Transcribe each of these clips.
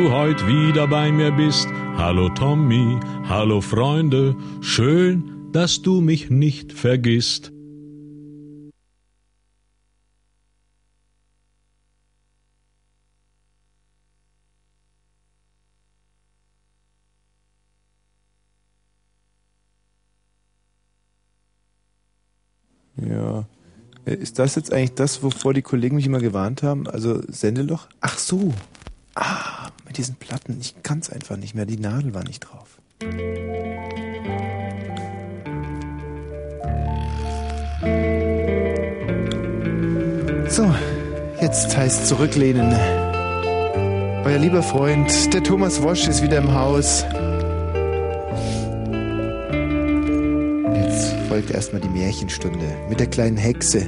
du heute wieder bei mir bist. Hallo Tommy, hallo Freunde, schön, dass du mich nicht vergisst. Ja. Äh, Ist das jetzt eigentlich das, wovor die Kollegen mich immer gewarnt haben? Also Sendeloch? Ach so. Ah, mit diesen Platten. Ich kann es einfach nicht mehr. Die Nadel war nicht drauf. So, jetzt heißt zurücklehnen. Euer lieber Freund, der Thomas Wosch, ist wieder im Haus. Jetzt folgt erstmal die Märchenstunde mit der kleinen Hexe.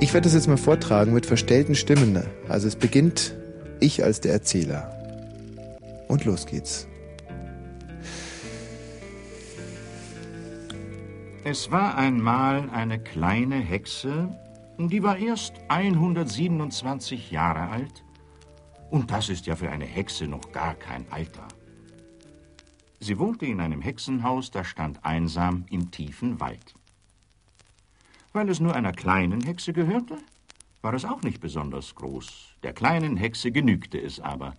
Ich werde das jetzt mal vortragen mit verstellten Stimmen. Also es beginnt ich als der Erzähler. Und los geht's. Es war einmal eine kleine Hexe, die war erst 127 Jahre alt. Und das ist ja für eine Hexe noch gar kein Alter. Sie wohnte in einem Hexenhaus, das stand einsam im tiefen Wald. Weil es nur einer kleinen Hexe gehörte, war es auch nicht besonders groß. Der kleinen Hexe genügte es aber.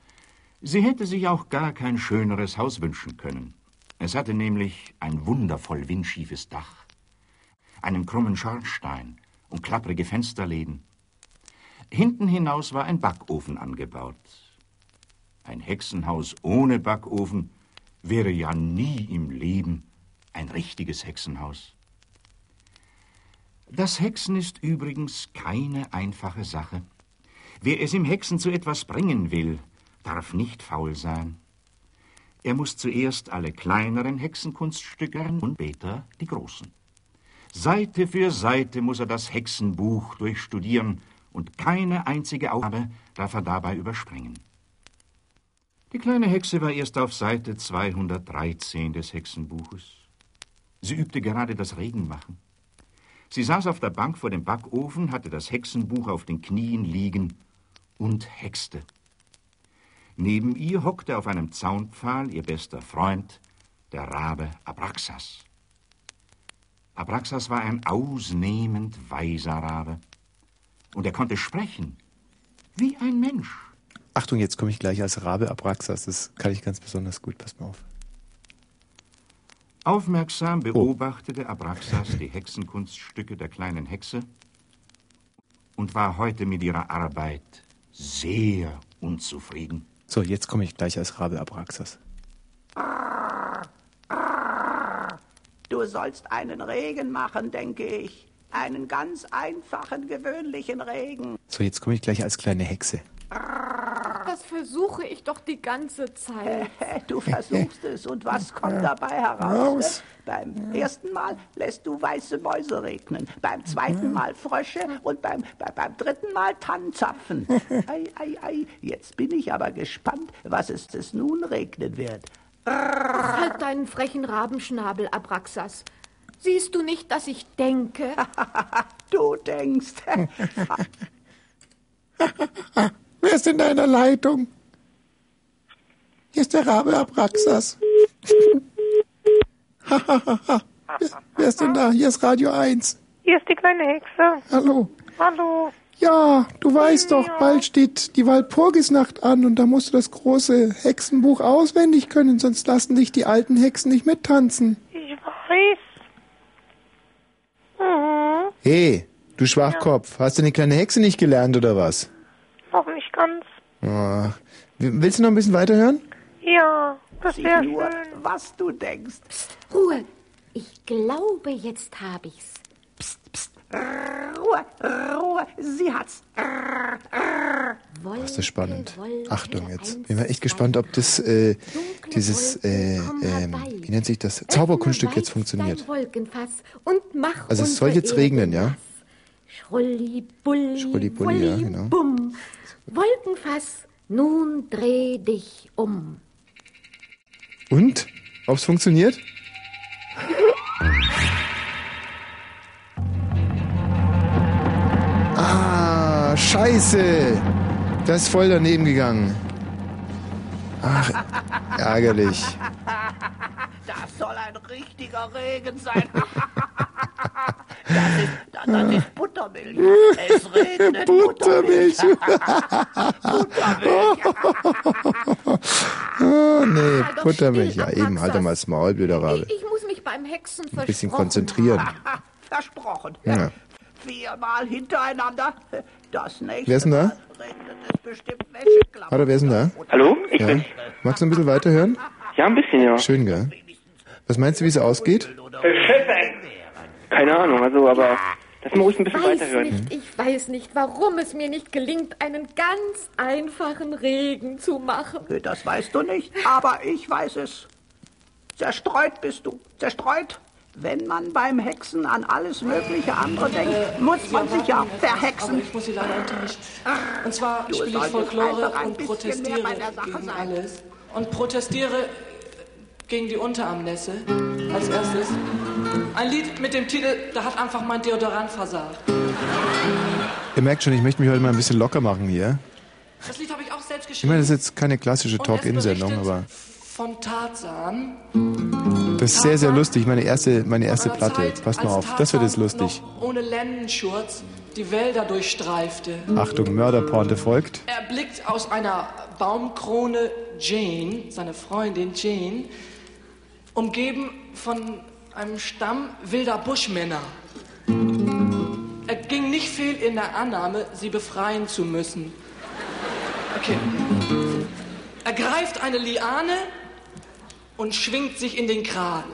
Sie hätte sich auch gar kein schöneres Haus wünschen können. Es hatte nämlich ein wundervoll windschiefes Dach, einen krummen Schornstein und klapprige Fensterläden. Hinten hinaus war ein Backofen angebaut. Ein Hexenhaus ohne Backofen wäre ja nie im Leben ein richtiges Hexenhaus. Das Hexen ist übrigens keine einfache Sache. Wer es im Hexen zu etwas bringen will, darf nicht faul sein. Er muss zuerst alle kleineren Hexenkunststücke und später die großen. Seite für Seite muss er das Hexenbuch durchstudieren und keine einzige Aufgabe darf er dabei überspringen. Die kleine Hexe war erst auf Seite 213 des Hexenbuches. Sie übte gerade das Regenmachen. Sie saß auf der Bank vor dem Backofen, hatte das Hexenbuch auf den Knien liegen und hexte. Neben ihr hockte auf einem Zaunpfahl ihr bester Freund, der Rabe Abraxas. Abraxas war ein ausnehmend weiser Rabe. Und er konnte sprechen, wie ein Mensch. Achtung, jetzt komme ich gleich als Rabe Abraxas. Das kann ich ganz besonders gut. Pass mal auf. Aufmerksam beobachtete Abraxas die Hexenkunststücke der kleinen Hexe und war heute mit ihrer Arbeit sehr unzufrieden. So, jetzt komme ich gleich als Rabe Abraxas. Du sollst einen Regen machen, denke ich. Einen ganz einfachen, gewöhnlichen Regen. So, jetzt komme ich gleich als kleine Hexe. Das versuche ich doch die ganze Zeit. Du versuchst es und was kommt dabei heraus? Beim ersten Mal lässt du weiße Mäuse regnen, beim zweiten Mal Frösche und beim, bei, beim dritten Mal Tannenzapfen. Ei, ei, ei, jetzt bin ich aber gespannt, was es es nun regnen wird. Halt deinen frechen Rabenschnabel, Abraxas. Siehst du nicht, dass ich denke? Du denkst. Wer ist in deiner Leitung? Hier ist der Rabe Abraxas. wer, wer ist denn da? Hier ist Radio 1. Hier ist die kleine Hexe. Hallo. Hallo. Ja, du weißt doch, bald steht die Walpurgisnacht an und da musst du das große Hexenbuch auswendig können, sonst lassen dich die alten Hexen nicht mittanzen. Ich weiß. Mhm. Hey, du Schwachkopf, hast du die kleine Hexe nicht gelernt oder was? Noch nicht ganz. Ah, willst du noch ein bisschen weiterhören? Ja, das wäre schön. was du denkst. Ruhe. Ich glaube, jetzt habe ich's. Ruhe, Ruhe, sie hat's. Das ist spannend. Achtung jetzt. Bin mal echt gespannt, ob das äh, dieses äh, ähm, wie nennt sich das Zauberkunststück jetzt funktioniert. Also es soll jetzt regnen, ja? Schrulli-bulli, Schrulli-bulli, ja, genau. bumm. Wolkenfass, nun dreh dich um. Und? Ob's funktioniert? Ah, scheiße. Das ist voll daneben gegangen. Ach, ärgerlich. Das soll ein richtiger Regen sein. Das ist, das, das ist Buttermilch. Es regnet Buttermilch. Buttermilch. Oh, nee, doch Buttermilch. still, Ja, eben, halt doch mal das Maul, blöder Rabe. Ich, ich muss mich beim Hexen Ein bisschen konzentrieren. Versprochen. Ja. Viermal hintereinander. Das nächste Wer ist denn da? Hallo, wer ist denn da? Hallo? Ich Ja. bin's. Magst du ein bisschen weiterhören? Ja, ein bisschen, ja. Schön, gell? Was meinst du, wie es ausgeht? Keine Ahnung, also, aber lass mal ruhig ein bisschen Weiß weiterhören. nicht, ich weiß nicht, warum es mir nicht gelingt, einen ganz einfachen Regen zu machen. Das weißt du nicht, aber ich weiß es. Zerstreut bist du. Zerstreut. Wenn man beim Hexen an alles mögliche andere denkt, muss man sich ja verhexen. Ich muss Sie leider enttäuschen. Und zwar spiele ich Folklore und protestiere gegen alles. Und protestiere gegen die Unterarmnässe als erstes. Ein Lied mit dem Titel Da hat einfach mein Deodorant versagt. Ihr merkt schon, ich möchte mich heute mal ein bisschen locker machen hier. Das Lied habe ich auch selbst Ich geschrieben. meine, das ist jetzt keine klassische Talk-In-Sendung, aber Von Tarzan. das ist sehr, sehr lustig. Meine erste, meine erste Platte. Passt mal auf, das wird jetzt Tarzan lustig. Ohne Lendenschurz die Wälder durchstreifte. Achtung, Mörderporte folgt. Er blickt aus einer Baumkrone Jane, seine Freundin Jane, umgeben von einem Stamm wilder Buschmänner. Er ging nicht viel in der Annahme, sie befreien zu müssen. Okay. Er greift eine Liane und schwingt sich in den Kragen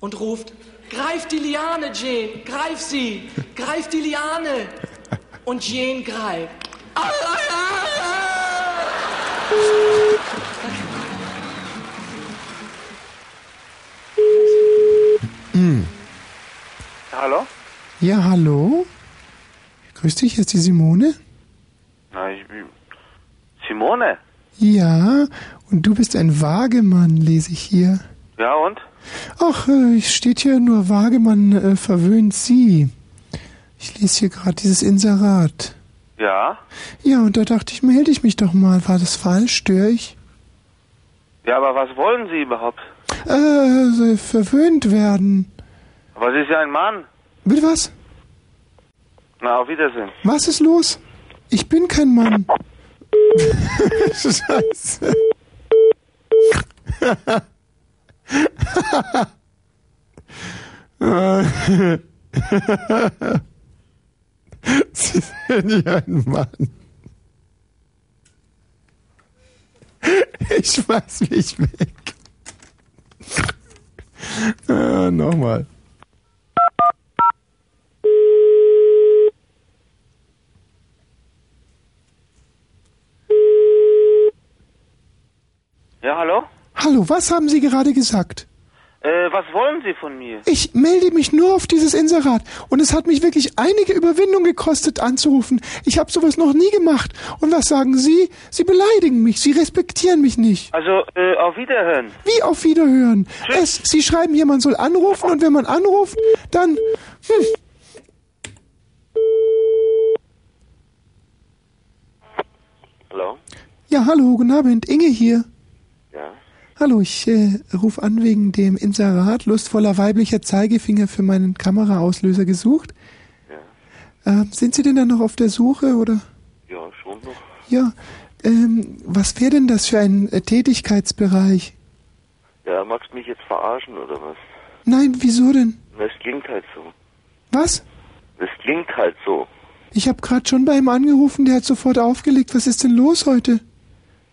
und ruft, greif die Liane, Jane, greif sie, greif die Liane. Und Jane greift. Hallo? Ja, hallo? Grüß dich, hier ist die Simone. Na, ich bin... Simone? Ja, und du bist ein Wagemann, lese ich hier. Ja, und? Ach, äh, es steht hier nur Wagemann äh, verwöhnt Sie. Ich lese hier gerade dieses Inserat. Ja? Ja, und da dachte ich, melde ich mich doch mal. War das falsch? Störe ich? Ja, aber was wollen Sie überhaupt? Äh, verwöhnt werden. Was ist ja ein Mann? Bitte was? Na, auf Wiedersehen. Was ist los? Ich bin kein Mann. Scheiße. Sie sind ja ein Mann. Ich schmeiß mich weg. Ah, Nochmal. Ja, hallo? Hallo, was haben Sie gerade gesagt? Äh, was wollen Sie von mir? Ich melde mich nur auf dieses Inserat und es hat mich wirklich einige Überwindung gekostet anzurufen. Ich habe sowas noch nie gemacht. Und was sagen Sie? Sie beleidigen mich, Sie respektieren mich nicht. Also, äh, auf Wiederhören. Wie auf Wiederhören. Es, Sie schreiben hier, man soll anrufen und wenn man anruft, dann... Hm. Hallo? Ja, hallo, guten Abend, Inge hier. Hallo, ich äh, rufe an wegen dem Inserat lustvoller weiblicher Zeigefinger für meinen Kameraauslöser gesucht. Ja. Äh, sind Sie denn da noch auf der Suche oder? Ja, schon noch. Ja, ähm, was wäre denn das für ein äh, Tätigkeitsbereich? Ja, magst du mich jetzt verarschen oder was? Nein, wieso denn? Das klingt halt so. Was? Das klingt halt so. Ich habe gerade schon bei ihm angerufen, der hat sofort aufgelegt. Was ist denn los heute?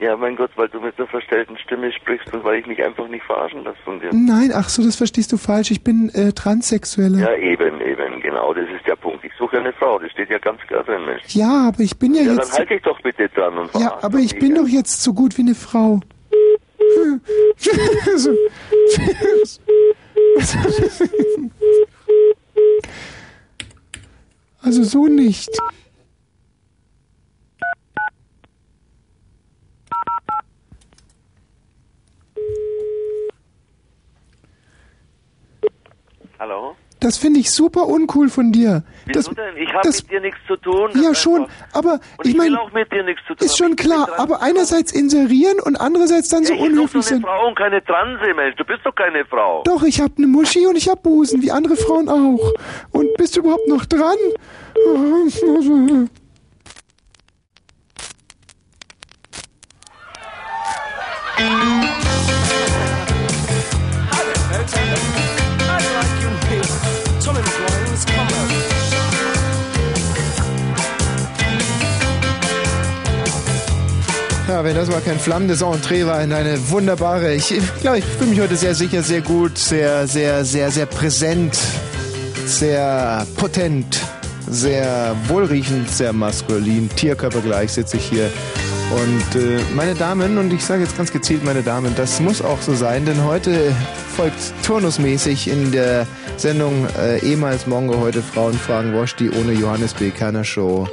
Ja, mein Gott, weil du mit einer verstellten Stimme sprichst und weil ich mich einfach nicht verarschen lasse von dir. Nein, ach so, das verstehst du falsch. Ich bin äh, Transsexueller. Ja, eben, eben, genau, das ist der Punkt. Ich suche eine Frau, das steht ja ganz klar drin, Mensch. Ja, aber ich bin ja, Ja, dann jetzt. halt dich doch bitte dran und ja, aber ich bin ja. doch jetzt so gut wie eine Frau. Also so nicht. Hallo? Das finde ich super uncool von dir. Wieso Das, denn? Ich habe mit dir nichts zu tun. ja schon, aber Und ich ich meine, auch mit dir nichts zu tun ist schon. Ich bin klar, aber einerseits inserieren und andererseits dann so Hey, ich such unhöflich doch eine sein. Frau und keine Transe, Mensch. Du bist doch keine Frau. Doch, ich hab ne Muschi und ich hab Busen, wie andere Frauen auch. Und bist du überhaupt noch dran? Wenn das mal kein flammendes Entree war in eine wunderbare, ich glaube, ich fühle mich heute sehr sicher, sehr gut, sehr, sehr, sehr, sehr präsent, sehr potent, sehr wohlriechend, sehr maskulin, Tierkörpergleich sitze ich hier. Und äh, meine Damen, und ich sage jetzt ganz gezielt meine Damen, das muss auch so sein, denn heute folgt turnusmäßig in der Sendung äh, ehemals Mongo, heute Frauen fragen Wosch, die ohne Johannes B. Kerner Show.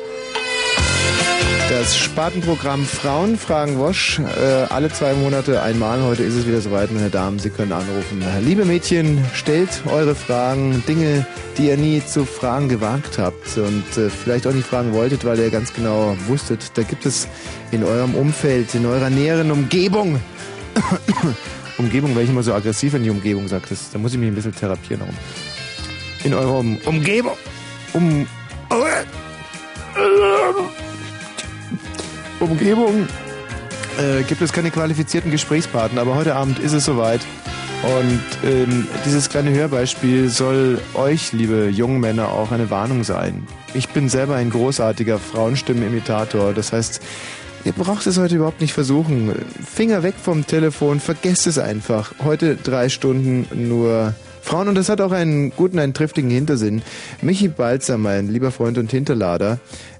Das Spartenprogramm Frauen fragen Wosch, äh, alle zwei Monate einmal. Heute ist es wieder soweit, meine Damen. Sie können anrufen. Liebe Mädchen, stellt eure Fragen, Dinge, die ihr nie zu fragen gewagt habt und äh, vielleicht auch nicht fragen wolltet, weil ihr ganz genau wusstet, da gibt es in eurem Umfeld, in eurer näheren Umgebung, Umgebung, weil ich immer so aggressiv in die Umgebung sage, da muss ich mich ein bisschen therapieren. In eurer um Umgebung, um, Umgebung äh, gibt es keine qualifizierten Gesprächspartner, aber heute Abend ist es soweit. Und ähm, dieses kleine Hörbeispiel soll euch, liebe jungen Männer, auch eine Warnung sein. Ich bin selber ein großartiger Frauenstimmenimitator. Das heißt, ihr braucht es heute überhaupt nicht versuchen. Finger weg vom Telefon, vergesst es einfach. Heute drei Stunden nur Frauen und das hat auch einen guten, einen triftigen Hintersinn. Michi Balzer, mein lieber Freund und Hinterlader,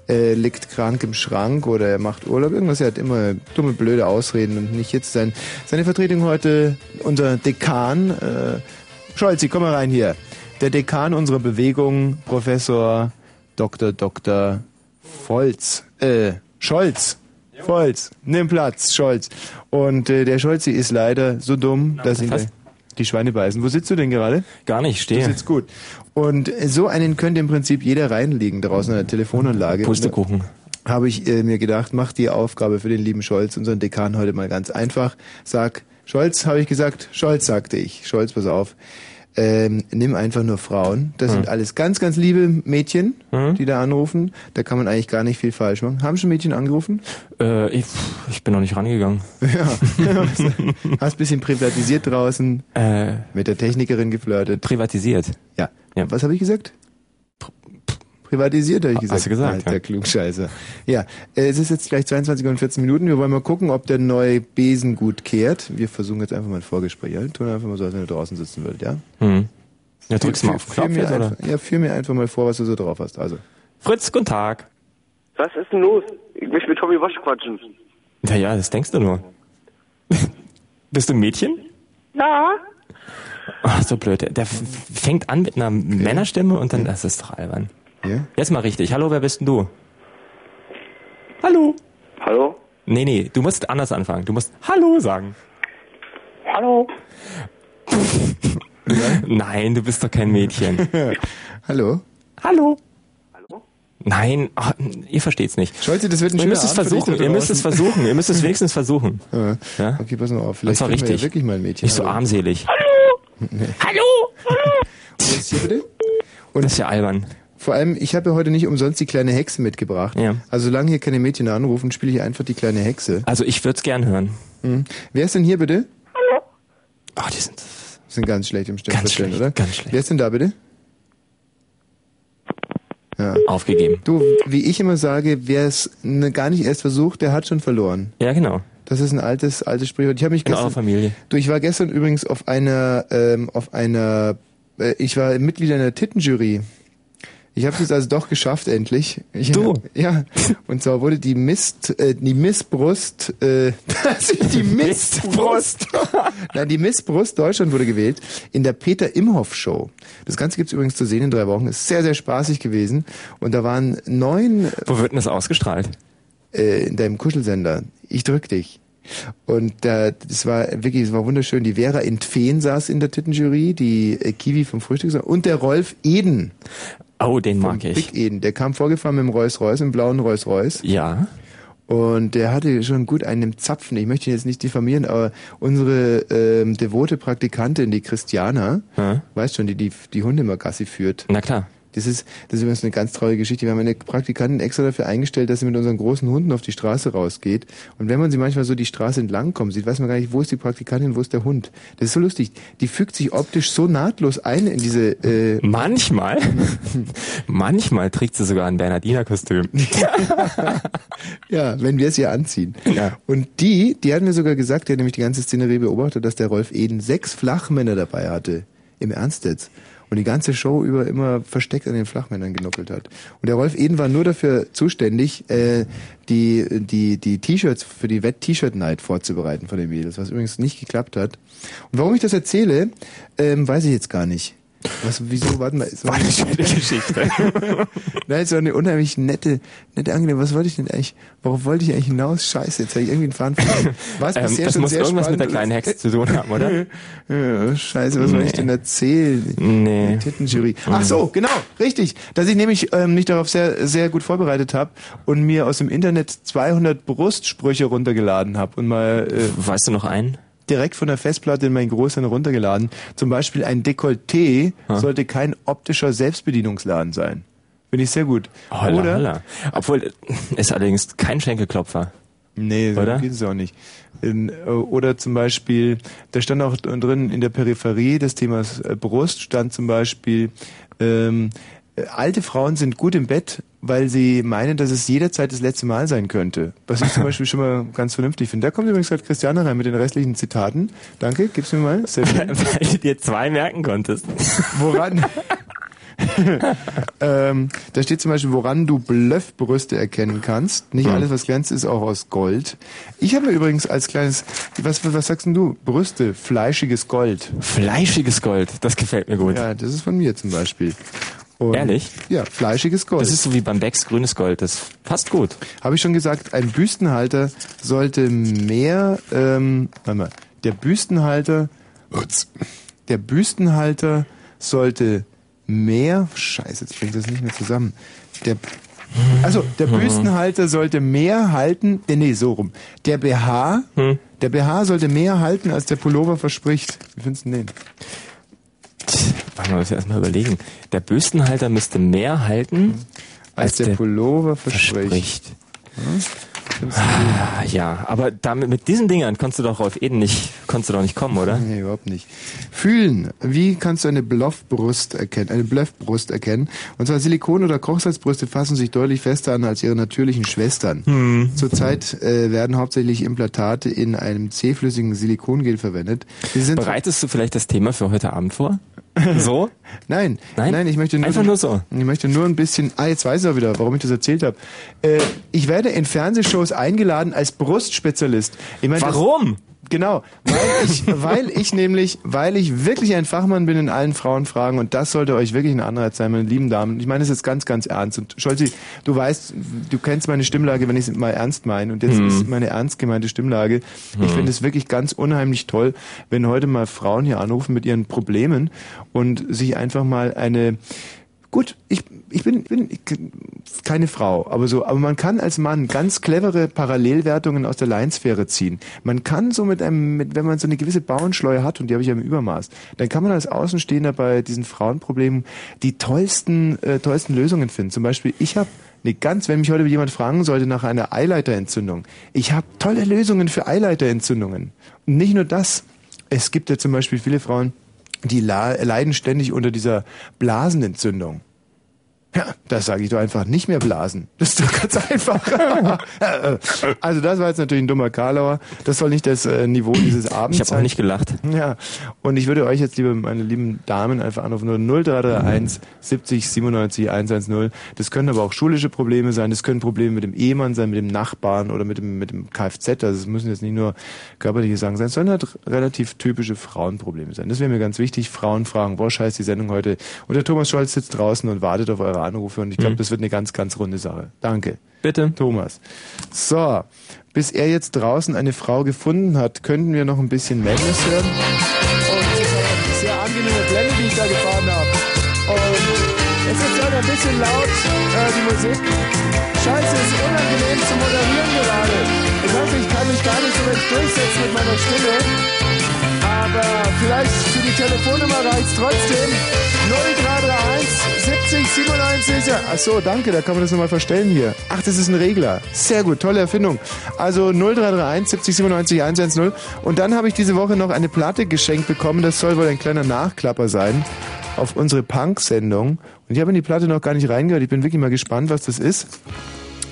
äh, liegt krank im Schrank oder er macht Urlaub. Irgendwas, er hat immer dumme, blöde Ausreden und nicht zu sein. Seine Vertretung heute, unser Dekan, äh, Scholzi, komm mal rein hier. Der Dekan unserer Bewegung, Professor Dr. Dr. Volz, äh, Scholz. Volz, nimm Platz, Scholz. Und äh, der Scholzi ist leider so dumm, dass ihn was? Die Schweine beißen. Wo sitzt du denn gerade? Gar nicht, Du stehe. sitzt gut. Und so einen könnte im Prinzip jeder reinlegen draußen an der Telefonanlage. Pustekuchen. Habe ich äh, mir gedacht, mach die Aufgabe für den lieben Scholz, unseren Dekan, heute mal ganz einfach. Sag, Scholz, habe ich gesagt, Scholz, sagte ich. Scholz, pass auf. Ähm, nimm einfach nur Frauen. Das sind alles ganz, ganz liebe Mädchen, die da anrufen. Da kann man eigentlich gar nicht viel falsch machen. Haben schon Mädchen angerufen? Äh, ich, ich bin noch nicht rangegangen. Ja. Hast ein bisschen privatisiert draußen, Äh, mit der Technikerin geflirtet. privatisiert. Ja. Ja. Was habe ich gesagt? Privatisiert, habe ich gesagt. Hast du gesagt, Alter, ja. Klugscheißer. Ja, äh, es ist jetzt gleich 22 und 14 Minuten. Wir wollen mal gucken, ob der neue Besen gut kehrt. Wir versuchen jetzt einfach mal ein Vorgespräch. Ja? Tun einfach mal so, als wenn du draußen sitzen würdest, ja? Hm. Ja, drückst mal auf Knopf mir jetzt, oder? einfach, Ja, führ mir einfach mal vor, was du so drauf hast. Also. Fritz, guten Tag. Was ist denn los? Ich möchte mit Tommy Wasch quatschen. Ja, ja, das denkst du nur. Bist du ein Mädchen? Ja, Ach, so blöd. Der fängt an mit einer Männerstimme und dann, das ist doch albern. Ja? Jetzt mal richtig. Hallo, wer bist denn du? Hallo. Hallo? Nee, nee, du musst anders anfangen. Du musst Hallo sagen. Hallo? Nein, du bist doch kein Mädchen. Hallo? Hallo. Hallo? Nein, ach, ihr versteht's nicht. Scholze, das wird ein Ihr schöner müsst es Abend versuchen, ihr müsst es versuchen, ihr müsst es wenigstens versuchen. Ja. Ja? Okay, pass mal auf. Und Vielleicht kriegen wir ja richtig. wirklich mal ein Mädchen. Nicht so Hallo. armselig. hallo. Jetzt hier bitte? Das ist ja albern. Vor allem, ich habe ja heute nicht umsonst die kleine Hexe mitgebracht. Ja. Also solange hier keine Mädchen anrufen, spiele ich einfach die kleine Hexe. Also ich würde es gern hören. Hm. Wer ist denn hier bitte? Oh, die sind sind ganz schlecht im Ganz Stimmverstellen, schlecht, oder? ganz schlecht. Wer ist denn da bitte? Ja. aufgegeben. Du, wie ich immer sage, wer es ne, gar nicht erst versucht, der hat schon verloren. Ja, genau. Das ist ein altes, altes Sprichwort. Ich habe mich In gestern, Familie. du, ich war gestern übrigens auf einer, ähm, auf einer, äh, ich war Mitglied einer Tittenjury. Ich habe es also doch geschafft endlich. Ich, Du? Ja. Und zwar wurde die Mist, äh, die Missbrust, äh, die Mistbrust. Nein, die Missbrust Deutschland wurde gewählt in der Peter Imhoff Show. Das Ganze gibt's übrigens zu sehen in drei Wochen. Ist sehr, sehr spaßig gewesen. Und da waren neun Wo wird denn das ausgestrahlt? äh, in deinem Kuschelsender. Ich drück dich. Und äh, das war wirklich, es war wunderschön. Die Vera Entfeen saß in der Tittenjury, die äh, Kiwi vom Frühstück und der Rolf Eden. Oh, den mag ich. Big Eden. Der kam vorgefahren mit dem Rolls-Royce, im blauen Rolls-Royce. Ja. Und der hatte schon gut einen Zapfen. Ich möchte ihn jetzt nicht diffamieren, aber unsere ähm, devote Praktikantin, die Christiana, Hm? weißt schon, die, die die Hunde immer Gassi führt. Na klar. Das ist, das ist übrigens eine ganz traurige Geschichte. Wir haben eine Praktikantin extra dafür eingestellt, dass sie mit unseren großen Hunden auf die Straße rausgeht. Und wenn man sie manchmal so die Straße entlang kommen sieht, weiß man gar nicht, wo ist die Praktikantin, wo ist der Hund. Das ist so lustig. Die fügt sich optisch so nahtlos ein in diese... Äh Manchmal, manchmal trägt sie sogar ein Bernardiner-Kostüm. ja, wenn wir es ihr anziehen. Und die, die hat mir sogar gesagt, die hat nämlich die ganze Szenerie beobachtet, dass der Rolf Eden sechs Flachmänner dabei hatte. Im Ernst jetzt. Und die ganze Show über immer versteckt an den Flachmännern genuckelt hat. Und der Rolf Eden war nur dafür zuständig, äh, die die die T-Shirts für die Wett-T-Shirt-Night vorzubereiten von den Mädels, was übrigens nicht geklappt hat. Und warum ich das erzähle, ähm, weiß ich jetzt gar nicht. Was, wieso, warte mal. War eine schöne Geschichte. Nein, es war eine unheimlich nette, nette angenehm. Was wollte ich denn eigentlich, worauf wollte ich eigentlich hinaus? Scheiße, jetzt habe ich irgendwie einen Faden verloren. Was Ähm, bisher das schon muss sehr irgendwas mit der spannend kleinen. Hexe zu tun haben, oder? Ja, scheiße, was wollte ich Nee. denn erzählen? Nee. Die Tittenjury. Ach so, genau, richtig. Dass ich nämlich ähm, mich darauf sehr, sehr gut vorbereitet habe und mir aus dem Internet 200 Brustsprüche runtergeladen habe und mal... Äh, weißt du noch einen? Direkt von der Festplatte in meinen Großhirn runtergeladen. Zum Beispiel ein Dekolleté Ha. sollte kein optischer Selbstbedienungsladen sein. Finde ich sehr gut. Holla, Oder? holla. Obwohl, ist allerdings kein Schenkelklopfer. Nee, so Oder? geht es auch nicht. In, äh, oder zum Beispiel, da stand auch drin in der Peripherie des Themas äh, Brust, stand zum Beispiel, ähm, äh, alte Frauen sind gut im Bett, weil sie meinen, dass es jederzeit das letzte Mal sein könnte. Was ich zum Beispiel schon mal ganz vernünftig finde. Da kommt übrigens gerade Christiane rein mit den restlichen Zitaten. Danke, gib's mir mal. Sehr schön. Weil du dir zwei merken konntest. Woran? ähm, da steht zum Beispiel, woran du Bluffbrüste erkennen kannst. Nicht Hm. alles, was glänzt, ist auch aus Gold. Ich habe mir übrigens als kleines, was, was sagst denn du? Brüste, fleischiges Gold. Fleischiges Gold, das gefällt mir gut. Ja, das ist von mir zum Beispiel. Und Ehrlich? Ja, fleischiges Gold. Das ist so wie beim Becks grünes Gold, das passt gut. Habe ich schon gesagt, ein Büstenhalter sollte mehr, ähm, warte mal, der Büstenhalter, ups, der Büstenhalter sollte mehr, scheiße, jetzt bringt das nicht mehr zusammen. Der, also, der Mhm. Büstenhalter sollte mehr halten, äh, nee, so rum. Der BH, Hm. der BH sollte mehr halten, als der Pullover verspricht. Wie findest du den? Warte mal, muss ich erstmal überlegen. Der Büstenhalter müsste mehr halten, Als der Pullover verspricht. Ah, ja, aber damit, mit diesen Dingern konntest du doch Rolf Eden nicht, konntest du doch nicht kommen, oder? Nee, überhaupt nicht. Fühlen. Wie kannst du eine Bluffbrust erkennen, eine Bluffbrust erkennen? Und zwar Silikon- oder Kochsalzbrüste fassen sich deutlich fester an als ihre natürlichen Schwestern. Hm. Zurzeit äh, werden hauptsächlich Implantate in einem zähflüssigen Silikongel verwendet. Sie sind Bereitest du vielleicht das Thema für heute Abend vor? So? Nein, Nein? nein, ich möchte nur, Einfach nur so. Ich möchte nur ein bisschen. Ah, jetzt weiß ich auch wieder, warum ich das erzählt habe. Äh, ich werde in Fernsehshows eingeladen als Brustspezialist. Ich meine, das- Warum? Genau, weil ich, weil ich nämlich, weil ich wirklich ein Fachmann bin in allen Frauenfragen und das sollte euch wirklich ein Anreiz sein, meine lieben Damen. Ich meine das jetzt ganz, ganz ernst. Und Scholzi, du weißt, du kennst meine Stimmlage, wenn ich es mal ernst meine. Und jetzt Hm. ist meine ernst gemeinte Stimmlage. Ich Hm. finde es wirklich ganz unheimlich toll, wenn heute mal Frauen hier anrufen mit ihren Problemen und sich einfach mal eine Gut, ich, ich bin, bin ich, keine Frau, aber so, aber man kann als Mann ganz clevere Parallelwertungen aus der Leinsphäre ziehen. Man kann so mit einem, mit, wenn man so eine gewisse Bauernschleue hat, und die habe ich ja im Übermaß, dann kann man als Außenstehender bei diesen Frauenproblemen die tollsten, äh, tollsten Lösungen finden. Zum Beispiel, ich habe eine ganz, wenn mich heute jemand fragen sollte nach einer Eileiterentzündung, ich habe tolle Lösungen für Eileiterentzündungen. Und nicht nur das, es gibt ja zum Beispiel viele Frauen, die leiden ständig unter dieser Blasenentzündung. Ja, das sage ich doch einfach nicht mehr blasen. Das ist doch ganz einfach. also das war jetzt natürlich ein dummer Karlauer. Das soll nicht das äh, Niveau dieses Abends Ich habe auch sein. nicht gelacht. Ja, und ich würde euch jetzt, liebe meine lieben Damen, einfach anrufen, nur 0331 70 97 110. Das können aber auch schulische Probleme sein, das können Probleme mit dem Ehemann sein, mit dem Nachbarn oder mit dem, mit dem Kfz. Also es müssen jetzt nicht nur körperliche Sachen sein, sondern halt relativ typische Frauenprobleme sein. Das wäre mir ganz wichtig. Frauenfragen, Wosch heißt die Sendung heute. Und der Thomas Scholz sitzt draußen und wartet auf eure Anrufe und ich glaube, Mhm. das wird eine ganz, ganz runde Sache. Danke. Bitte. Thomas. So, bis er jetzt draußen eine Frau gefunden hat, könnten wir noch ein bisschen Madness hören. Und das ist aber eine sehr angenehme Blende, die ich da gefahren habe. Und es ist halt ein bisschen laut, äh, die Musik. Scheiße, es ist unangenehm zu moderieren gerade. Ich nicht, ich kann mich gar nicht so recht durchsetzen mit meiner Stimme. Aber vielleicht für die Telefonnummer reicht's trotzdem. 0331 70 97. ja. Ach so, danke, da kann man das nochmal verstellen hier. Ach, das ist ein Regler. Sehr gut, tolle Erfindung. Also 0331 70 97 110. Und dann habe ich diese Woche noch eine Platte geschenkt bekommen. Das soll wohl ein kleiner Nachklapper sein auf unsere Punk-Sendung. Und ich habe in die Platte noch gar nicht reingehört. Ich bin wirklich mal gespannt, was das ist.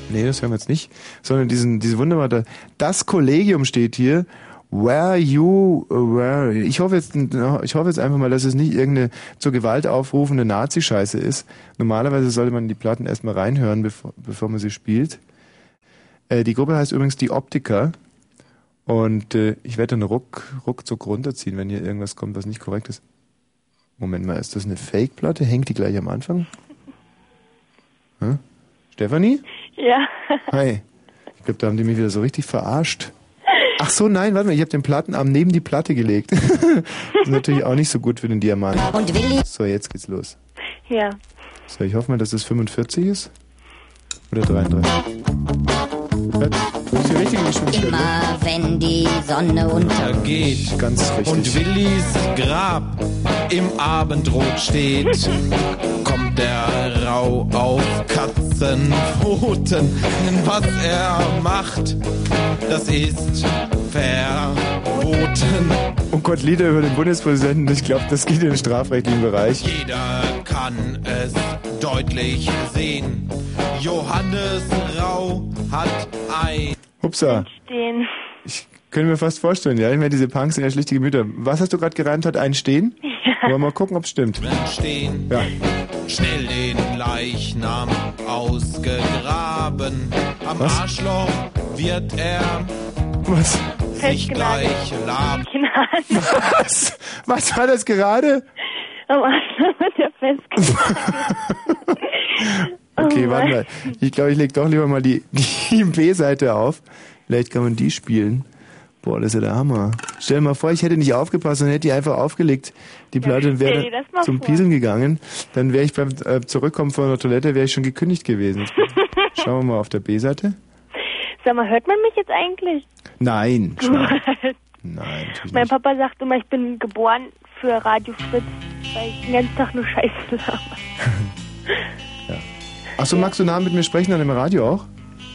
Nee, das hören wir jetzt nicht. Sondern diesen, diese wunderbare, das Kollegium steht hier. Where you were. Ich hoffe jetzt, ich hoffe jetzt einfach mal, dass es nicht irgendeine zur Gewalt aufrufende Nazi-Scheiße ist. Normalerweise sollte man die Platten erstmal reinhören, bevor, bevor man sie spielt. Äh, die Gruppe heißt übrigens die Optiker. Und äh, ich werde dann ruck, ruckzuck runterziehen, wenn hier irgendwas kommt, was nicht korrekt ist. Moment mal, ist das eine Fake-Platte? Hängt die gleich am Anfang? Hä? Stefanie? Ja. Hi. Ich glaube, da haben die mich wieder so richtig verarscht. Ach so, nein, warte mal, ich habe den Plattenarm neben die Platte gelegt. das ist natürlich auch nicht so gut für den Diamant. Und Willi? So, jetzt geht's los. Ja. So, ich hoffe mal, dass es 45 ist. Oder 33. Das ist die richtige Geschwindigkeit. Immer wenn die Sonne unter geht Ganz richtig. und Willis Grab im Abendrot steht, kommt der Rau auf Katzenpfoten. Was er macht, das ist verboten. Oh Gott, Lieder über den Bundespräsidenten, ich glaube, das geht in den strafrechtlichen Bereich. Jeder kann es deutlich sehen. Johannes Rau hat ein Hupsa. Stehen. Können wir fast vorstellen, ja? Ich meine, diese Punks sind ja schlichte Gemüter. Was hast du gerade gereimt? Hat einen stehen? Ja. Wollen wir mal gucken, ob es stimmt. stehen. Ja. Schnell den Leichnam ausgegraben. Am Was? Arschloch wird er Was? sich gleich laben. Was? Was war das gerade? Am Arschloch wird er festgehalten. Okay, Oh warte mal. Ich glaube, ich leg doch lieber mal die, die B-Seite auf. Vielleicht kann man die spielen. Boah, das ist ja der Hammer. Stell dir mal vor, ich hätte nicht aufgepasst und hätte die einfach aufgelegt, die Platte, und stell wäre zum vor. Pieseln gegangen. Dann wäre ich beim äh, Zurückkommen von der Toilette, wäre ich schon gekündigt gewesen. Schauen wir mal auf der B-Seite. Sag mal, hört man mich jetzt eigentlich? Nein. Gut. Nein, natürlich Mein nicht. Papa sagt immer, ich bin geboren für Radio Fritz, weil ich den ganzen Tag nur Scheiße laber. Achso, magst du nah mit mir sprechen an dem Radio auch?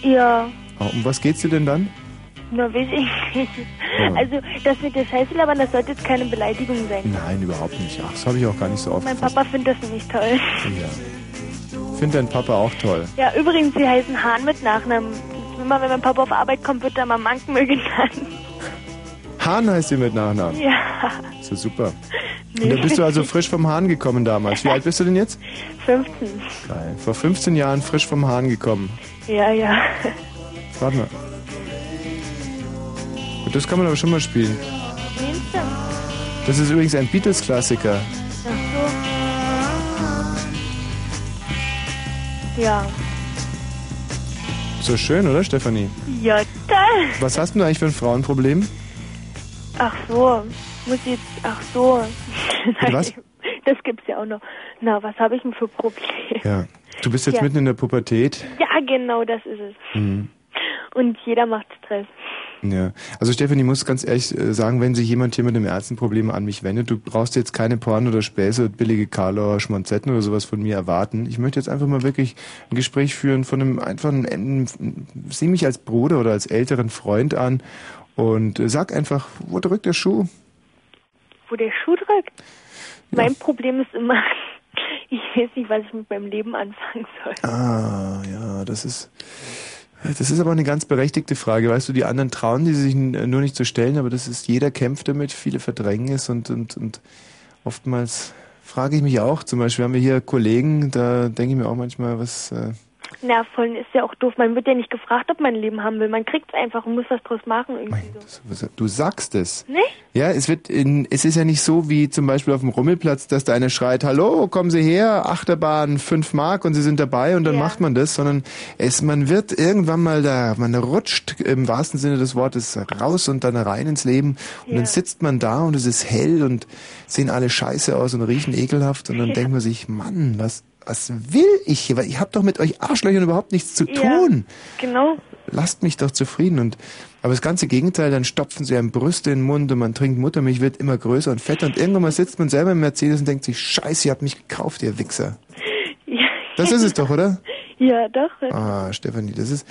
Ja, Oh, um was geht's dir denn dann? na weiß ich nicht. Ja. Also, das mit der Scheiße labern, das sollte jetzt keine Beleidigung sein. Nein, überhaupt nicht. Ach, das habe ich auch gar nicht so Mein aufgefasst. Papa findet das nicht toll. Ja. Find dein Papa auch toll. Ja, übrigens, sie heißen Hahn mit Nachnamen. Immer wenn mein Papa auf Arbeit kommt, wird er mal Mankenmüll genannt. Hahn heißt sie mit Nachnamen. Ja, Ist ja super. Und da bist du also frisch vom Hahn gekommen damals. Wie alt bist du denn jetzt? 15. Geil. Vor 15 Jahren frisch vom Hahn gekommen. Ja, ja. Warte mal. Und das kann man aber schon mal spielen. Das ist übrigens ein Beatles-Klassiker. Ach so. Ja. So schön, oder Stefanie? Ja, toll. Was hast du denn eigentlich für ein Frauenproblem? Ach so. Muss ich jetzt. Ach so. was? Das gibt's ja auch noch. Na, was habe ich denn für Probleme? Ja. Du bist jetzt Ja. mitten in der Pubertät. Ja, genau, das ist es. Mhm. Und jeder macht Stress. Ja, also Stefanie, ich muss ganz ehrlich äh, sagen, wenn sich jemand hier mit einem Ärztenproblem an mich wendet, du brauchst jetzt keine Porn oder Späße, billige Karlauer Schmonzetten oder sowas von mir erwarten. Ich möchte jetzt einfach mal wirklich ein Gespräch führen von einem einfachen, sieh mich als Bruder oder als älteren Freund an und äh, sag einfach, wo drückt der Schuh? Wo der Schuh drückt. Mein Problem ist immer, ich weiß nicht, was ich mit meinem Leben anfangen soll. Ah, ja, das ist, das ist aber eine ganz berechtigte Frage. Weißt du, die anderen trauen die sich n- nur nicht zu stellen, aber das ist, jeder kämpft damit, viele verdrängen es und, und, und oftmals frage ich mich auch, zum Beispiel haben wir hier Kollegen, da denke ich mir auch manchmal, was, äh, Na, voll ist ja auch doof. Man wird ja nicht gefragt, ob man ein Leben haben will. Man kriegt es einfach und muss was draus machen irgendwie so. Du sagst es. Nicht? Ja, es wird in, es ist ja nicht so wie zum Beispiel auf dem Rummelplatz, dass da einer schreit, hallo, kommen Sie her, Achterbahn, 5 Mark und Sie sind dabei und dann macht man das, sondern es, man wird irgendwann mal da, man rutscht im wahrsten Sinne des Wortes raus und dann rein ins Leben und dann sitzt man da und es ist hell und sehen alle scheiße aus und riechen ekelhaft und dann denkt man sich, Mann, was, was will ich hier? Weil ich habe doch mit euch Arschlöchern überhaupt nichts zu tun. Genau. Lasst mich doch zufrieden und aber das ganze Gegenteil, dann stopfen sie einem Brüste in den Mund und man trinkt Muttermilch, wird immer größer und fetter und irgendwann mal sitzt man selber im Mercedes und denkt sich, scheiße, ihr habt mich gekauft, ihr Wichser. Ja. Das ist es doch, oder? Ja, doch. Ah, Stefanie, das ist,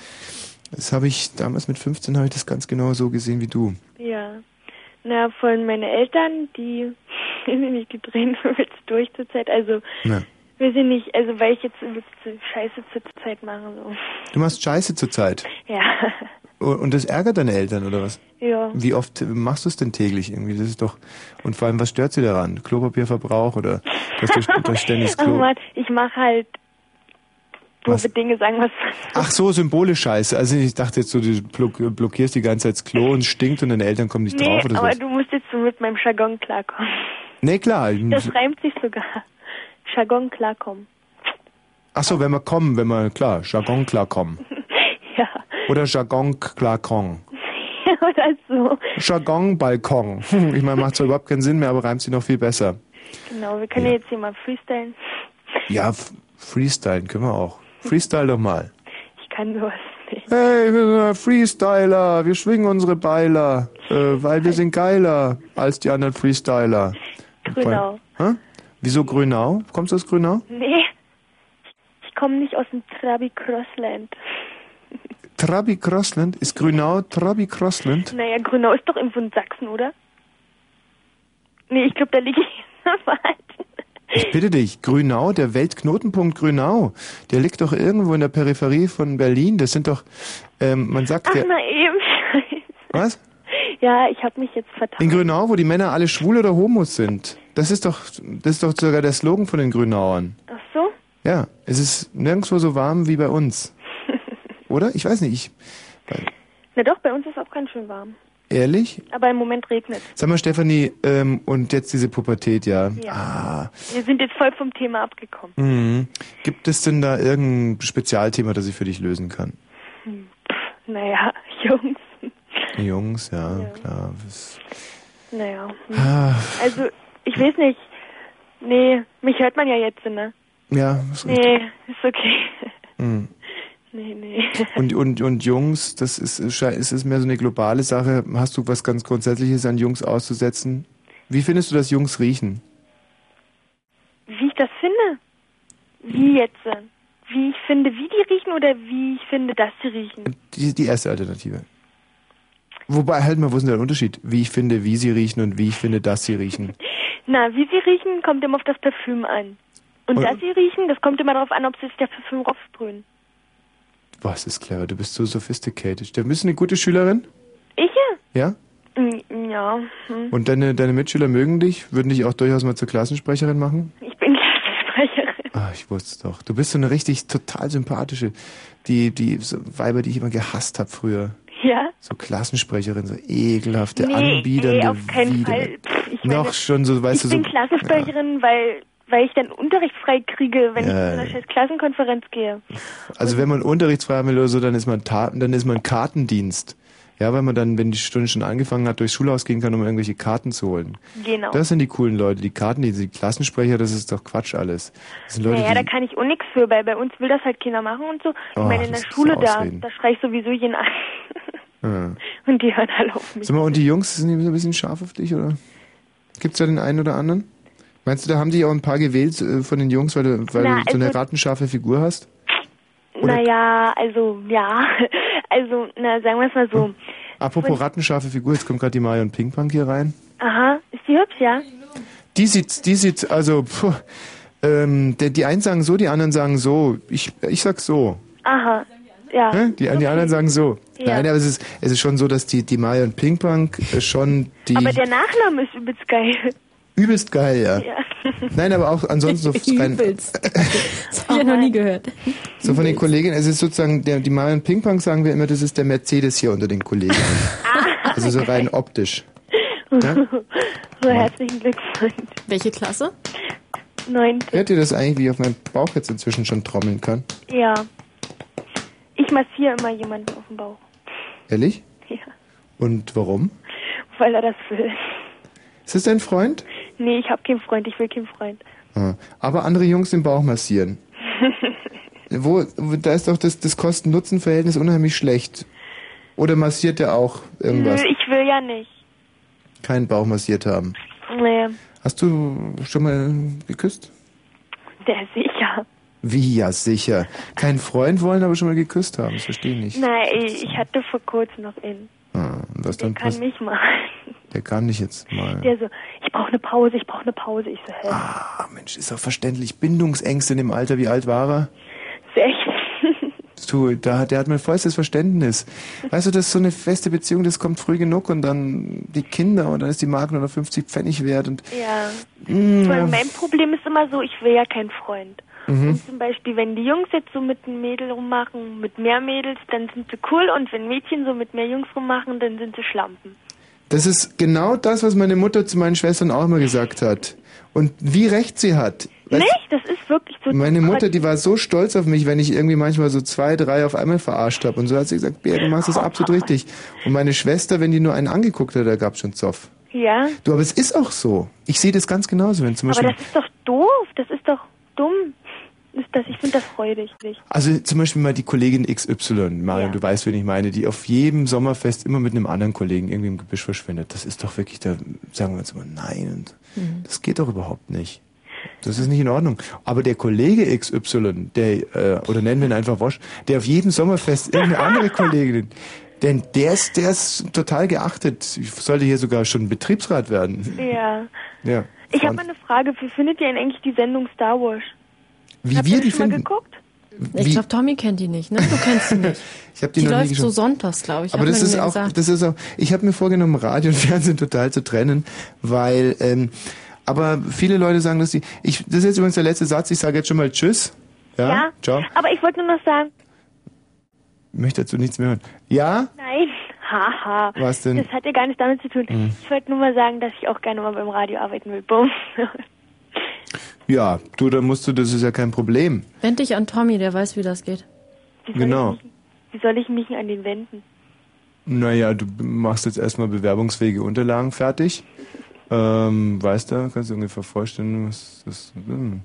das habe ich, damals mit 15 habe ich das ganz genau so gesehen wie du. Ja. Na, von meine Eltern, die sind nicht, die drehen jetzt durch zur Zeit. Also, Ja. Weiß ich nicht, also weil ich jetzt Scheiße zur Zeit mache. So. Du machst Scheiße zurzeit. Ja. Und das ärgert deine Eltern, oder was? Ja. Wie oft machst du es denn täglich irgendwie? Das ist doch, und vor allem, was stört sie daran? Klopapierverbrauch oder dass du, dass ständig Oh Klo... Mann, ich mache halt doofe Dinge, sagen wir Ach so, symbolisch Scheiße. Also ich dachte jetzt so, du block, blockierst die ganze Zeit das Klo und stinkt und deine Eltern kommen nicht Nee, drauf oder aber so. du musst jetzt so mit meinem Jargon klarkommen. Nee, klar. Das reimt sich sogar. Jargon klarkommen. Ach so, wenn wir kommen, wenn wir, klar, Jargon klarkommen. ja. Oder Jargon klarkommen. Oder so. Jargon Balkon. Ich meine, macht zwar überhaupt keinen Sinn mehr, aber reimt sich noch viel besser. Genau, wir können ja. jetzt hier mal freestylen. Ja, freestylen können wir auch. Freestyle doch mal. Ich kann sowas nicht. Hey, wir sind Freestyler, wir schwingen unsere Beiler, äh, weil wir sind geiler als die anderen Freestyler. Grünau. Hä? Wieso Grünau? Kommst du aus Grünau? Nee. Ich komme nicht aus dem Trabi Crossland. Trabi Crossland? Ist Grünau Trabi Crossland? Naja, Grünau ist doch irgendwo in Sachsen, oder? Nee, ich glaube, da liege ich falsch. Ich bitte dich, Grünau, der Weltknotenpunkt Grünau, der liegt doch irgendwo in der Peripherie von Berlin. Das sind doch, ähm, man sagt, Ach, der, na eben. Scheiße. was? Ja, ich habe mich jetzt vertan. In Grünau, wo die Männer alle schwul oder Homos sind. Das ist doch, das ist doch sogar der Slogan von den Grünauern. Ach so? Ja, es ist nirgendwo so warm wie bei uns. Oder? Ich weiß nicht, ich, Na doch, bei uns ist auch ganz schön warm. ehrlich? Aber im Moment regnet Sag mal, Stefanie, ähm, und jetzt diese Pubertät, ja. Ja. Ah, Wir sind jetzt voll vom Thema abgekommen. mhm. Gibt es denn da irgendein Spezialthema, das ich für dich lösen kann? Hm, naja, Jungs. Jungs, ja, klar. Das, Naja. hm. Ah. Also, ich weiß nicht. Nee, mich hört man ja jetzt, ne? ja, ist richtig. Nee, ist okay. Mhm. Nee, nee. Und, und, und Jungs, das ist, ist es mehr so eine globale Sache. Hast du was ganz Grundsätzliches an Jungs auszusetzen? Wie findest du, dass Jungs riechen? Wie ich das finde? Wie jetzt? Wie ich finde, wie die riechen oder wie ich finde, dass sie riechen? Die, die erste Alternative. Wobei, halt mal, wo ist denn der Unterschied? Wie ich finde, wie sie riechen und wie ich finde, dass sie riechen. Na, wie sie riechen, kommt immer auf das Parfüm an. Und Und- dass sie riechen, das kommt immer darauf an, ob sie sich das Parfüm raufsprühen. Was ist clever, du bist so sophisticated. Du bist eine gute Schülerin? Ich? Ja? Mm, Ja. Hm. Und deine, deine Mitschüler mögen dich? Würden dich auch durchaus mal zur Klassensprecherin machen? Ich bin Klassensprecherin. Ah, ich wusste es doch. Du bist so eine richtig total sympathische, die, die so Weiber, die ich immer gehasst habe früher. Ja? So Klassensprecherin, so ekelhafte, nee, anbiedernde, nee, auf keinen Wider- Fall. Pff, ich meine, Noch schon so, weißt ich du, bin so. Klassensprecherin, weil, weil ich dann Unterricht frei kriege, wenn Ja, ich zu einer scheiß Klassenkonferenz gehe. Also wenn man unterrichtsfrei haben will oder so, dann ist man Taten, dann ist man Kartendienst. Ja, weil man dann, wenn die Stunde schon angefangen hat, durchs Schulhaus gehen kann, um irgendwelche Karten zu holen. Genau. Das sind die coolen Leute, die Kartendienste, die Klassensprecher, das ist doch Quatsch alles. Das sind Leute, naja, da die, kann ich auch nichts für, weil bei uns will das halt keiner machen und so. Ich Oh, meine, in der Schule da, da schrei ich sowieso jeden an. ja. Und die hören alle auf mich. Sag mal, und die Jungs, sind die so ein bisschen scharf auf dich, oder? Gibt's da den einen oder anderen? Meinst du, da haben dich auch ein paar gewählt äh, von den Jungs, weil du, weil Na, du so eine also- rattenscharfe Figur hast? Naja, also, ja. Also, na, sagen wir es mal so. Apropos rattenscharfe Figur, jetzt kommt gerade die Marion Pinkpunk hier rein. Aha, ist die hübsch, ja? Die sieht, die sieht, also, puh, ähm, der, die einen sagen so, die anderen sagen so. Ich, ich sag so. Aha, ja. Hä? Die, die anderen sagen so. Ja. Nein, aber es ist, es ist schon so, dass die, die Marion Pinkpunk äh, schon die Aber der Nachname ist übelst geil. übelst geil, ja. Ja. Nein, aber auch ansonsten so rein. Das habe ich noch nie gehört. so von den Kolleginnen, es ist sozusagen, der, die Marion Ping-Pong sagen wir immer, das ist der Mercedes hier unter den Kolleginnen. Also so rein optisch. Ja? So, herzlichen Glückwunsch. Welche Klasse? Neunte. Hört ihr das eigentlich, wie ich auf meinem Bauch jetzt inzwischen schon trommeln kann? Ja. Ich massiere immer jemanden auf den Bauch. Ehrlich? Ja. Und warum? Weil er das will. Ist das dein Freund? Nee, ich habe keinen Freund, ich will keinen Freund. Ah. Aber andere Jungs den Bauch massieren. Wo, wo da ist doch das, das Kosten-Nutzen-Verhältnis unheimlich schlecht. Oder massiert er auch irgendwas? Nö, ich will ja nicht. Keinen Bauch massiert haben. Nee, Hast du schon mal geküsst? der sicher. Wie ja sicher. Keinen Freund wollen, aber schon mal geküsst haben. Das verstehe ich nicht. Nein, ich ich hatte vor kurzem noch einen. Ah, was dann Kann mich mal. Der kann nicht jetzt mal. Der so, ich brauche eine Pause, ich brauche eine Pause. Ich so, hä? Ah, Mensch, ist doch verständlich. Bindungsängste in dem Alter. Wie alt war er? Du, da, hat- der hat mein vollstes Verständnis. Weißt du, das ist so eine feste Beziehung, das kommt früh genug und dann die Kinder und dann ist die Mark nur noch 50 Pfennig wert und Ja. Mm, Weil ja. mein Problem ist immer so, ich will ja keinen Freund. Mhm. Und zum Beispiel, wenn die Jungs jetzt so mit einem Mädel rummachen, mit mehr Mädels, dann sind sie cool und wenn Mädchen so mit mehr Jungs rummachen, dann sind sie Schlampen. das ist genau das, was meine Mutter zu meinen Schwestern auch immer gesagt hat. Und wie recht sie hat. Nicht? Das ist wirklich so. Meine Mutter, die war so stolz auf mich, wenn ich irgendwie manchmal so zwei, drei auf einmal verarscht habe. Und so hat sie gesagt, Bea, du machst das absolut richtig. Und meine Schwester, wenn die nur einen angeguckt hat, da gab's schon Zoff. Ja. Du, aber es ist auch so. Ich sehe das ganz genauso, wenn zum Aber Beispiel... das ist doch doof. Das ist doch dumm. Ist das, ich finde das freudig. Nicht? Also zum Beispiel mal die Kollegin XY, Marion, du weißt, wen ich meine, die auf jedem Sommerfest immer mit einem anderen Kollegen irgendwie im Gebüsch verschwindet. Das ist doch wirklich, da sagen wir uns immer, nein, und Mhm. das geht doch überhaupt nicht. Das ist nicht in Ordnung. Aber der Kollege XY, der, äh, oder nennen wir ihn einfach Wosch, der auf jedem Sommerfest irgendeine andere Kollegin, denn der ist, der ist total geachtet. Ich sollte hier sogar schon Betriebsrat werden. Ja. Ja. Ich habe mal eine Frage. Wie findet ihr denn eigentlich die Sendung Star Wars? Wie Habt wir ihr die schon mal finden. geguckt? Ich glaube, Tommy kennt die nicht, ne? Du kennst sie nicht. Ich habe die, Die noch nie läuft so geschaut. sonntags, glaube ich. Aber das ist auch, das ist auch, ich habe mir vorgenommen, Radio und Fernsehen total zu trennen, weil, ähm, aber viele Leute sagen, dass die, ich, das ist jetzt übrigens der letzte Satz, ich sage jetzt schon mal Tschüss. Ja? Ciao. Aber ich wollte nur noch sagen, Ich möchte dazu nichts mehr hören. Ja? nein, haha. Was denn? Das hat ja gar nichts damit zu tun. Hm. Ich wollte nur mal sagen, dass ich auch gerne mal beim Radio arbeiten will. Bumm. Ja, du, dann musst du, das ist ja kein Problem. Wend dich an Tommy, der weiß, wie das geht. Genau. Wie soll ich mich an den wenden? Naja, du machst jetzt erstmal bewerbungsfähige Unterlagen fertig. Ähm, weißt du, kannst du ungefähr vorstellen, was das, hm.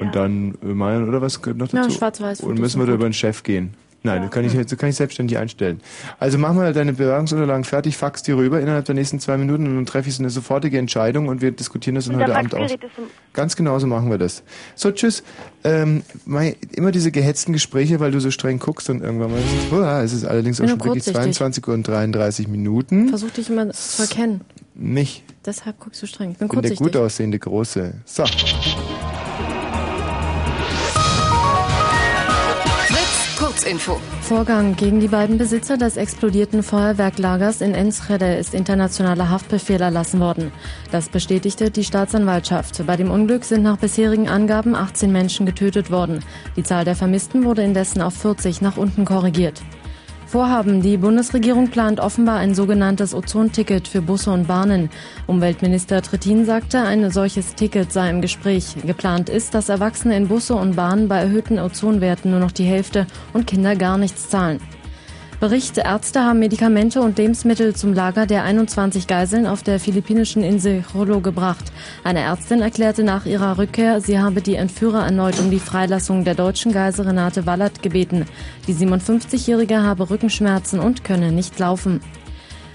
Und dann, äh, Marion, oder was gehört noch Ja, dazu? schwarz-weiß Und müssen wir da über den Chef gehen? Nein, das kann ich, das kann ich selbstständig einstellen. Also mach mal deine Bewerbungsunterlagen fertig, fax die rüber innerhalb der nächsten zwei Minuten und dann treffe ich eine sofortige Entscheidung und wir diskutieren das dann heute Abend aus. Ist Ganz genau so machen wir das. So, tschüss. Ähm, mei, immer diese gehetzten Gespräche, weil du so streng guckst und irgendwann mal. Uah, es ist allerdings auch schon wirklich kurzsichtig. 22 Uhr und 33 Minuten. Versuch dich immer zu erkennen. Nicht. Deshalb guckst du streng. Ich bin bin der gut aussehende Große. So. Kurzinfo. Vorgang gegen die beiden Besitzer des explodierten Feuerwerklagers in Enschede ist internationaler Haftbefehl erlassen worden. Das bestätigte die Staatsanwaltschaft. Bei dem Unglück sind nach bisherigen Angaben 18 Menschen getötet worden. Die Zahl der Vermissten wurde indessen auf 40 nach unten korrigiert. Vorhaben. Die Bundesregierung plant offenbar ein sogenanntes Ozonticket für Busse und Bahnen. Umweltminister Trittin sagte, ein solches Ticket sei im Gespräch. Geplant ist, dass Erwachsene in Busse und Bahnen bei erhöhten Ozonwerten nur noch die Hälfte und Kinder gar nichts zahlen. Bericht, Ärzte haben Medikamente und Lebensmittel zum Lager der 21 Geiseln auf der philippinischen Insel Jolo gebracht. Eine Ärztin erklärte nach ihrer Rückkehr, sie habe die Entführer erneut um die Freilassung der deutschen Geisel Renate Wallert gebeten. Die 57-Jährige habe Rückenschmerzen und könne nicht laufen.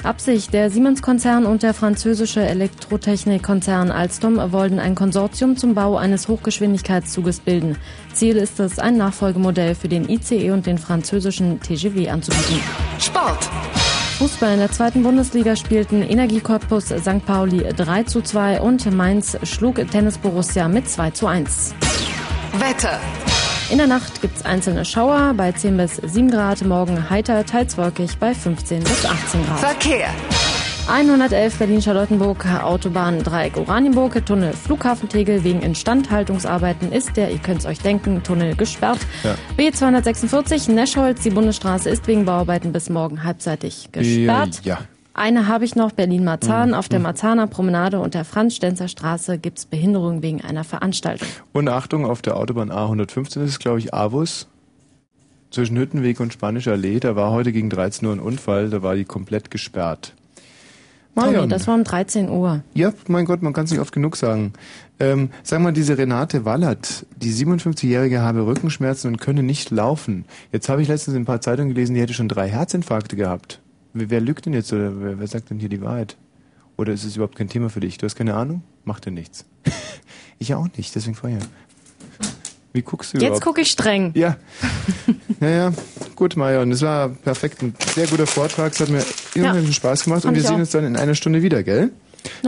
Absicht, der Siemens-Konzern und der französische Elektrotechnik-Konzern Alstom wollen ein Konsortium zum Bau eines Hochgeschwindigkeitszuges bilden. Ziel ist es, ein Nachfolgemodell für den ICE und den französischen TGV anzubieten. Sport. Fußball in der zweiten Bundesliga spielten Energiekorpus St. Pauli 3 zu 2 und Mainz schlug Tennis Borussia mit 2 zu 1. Wetter. In der Nacht gibt's einzelne Schauer bei 10 bis 7 Grad, morgen heiter, teils wolkig bei 15 bis 18 Grad. Verkehr. 111 Berlin-Charlottenburg, Autobahn Dreieck Oranienburg, Tunnel Flughafen Tegel. Wegen Instandhaltungsarbeiten ist der, ihr könnt es euch denken, Tunnel gesperrt. Ja. B246 Neschholz, die Bundesstraße ist wegen Bauarbeiten bis morgen halbseitig gesperrt. Ja. Eine habe ich noch, Berlin-Marzahn. Mhm. Auf der Marzahner Promenade und der Franz-Stenzer Straße gibt's Behinderung wegen einer Veranstaltung. Und Achtung, auf der Autobahn A115 ist es, glaube ich, Avus. Zwischen Hüttenweg und Spanische Allee. Da war heute gegen 13 Uhr ein Unfall. Da war die komplett gesperrt. Tommy, Marion. das war um 13 Uhr. Ja, mein Gott, man kann es nicht oft genug sagen. Ähm, sag mal, diese Renate Wallert, die 57-Jährige habe Rückenschmerzen und könne nicht laufen. Jetzt habe ich letztens in ein paar Zeitungen gelesen, die hätte schon drei Herzinfarkte gehabt. Wer, wer lügt denn jetzt oder wer, wer sagt denn hier die Wahrheit? Oder ist es überhaupt kein Thema für dich? Du hast keine Ahnung? Macht dir nichts. ich auch nicht, deswegen vorher. Wie guckst du Jetzt gucke ich streng. Ja. Naja, gut, Marion, das war perfekt. Ein sehr guter Vortrag. Es hat mir unheimlichen Spaß gemacht und wir sehen auch. uns dann in einer Stunde wieder, gell?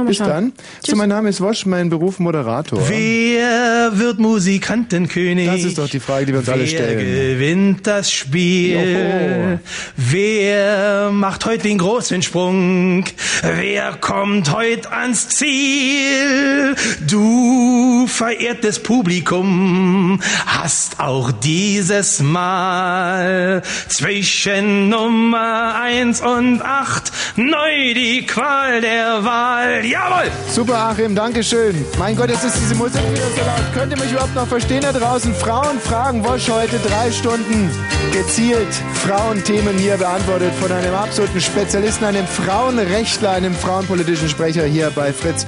Bis schauen. dann. So, mein Name ist Wosch, mein Beruf Moderator. Wer wird Musikantenkönig? Das ist doch die Frage, die wir uns alle Wer stellen. gewinnt das Spiel? Joho. Wer macht heute den großen Sprung? Wer kommt heute ans Ziel? Du, verehrtes Publikum, hast auch dieses Mal zwischen Nummer eins und acht neu die Qual der Wahl. Jawohl! Super, Achim, Dankeschön. Mein Gott, jetzt ist diese Musik wieder so laut. Könnt ihr mich überhaupt noch verstehen da draußen? Frauen fragen Wosch heute drei Stunden gezielt Frauenthemen hier beantwortet von einem absoluten Spezialisten, einem Frauenrechtler, einem frauenpolitischen Sprecher hier bei Fritz.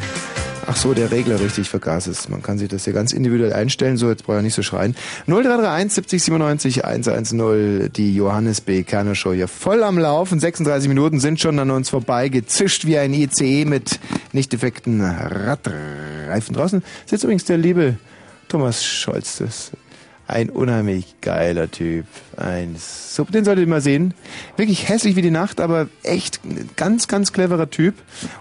Ach so, der Regler richtig vergaß es. Man kann sich das hier ganz individuell einstellen. So, jetzt brauche ich nicht so schreien. 0331 70 97 110. Die Johannes B. Kerner Show hier voll am Laufen. 36 Minuten sind schon an uns vorbei. Gezischt wie ein ICE mit nicht defekten Radreifen. Draußen sitzt übrigens der liebe Thomas Scholz. Das ein unheimlich geiler Typ. Ein Sub, den solltet ihr mal sehen. Wirklich hässlich wie die Nacht, aber echt ganz, ganz cleverer Typ.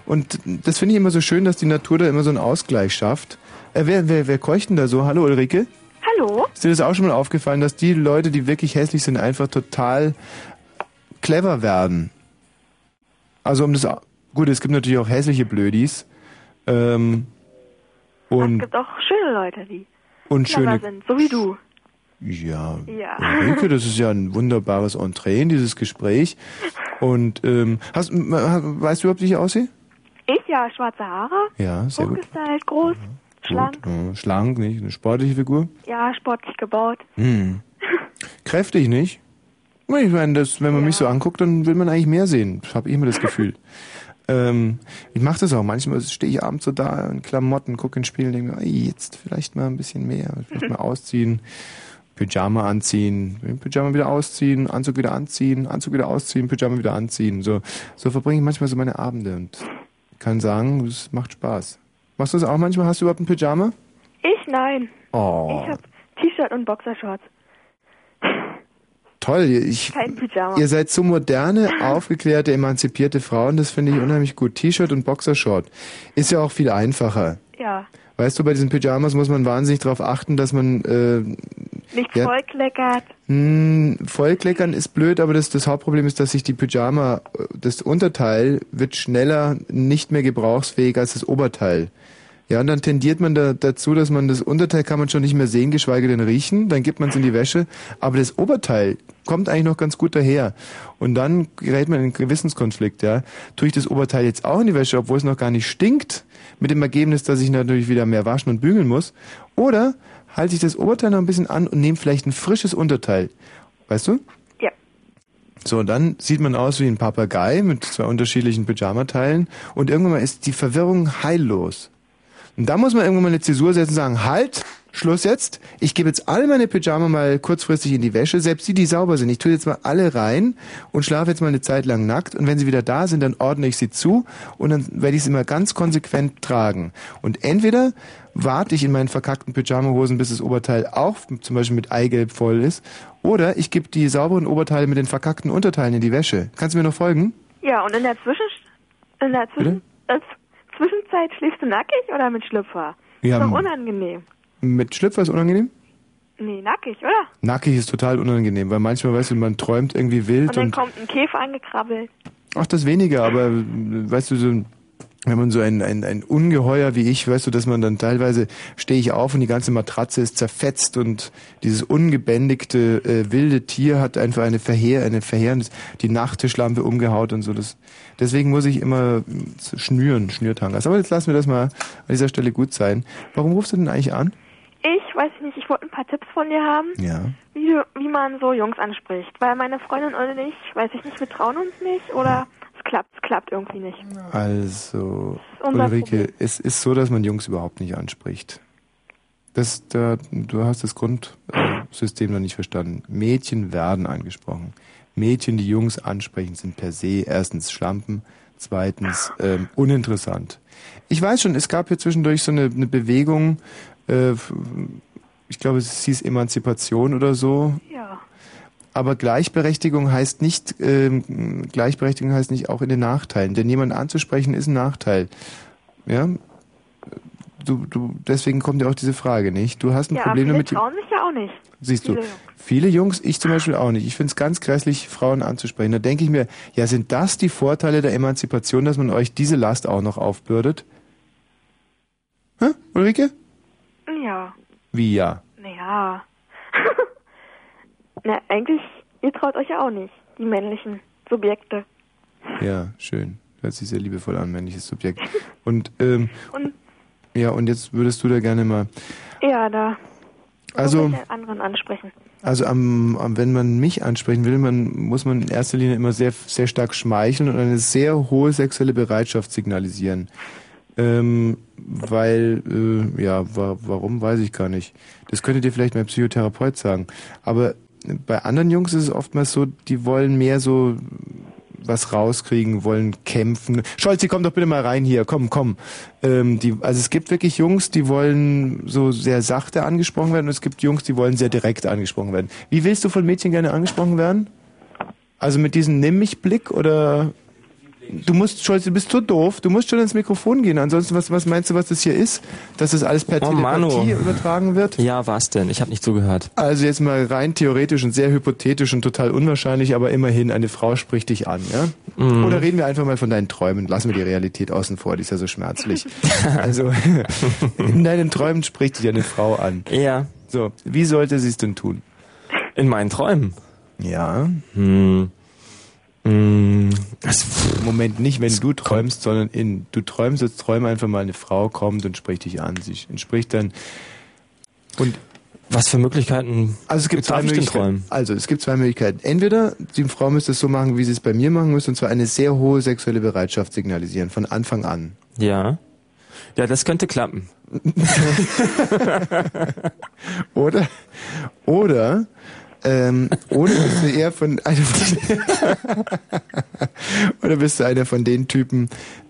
Und das finde ich immer so schön, dass die Natur da immer so einen Ausgleich schafft. Äh, wer, wer, wer keucht denn da so? Hallo Ulrike? Hallo? Ist dir das auch schon mal aufgefallen, dass die Leute, die wirklich hässlich sind, einfach total clever werden? Also um das, gut, es gibt natürlich auch hässliche Blödis. Ähm, Es und, gibt auch schöne Leute, die und schöne, sind, so wie du. Ja, Ja. Ulrike, das ist ja ein wunderbares Entree in dieses Gespräch. Und ähm, hast, weißt du überhaupt, wie ich aussehe? Ich ja, schwarze Haare, Ja, sehr gut. hochgestylt, groß, schlank, Gut, äh, schlank, nicht? Eine sportliche Figur? ja, sportlich gebaut. Hm. Kräftig, nicht? Ich meine, das, wenn man mich so anguckt, dann will man eigentlich mehr sehen. Habe ich immer das Gefühl. ähm, ich mache das auch. Manchmal stehe ich abends so da in Klamotten, gucke ins Spiel und denke, mir, "Ey, jetzt vielleicht mal ein bisschen mehr. Vielleicht mal ausziehen, Pyjama anziehen, Pyjama wieder ausziehen, Anzug wieder anziehen, Anzug wieder ausziehen, Pyjama wieder anziehen. So, so verbringe ich manchmal so meine Abende und kann sagen, es macht Spaß. Machst du das auch manchmal? Hast du überhaupt ein Pyjama? Ich nein. Oh, Ich hab T-Shirt und Boxershorts. toll. Ich, Kein Pyjama. Ihr seid so moderne, aufgeklärte, emanzipierte Frauen, das finde ich unheimlich gut. T-Shirt und Boxershort ist ja auch viel einfacher. Ja. Weißt du, bei diesen Pyjamas muss man wahnsinnig darauf achten, dass man äh, Nicht Ja. vollkleckert. mh, vollkleckern ist blöd, aber das, das Hauptproblem ist, dass sich die Pyjama, das Unterteil wird schneller nicht mehr gebrauchsfähig als das Oberteil. Ja, und dann tendiert man da, dazu, dass man das Unterteil kann man schon nicht mehr sehen, geschweige denn riechen. Dann gibt man es in die Wäsche. Aber das Oberteil kommt eigentlich noch ganz gut daher. Und dann gerät man in einen Gewissenskonflikt, ja. Tue ich das Oberteil jetzt auch in die Wäsche, obwohl es noch gar nicht stinkt, mit dem Ergebnis, dass ich natürlich wieder mehr waschen und bügeln muss. Oder halte ich das Oberteil noch ein bisschen an und nehme vielleicht ein frisches Unterteil. Weißt du? Ja. So, und dann sieht man aus wie ein Papagei mit zwei unterschiedlichen Pyjamateilen und irgendwann mal ist die Verwirrung heillos. Und da muss man irgendwann mal eine Zäsur setzen und sagen, halt, Schluss jetzt. Ich gebe jetzt all meine Pyjama mal kurzfristig in die Wäsche, selbst die, die sauber sind. Ich tue jetzt mal alle rein und schlafe jetzt mal eine Zeit lang nackt. Und wenn sie wieder da sind, dann ordne ich sie zu und dann werde ich sie immer ganz konsequent tragen. Und entweder warte ich in meinen verkackten Pyjamahosen, bis das Oberteil auch zum Beispiel mit Eigelb voll ist, oder ich gebe die sauberen Oberteile mit den verkackten Unterteilen in die Wäsche. Kannst du mir noch folgen? Ja, und in der Zwischen in der Zwischen äh, Zwischenzeit schläfst du nackig oder mit Schlüpfer? Ja, ist doch unangenehm. Mit Schlüpfer ist unangenehm? Nee, nackig, oder? Nackig ist total unangenehm, weil manchmal, weißt du, man träumt irgendwie wild Und dann und kommt ein Käfer angekrabbelt. Ach, das weniger, aber weißt du, so ein wenn man so ein, ein, ein Ungeheuer wie ich, weißt du, dass man dann teilweise stehe ich auf und die ganze Matratze ist zerfetzt und dieses ungebändigte äh, wilde Tier hat einfach eine verheer, eine verheerendes, die Nachttischlampe umgehaut und so. Das, deswegen muss ich immer schnüren, Schnürtangas. Aber jetzt lassen wir das mal an dieser Stelle gut sein. Warum rufst du denn eigentlich an? Ich weiß nicht, ich wollte ein paar Tipps von dir haben, Ja. wie, du, wie man so Jungs anspricht. Weil meine Freundin und ich, weiß ich nicht, wir trauen uns nicht oder es klappt, es klappt irgendwie nicht. Also, Ulrike, Problem. es ist so, dass man Jungs überhaupt nicht anspricht. Das, da, du hast das Grundsystem noch nicht verstanden. Mädchen werden angesprochen. Mädchen, die Jungs ansprechen, sind per se erstens Schlampen, zweitens ähm, uninteressant. Ich weiß schon, es gab hier zwischendurch so eine, eine Bewegung, äh, ich glaube, es hieß Emanzipation oder so. Ja. Aber Gleichberechtigung heißt nicht, ähm, Gleichberechtigung heißt nicht auch in den Nachteilen. Denn jemanden anzusprechen ist ein Nachteil. Ja? Du, du, deswegen kommt ja auch diese Frage nicht. Du hast ein ja, Problem viele damit. trauen sich ja auch nicht. Siehst du, Viele viele Jungs, ich zum Beispiel auch nicht. Ich finde es ganz grässlich, Frauen anzusprechen. Da denke ich mir, ja, sind das die Vorteile der Emanzipation, dass man euch diese Last auch noch aufbürdet? Hä, Ulrike? Ja. Wie ja? Naja. Na, eigentlich, ihr traut euch ja auch nicht, die männlichen Subjekte. Ja, schön. Hört sich sehr liebevoll an, männliches Subjekt. Und, ähm, Und ja, und jetzt würdest du da gerne mal ja, da Also- anderen ansprechen. Also am, am, wenn man mich ansprechen will, man, muss man in erster Linie immer sehr, sehr stark schmeicheln und eine sehr hohe sexuelle Bereitschaft signalisieren. Ähm, weil, äh, ja, wa warum, weiß ich gar nicht. Das könnte dir vielleicht mein Psychotherapeut sagen. Aber bei anderen Jungs ist es oftmals so, die wollen mehr so was rauskriegen, wollen kämpfen. Scholzi, komm doch bitte mal rein hier, komm, komm. Ähm, die, also es gibt wirklich Jungs, die wollen so sehr sachte angesprochen werden und es gibt Jungs, die wollen sehr direkt angesprochen werden. Wie willst du von Mädchen gerne angesprochen werden? Also mit diesem Nimm mich Blick oder du musst, Scholz, du bist so doof, du musst schon ins Mikrofon gehen. Ansonsten, was, was meinst du, was das hier ist? Dass das alles per Oh, Telepathie übertragen wird? Ja, was denn? Ich habe nicht zugehört. Also jetzt mal rein theoretisch und sehr hypothetisch und total unwahrscheinlich, aber immerhin, eine Frau spricht dich an, ja? Mhm. Oder reden wir einfach mal von deinen Träumen, lassen wir die Realität außen vor, die ist ja so schmerzlich. also in deinen Träumen spricht dich eine Frau an. Ja. So, wie sollte sie es denn tun? In meinen Träumen? Ja. Hm. Hm. Moment, nicht wenn du träumst, sondern in, du träumst jetzt träume einfach mal, eine Frau kommt und spricht dich an. Sie entspricht dann und Was für Möglichkeiten Also es gibt zwei Möglichkeiten. Also es gibt zwei Möglichkeiten. Entweder die Frau müsste es so machen, wie sie es bei mir machen müsste, und zwar eine sehr hohe sexuelle Bereitschaft signalisieren von Anfang an. Ja. Ja, das könnte klappen. Oder oder ähm, oder bist du eher von einer von, oder bist du einer von den Typen,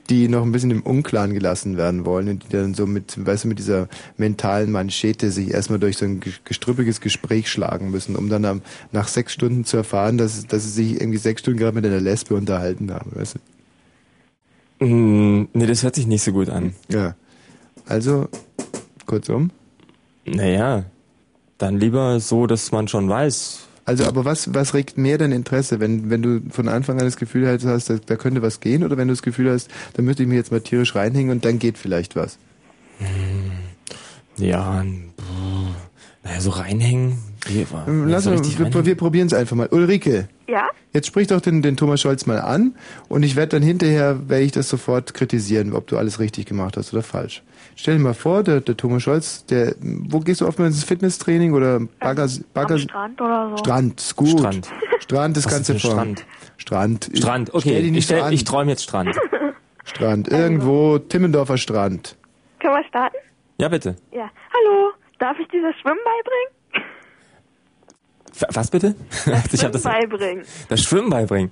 die noch ein bisschen im Unklaren gelassen werden wollen und die dann so mit, weißt du, mit dieser mentalen Manschete sich erstmal durch so ein ge- gestrüppiges Gespräch schlagen müssen, um dann am, nach sechs Stunden zu erfahren, dass, dass sie sich irgendwie sechs Stunden gerade mit einer Lesbe unterhalten haben, weißt du? Hm, nee, das hört sich nicht so gut an. Ja. Also, kurzum. Naja, dann lieber so, dass man schon weiß. Also, aber was, was regt mehr dein Interesse, wenn, wenn du von Anfang an das Gefühl hast, da, da könnte was gehen, oder wenn du das Gefühl hast, da müsste ich mich jetzt mal tierisch reinhängen und dann geht vielleicht was? Ja, pff, naja, so reinhängen. Wie, Ähm, Lass mal, wir, wir probieren es einfach mal. Ulrike, Ja? jetzt sprich doch den, den Thomas Scholz mal an und ich werde dann hinterher, werde ich das sofort kritisieren, ob du alles richtig gemacht hast oder falsch. Stell dir mal vor, der, der Thomas Scholz, der, wo gehst du oftmals ins Fitnesstraining oder Bagger, Bagger, Am Strand oder so. Strand, ist gut. Strand. Strand, das Was ganze vor. Strand? Strand. Strand, okay. Ich, stell, an. ich träume jetzt Strand. Strand. Irgendwo, Timmendorfer Strand. Können wir starten? Ja, bitte. Ja. Hallo, darf ich dir das Schwimmen beibringen? Was bitte? ich das, beibringen. das Schwimmen beibringen.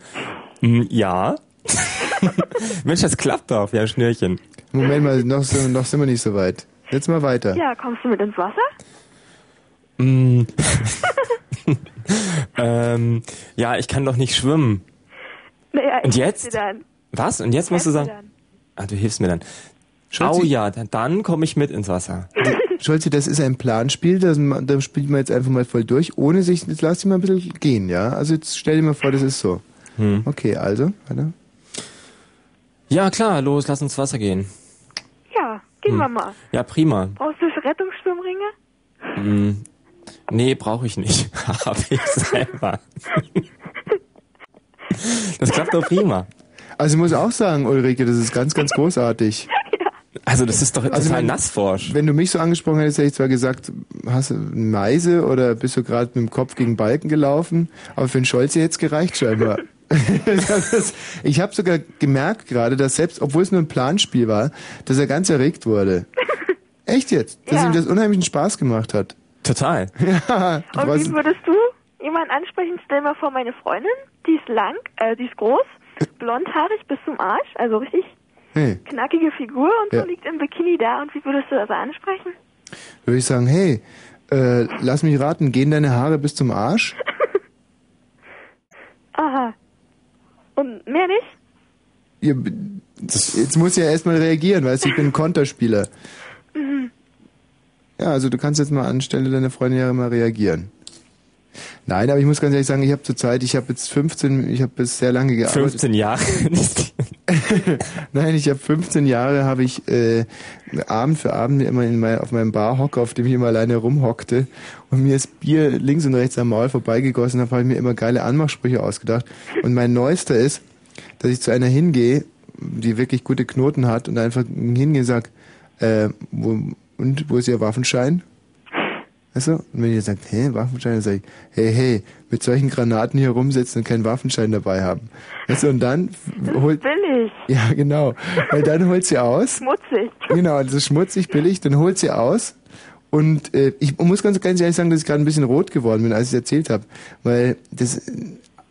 Hm, ja. Mensch, das klappt doch, ja, Schnürchen. Moment mal, noch, sind- noch sind wir nicht so weit. Jetzt mal weiter. Ja, kommst du mit ins Wasser? Hm. ähm, ja, ich kann doch nicht schwimmen. Naja, ich Und jetzt? Dir dann. Was? Und jetzt musst du sagen, dann. ah, du hilfst mir dann. Scholzi- Oh ja, dann, dann komme ich mit ins Wasser. Scholzi, das ist ein Planspiel, das, da spielt man jetzt einfach mal voll durch, ohne sich, jetzt lass dich mal ein bisschen gehen, ja? Also jetzt stell dir mal vor, das ist so. Hm. Okay, also, weiter. Ja, klar, los, lass uns Wasser gehen. Ja, gehen Hm. wir mal. Ja, prima. Brauchst du Rettungsschwimmringe? Hm. Nee, brauche ich nicht. Hab ich selber. das klappt doch prima. Also ich muss auch sagen, Ulrike, das ist ganz, ganz großartig. Also das ist doch total wenn- nassforsch. Wenn du mich so angesprochen hättest, hätte ich zwar gesagt, hast du eine Meise oder bist du gerade mit dem Kopf gegen Balken gelaufen, aber für den Scholz hätte es gereicht scheinbar. Ich habe sogar gemerkt gerade, dass selbst, obwohl es nur ein Planspiel war, dass er ganz erregt wurde. Echt jetzt? Dass Ja. ihm das unheimlichen Spaß gemacht hat. Total. Ja, Und wie würdest du jemanden ansprechen? Stell mal vor, meine Freundin, die ist lang, äh, die ist groß, blondhaarig bis zum Arsch, also richtig hey, knackige Figur und Ja. so liegt im Bikini da. Und wie würdest du das ansprechen? würde ich sagen, hey, äh, lass mich raten, gehen deine Haare bis zum Arsch? Aha. Und mehr nicht? B- jetzt muss ich ja erstmal reagieren, weißt du, ich bin ein Konterspieler. Mhm. Ja, also du kannst jetzt mal anstelle deiner Freundin ja mal reagieren. Nein, aber ich muss ganz ehrlich sagen, ich habe zurzeit, ich habe jetzt 15, ich habe bis sehr lange gearbeitet. 15 Jahre. Nein, ich habe 15 Jahre, habe ich äh, Abend für Abend immer in mein, auf meinem Barhocker, auf dem ich immer alleine rumhockte und mir das Bier links und rechts am Maul vorbeigegossen habe, habe ich mir immer geile Anmachsprüche ausgedacht. Und mein neuester ist, dass ich zu einer hingehe, die wirklich gute Knoten hat und einfach hingehe und sag, äh, wo, und wo ist Ihr Waffenschein? Weißt du? Und wenn ihr sagt, hä, Waffenschein, dann sag ich, hey, hey, mit solchen Granaten hier rumsitzen und keinen Waffenschein dabei haben. Weißt du, und dann holt, Billig. ja, genau. Weil dann holt sie aus. Schmutzig. Genau, das ist schmutzig, billig. Dann holt sie aus. Und äh, ich muss ganz, ganz ehrlich sagen, dass ich gerade ein bisschen rot geworden bin, als ich es erzählt habe. Weil das,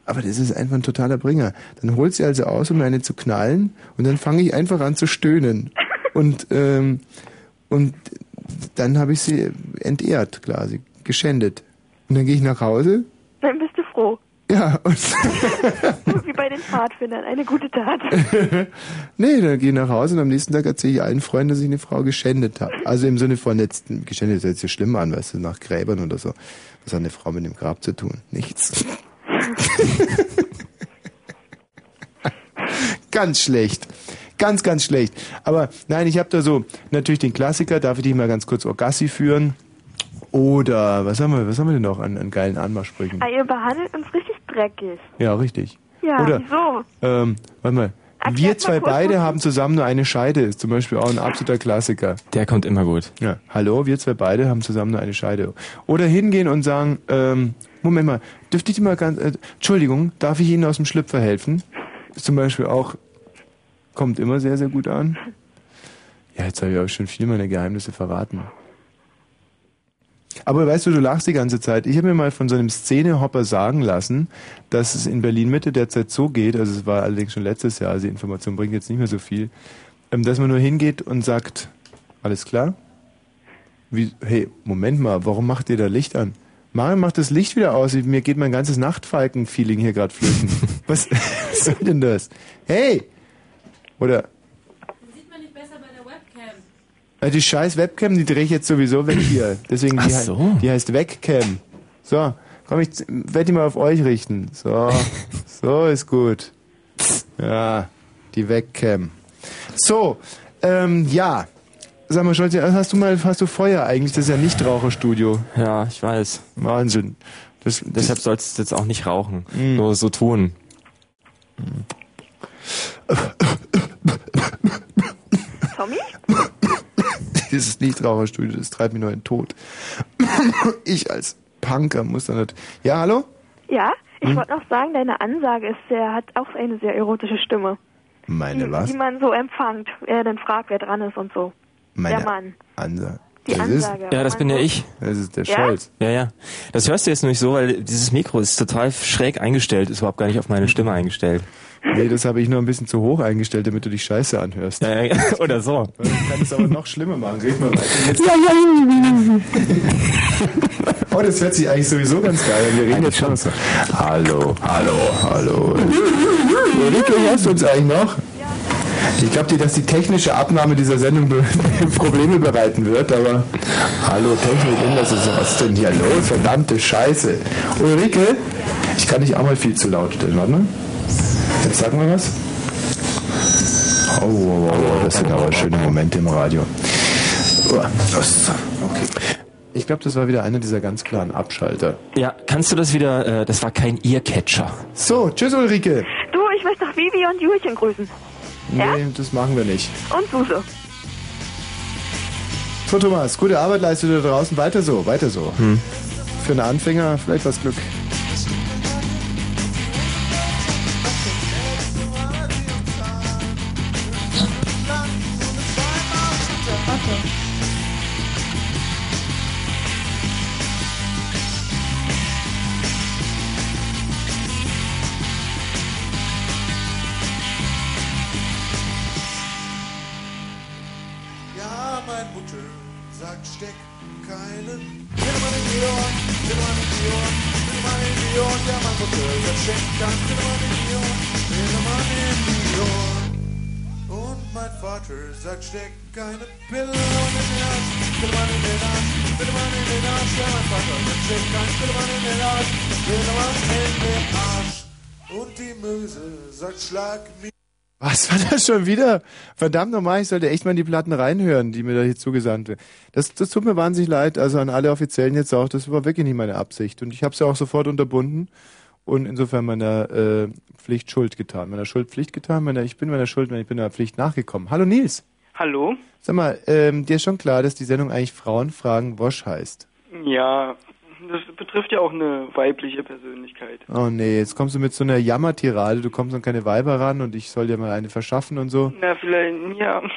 aber das ist einfach ein totaler Bringer. Dann holt sie also aus, um mir eine zu knallen. Und dann fange ich einfach an zu stöhnen. Und, ähm, und dann habe ich sie entehrt, quasi, geschändet. Und dann gehe ich nach Hause. Dann bist du froh. Ja, und Wie bei den Pfadfindern. Eine gute Tat. nee, dann gehe ich nach Hause und am nächsten Tag erzähle ich allen Freunden, dass ich eine Frau geschändet habe. Also im Sinne von jetzt, geschändet ist jetzt so schlimm an, weißt du, nach Gräbern oder so. Was hat eine Frau mit dem Grab zu tun? Nichts. ganz schlecht. Ganz, ganz schlecht. Aber nein, ich habe da so natürlich den Klassiker, darf ich dich mal ganz kurz Orgassi führen? Oder was haben wir, was haben wir denn noch an, an geilen Anmachsprüchen? Ah, ihr behandelt uns richtig dreckig. Ja, richtig. Ja, Oder, wieso? Ähm, warte mal. Erklärt wir zwei kurz, beide haben zusammen nur eine Scheide, ist zum Beispiel auch ein absoluter Klassiker. Der kommt immer gut. Ja. Hallo, wir zwei beide haben zusammen nur eine Scheide. Oder hingehen und sagen, ähm, Moment mal, dürfte ich dir mal ganz, äh, Entschuldigung, darf ich Ihnen aus dem Schlüpfer helfen? Ist zum Beispiel auch, kommt immer sehr, sehr gut an. Ja, jetzt habe ich auch schon viele meiner Geheimnisse verraten. Aber weißt du, du lachst die ganze Zeit. Ich habe mir mal von so einem Szenehopper sagen lassen, dass es in Berlin Mitte derzeit so geht, also es war allerdings schon letztes Jahr, also die Information bringt jetzt nicht mehr so viel, ähm, dass man nur hingeht und sagt, alles klar? Wie, hey, Moment mal, warum macht ihr da Licht an? Marion macht das Licht wieder aus. Mir geht mein ganzes Nachtfalken-Feeling hier gerade flöten. was, was soll denn das? Hey! Oder Sieht man nicht besser bei der Webcam. äh, die scheiß Webcam, die drehe ich jetzt sowieso weg hier. Deswegen die, so. die heißt Wegcam. So, komm, ich werde die mal auf euch richten. So, so ist gut. Ja, die Wegcam. So, ähm, ja. Sag mal, Scholz, hast du mal, hast du Feuer eigentlich? Das ist ja nicht Raucherstudio. Ja, ich weiß. Wahnsinn. Das, Deshalb sollst du jetzt auch nicht rauchen. Mhm. Nur so tun. Tommy? Das ist nicht Raucherstudio, das treibt mich nur in den Tod. Ich als Punker muss dann nicht. Ja, hallo? Ja, ich Hm? wollte noch sagen, deine Ansage ist sehr, hat auch eine sehr erotische Stimme. Meine die, was? Die man so empfängt, wer dann fragt, wer dran ist und so. Meine Der Mann. Ansage. Die das Ansage. Ist, Ja, das bin ja ich. das ist der Ja? Scholz. Ja, ja. Das hörst du jetzt nur nicht so, weil dieses Mikro ist total schräg eingestellt, ist überhaupt gar nicht auf meine Stimme eingestellt. Nee, das habe ich nur ein bisschen zu hoch eingestellt, damit du dich scheiße anhörst. Ja, ja, oder so. Ich kann es aber noch schlimmer machen. Red mal weiter. Jetzt. Oh, das hört sich eigentlich sowieso ganz geil an. Wir reden jetzt schon so. Hallo, hallo, hallo. Ulrike, hörst du uns eigentlich noch? Ich glaube dir, dass die technische Abnahme dieser Sendung be Probleme bereiten wird, aber hallo Technik, das ist was ist denn hier los? Verdammte Scheiße. Ulrike, ich kann dich auch mal viel zu laut stellen, warte mal. Jetzt sag mal was. Oh, oh, oh, das sind aber schöne Momente im Radio. Oh, okay. Ich glaube, das war wieder einer dieser ganz klaren Abschalter. Ja, kannst du das wieder, äh, das war kein Earcatcher. So, tschüss Ulrike. Du, ich möchte doch Vivi und Julchen grüßen. Nee, das machen wir nicht. Und Suse. So Thomas, gute Arbeit leistet du da draußen. Weiter so, weiter so. Für einen Anfänger vielleicht was Glück. Was war das schon wieder? Verdammt nochmal, ich sollte echt mal in die Platten reinhören, die mir da hier zugesandt werden. Das, das tut mir wahnsinnig leid, also an alle Offiziellen jetzt auch, das war wirklich nicht meine Absicht. Und ich habe es ja auch sofort unterbunden und insofern meiner äh, Pflicht Schuld getan. Meiner Schuld Pflicht getan, meiner, ich bin meiner Schuld, ich bin meiner Pflicht nachgekommen. Hallo Nils. Hallo? Sag mal, ähm, dir ist schon klar, dass die Sendung eigentlich Frauenfragen Wosch heißt. Ja, das betrifft ja auch eine weibliche Persönlichkeit. Oh nee, jetzt kommst du mit so einer Jammertirade, du kommst an keine Weiber ran und ich soll dir mal eine verschaffen und so. Na, vielleicht, ja.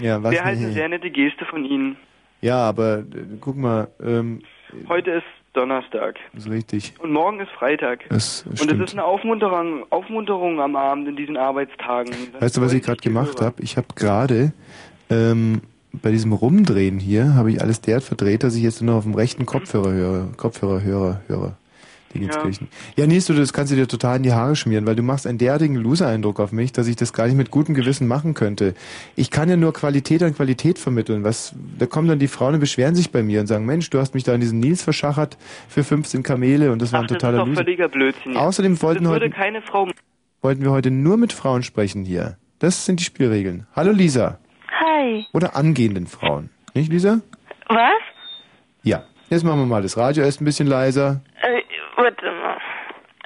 Ja, was? Wäre halt eine nee. sehr nette Geste von Ihnen. Ja, aber äh, guck mal, ähm, Heute ist Donnerstag. ist richtig. Und morgen ist Freitag. Das und es ist eine Aufmunterung, Aufmunterung am Abend in diesen Arbeitstagen. Weißt du, was ich gerade gemacht habe? Ich habe gerade ähm, bei diesem Rumdrehen hier, habe ich alles derart verdreht, dass ich jetzt nur noch auf dem rechten Kopfhörer höre. Kopfhörer höre, höre. Dingenskirchen. Ja, Nils, du, das kannst du dir total in die Haare schmieren, weil du machst einen derartigen Loser-Eindruck auf mich, dass ich das gar nicht mit gutem Gewissen machen könnte. Ich kann ja nur Qualität an Qualität vermitteln. Was, da kommen dann die Frauen und beschweren sich bei mir und sagen, Mensch, du hast mich da in diesen Nils verschachert für 15 Kamele und das war Ach, ein das ist totaler doch völliger Blödsinn. Außerdem wollten heute- keine Frau... Wollten wir heute nur mit Frauen sprechen hier. Das sind die Spielregeln. Hallo Lisa. Hi. Oder angehenden Frauen. Nicht, Lisa? Was? Ja. Jetzt machen wir mal das Radio erst ein bisschen leiser. Äh, warte mal.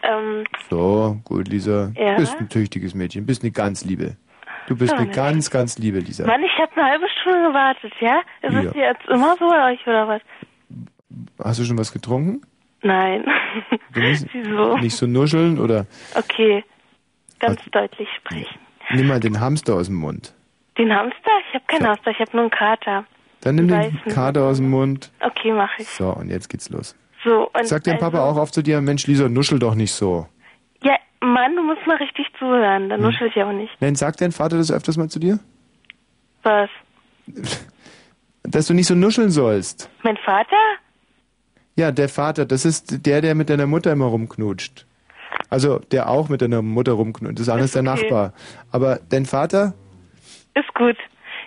Ähm, So, gut, Lisa. Ja? Bist ein tüchtiges Mädchen. Bist eine ganz liebe. Du bist eine ne? ganz, ganz liebe, Lisa. Mann, ich habe eine halbe Stunde gewartet, ja? Ist Ja. es jetzt immer so bei euch oder was? Hast du schon was getrunken? Nein. Du Wieso? nicht so nuscheln oder Okay. Ganz deutlich sprechen. nimm mal den Hamster aus dem Mund. Den Hamster? Ich habe keinen Hamster, ich habe nur einen Kater. Dann nimm den. Kater aus dem Mund. Okay, mache ich. So, und jetzt geht's los. So, und Sag dein Papa also- auch oft zu dir, Mensch, Lisa, nuschel doch nicht so. Ja, Mann, du musst mal richtig zuhören, Hm. dann nuschel ich auch nicht. Nein, sagt dein Vater das öfters mal zu dir? Was? Dass du nicht so nuscheln sollst. Mein Vater? Ja, der Vater, das ist der, der mit deiner Mutter immer rumknutscht. Also, der auch mit deiner Mutter rumknutscht. Das andere ist der okay. Nachbar. Aber dein Vater? Ist gut.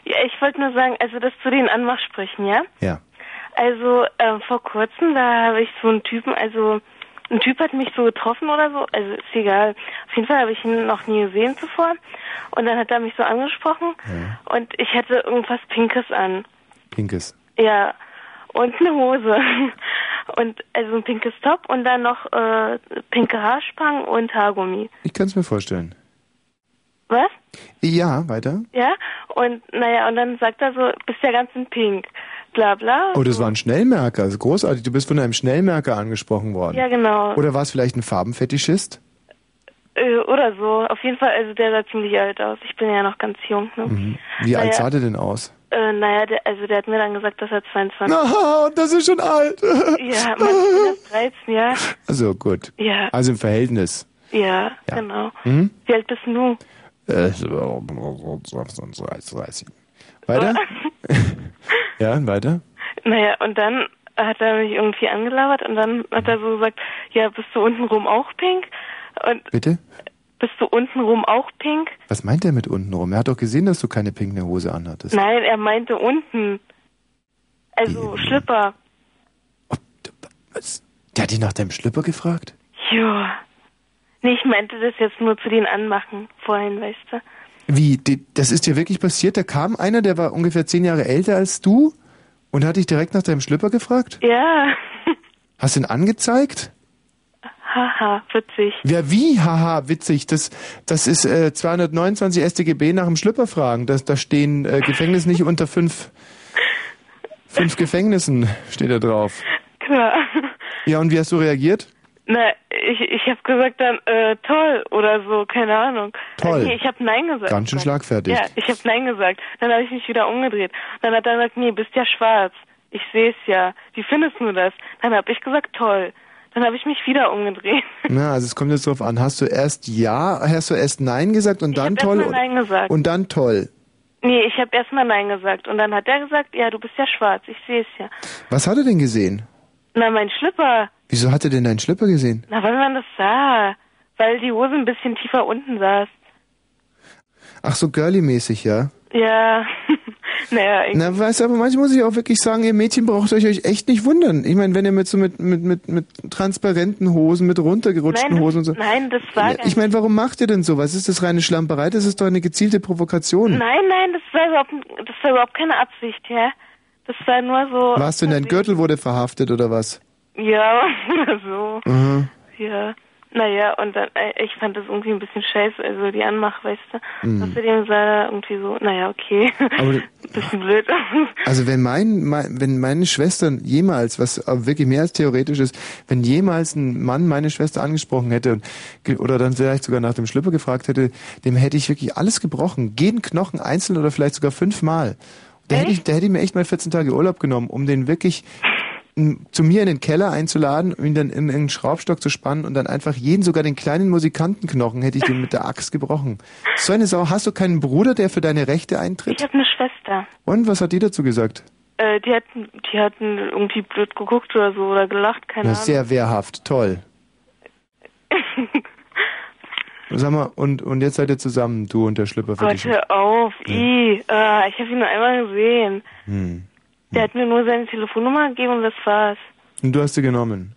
Ja, ich wollte nur sagen, also das zu den Anmachsprüchen, ja? Ja. Also ähm, vor kurzem, da habe ich so einen Typen, also ein Typ hat mich so getroffen oder so, also ist egal. Auf jeden Fall habe ich ihn noch nie gesehen zuvor. Und dann hat er mich so angesprochen und ich hatte irgendwas Pinkes an. Pinkes. Ja, und eine Hose. Und also ein pinkes Top und dann noch äh, pinke Haarspangen und Haargummi. Ich kann es mir vorstellen. Was? Ja, weiter. Ja? Und naja, und dann sagt er so, bist ja ganz in pink. Bla bla. Oh, das war ein Schnellmerker. Das ist großartig. Du bist von einem Schnellmerker angesprochen worden. Ja, genau. Oder war es vielleicht ein Farbenfetischist? Äh, oder so. Auf jeden Fall, also der sah ziemlich alt aus. Ich bin ja noch ganz jung. Ne? Mhm. Wie alt Naja. sah der denn aus? Äh, naja, der, also der hat mir dann gesagt, dass er 22 Na, das ist schon alt. Ja, man, erst 13, ja. Also gut. Ja. Also im Verhältnis. Ja, genau. Hm? Wie alt bist du? Äh, so, 30. Weiter? ja, weiter? Naja, und dann hat er mich irgendwie angelabert und dann hat er so gesagt, ja, bist du untenrum auch pink? Und Bitte? bist du untenrum auch pink? Was meint er mit unten rum? Er hat doch gesehen, dass du keine pinkne Hose anhattest. Nein, er meinte unten. Also Schlipper. Der hat dich nach deinem Schlipper gefragt? Ja. Nee, ich meinte das jetzt nur zu den Anmachen vorhin, weißt du? Wie, die, das ist dir wirklich passiert? Da kam einer, der war ungefähr zehn Jahre älter als du und hat dich direkt nach deinem Schlüpper gefragt? Ja. Hast du ihn angezeigt? Haha, witzig. Ja, wie? Haha, witzig. Das, das ist äh, 229 StGB nach dem Schlüpper fragen. Das, da stehen äh, Gefängnis nicht unter fünf, fünf Gefängnissen, steht da drauf. Klar. Ja, und wie hast du reagiert? Na, ich, ich habe gesagt dann, äh, toll oder so, keine Ahnung. Toll. Nee, ich habe Nein gesagt. Ganz schön schlagfertig. Ja, ich habe Nein gesagt. Dann habe ich mich wieder umgedreht. Dann hat er gesagt, nee, bist ja schwarz. Ich sehe es ja. Wie findest du das? Dann habe ich gesagt, toll. Dann habe ich mich wieder umgedreht. Na, also es kommt jetzt drauf an. Hast du erst Ja, hast du erst Nein gesagt und dann hab toll? erst mal Nein gesagt. Und dann toll. Nee, ich habe erstmal Nein gesagt. Und dann hat er gesagt, ja, du bist ja schwarz. Ich sehe es ja. Was hat er denn gesehen? Na, mein Schlipper. Wieso hat er denn deinen Schlipper gesehen? Na, weil man das sah. Weil die Hose ein bisschen tiefer unten saß. Ach so, girly-mäßig, ja? Ja. naja, ich, Na, weißt du, aber manchmal muss ich auch wirklich sagen, ihr Mädchen braucht euch euch echt nicht wundern. Ich meine, wenn ihr mit so mit, mit, mit, mit transparenten Hosen, mit runtergerutschten nein, Hosen und so. nein, das war Ich meine, warum macht ihr denn sowas? Ist das reine Schlamperei? Das ist doch eine gezielte Provokation. Nein, nein, das war überhaupt, das war überhaupt keine Absicht, ja. Das war nur so. Warst du in dein Gürtel wurde verhaftet oder was? Ja, oder so. Aha. Ja. Naja, und dann, äh, ich fand das irgendwie ein bisschen scheiße, also die Anmach, weißt du. Mhm. Außerdem sah er irgendwie so, naja, okay. Aber bisschen blöd. Also wenn mein, mein wenn meine Schwestern jemals, was wirklich mehr als theoretisch ist, wenn jemals ein Mann meine Schwester angesprochen hätte oder dann vielleicht sogar nach dem Schlüpper gefragt hätte, dem hätte ich wirklich alles gebrochen, jeden Knochen einzeln oder vielleicht sogar fünfmal. Da hätte ich, da hätte ich mir echt mal 14 Tage Urlaub genommen, um den wirklich zu mir in den Keller einzuladen, um ihn dann in einen Schraubstock zu spannen und dann einfach jeden, sogar den kleinen Musikantenknochen, hätte ich den mit der Axt gebrochen. So eine Sau. Hast du keinen Bruder, der für deine Rechte eintritt? Ich habe eine Schwester. Und was hat die dazu gesagt? Äh, die hatten, die hatten irgendwie blöd geguckt oder so oder gelacht, keine Na, Ahnung. sehr wehrhaft, toll. Sag mal, und, und jetzt seid ihr zusammen, du und der Schlüpper für Gott, hör auf, i, äh, ich habe ihn nur einmal gesehen. Hm. Der hat mir nur seine Telefonnummer gegeben und das war's. Und du hast sie genommen.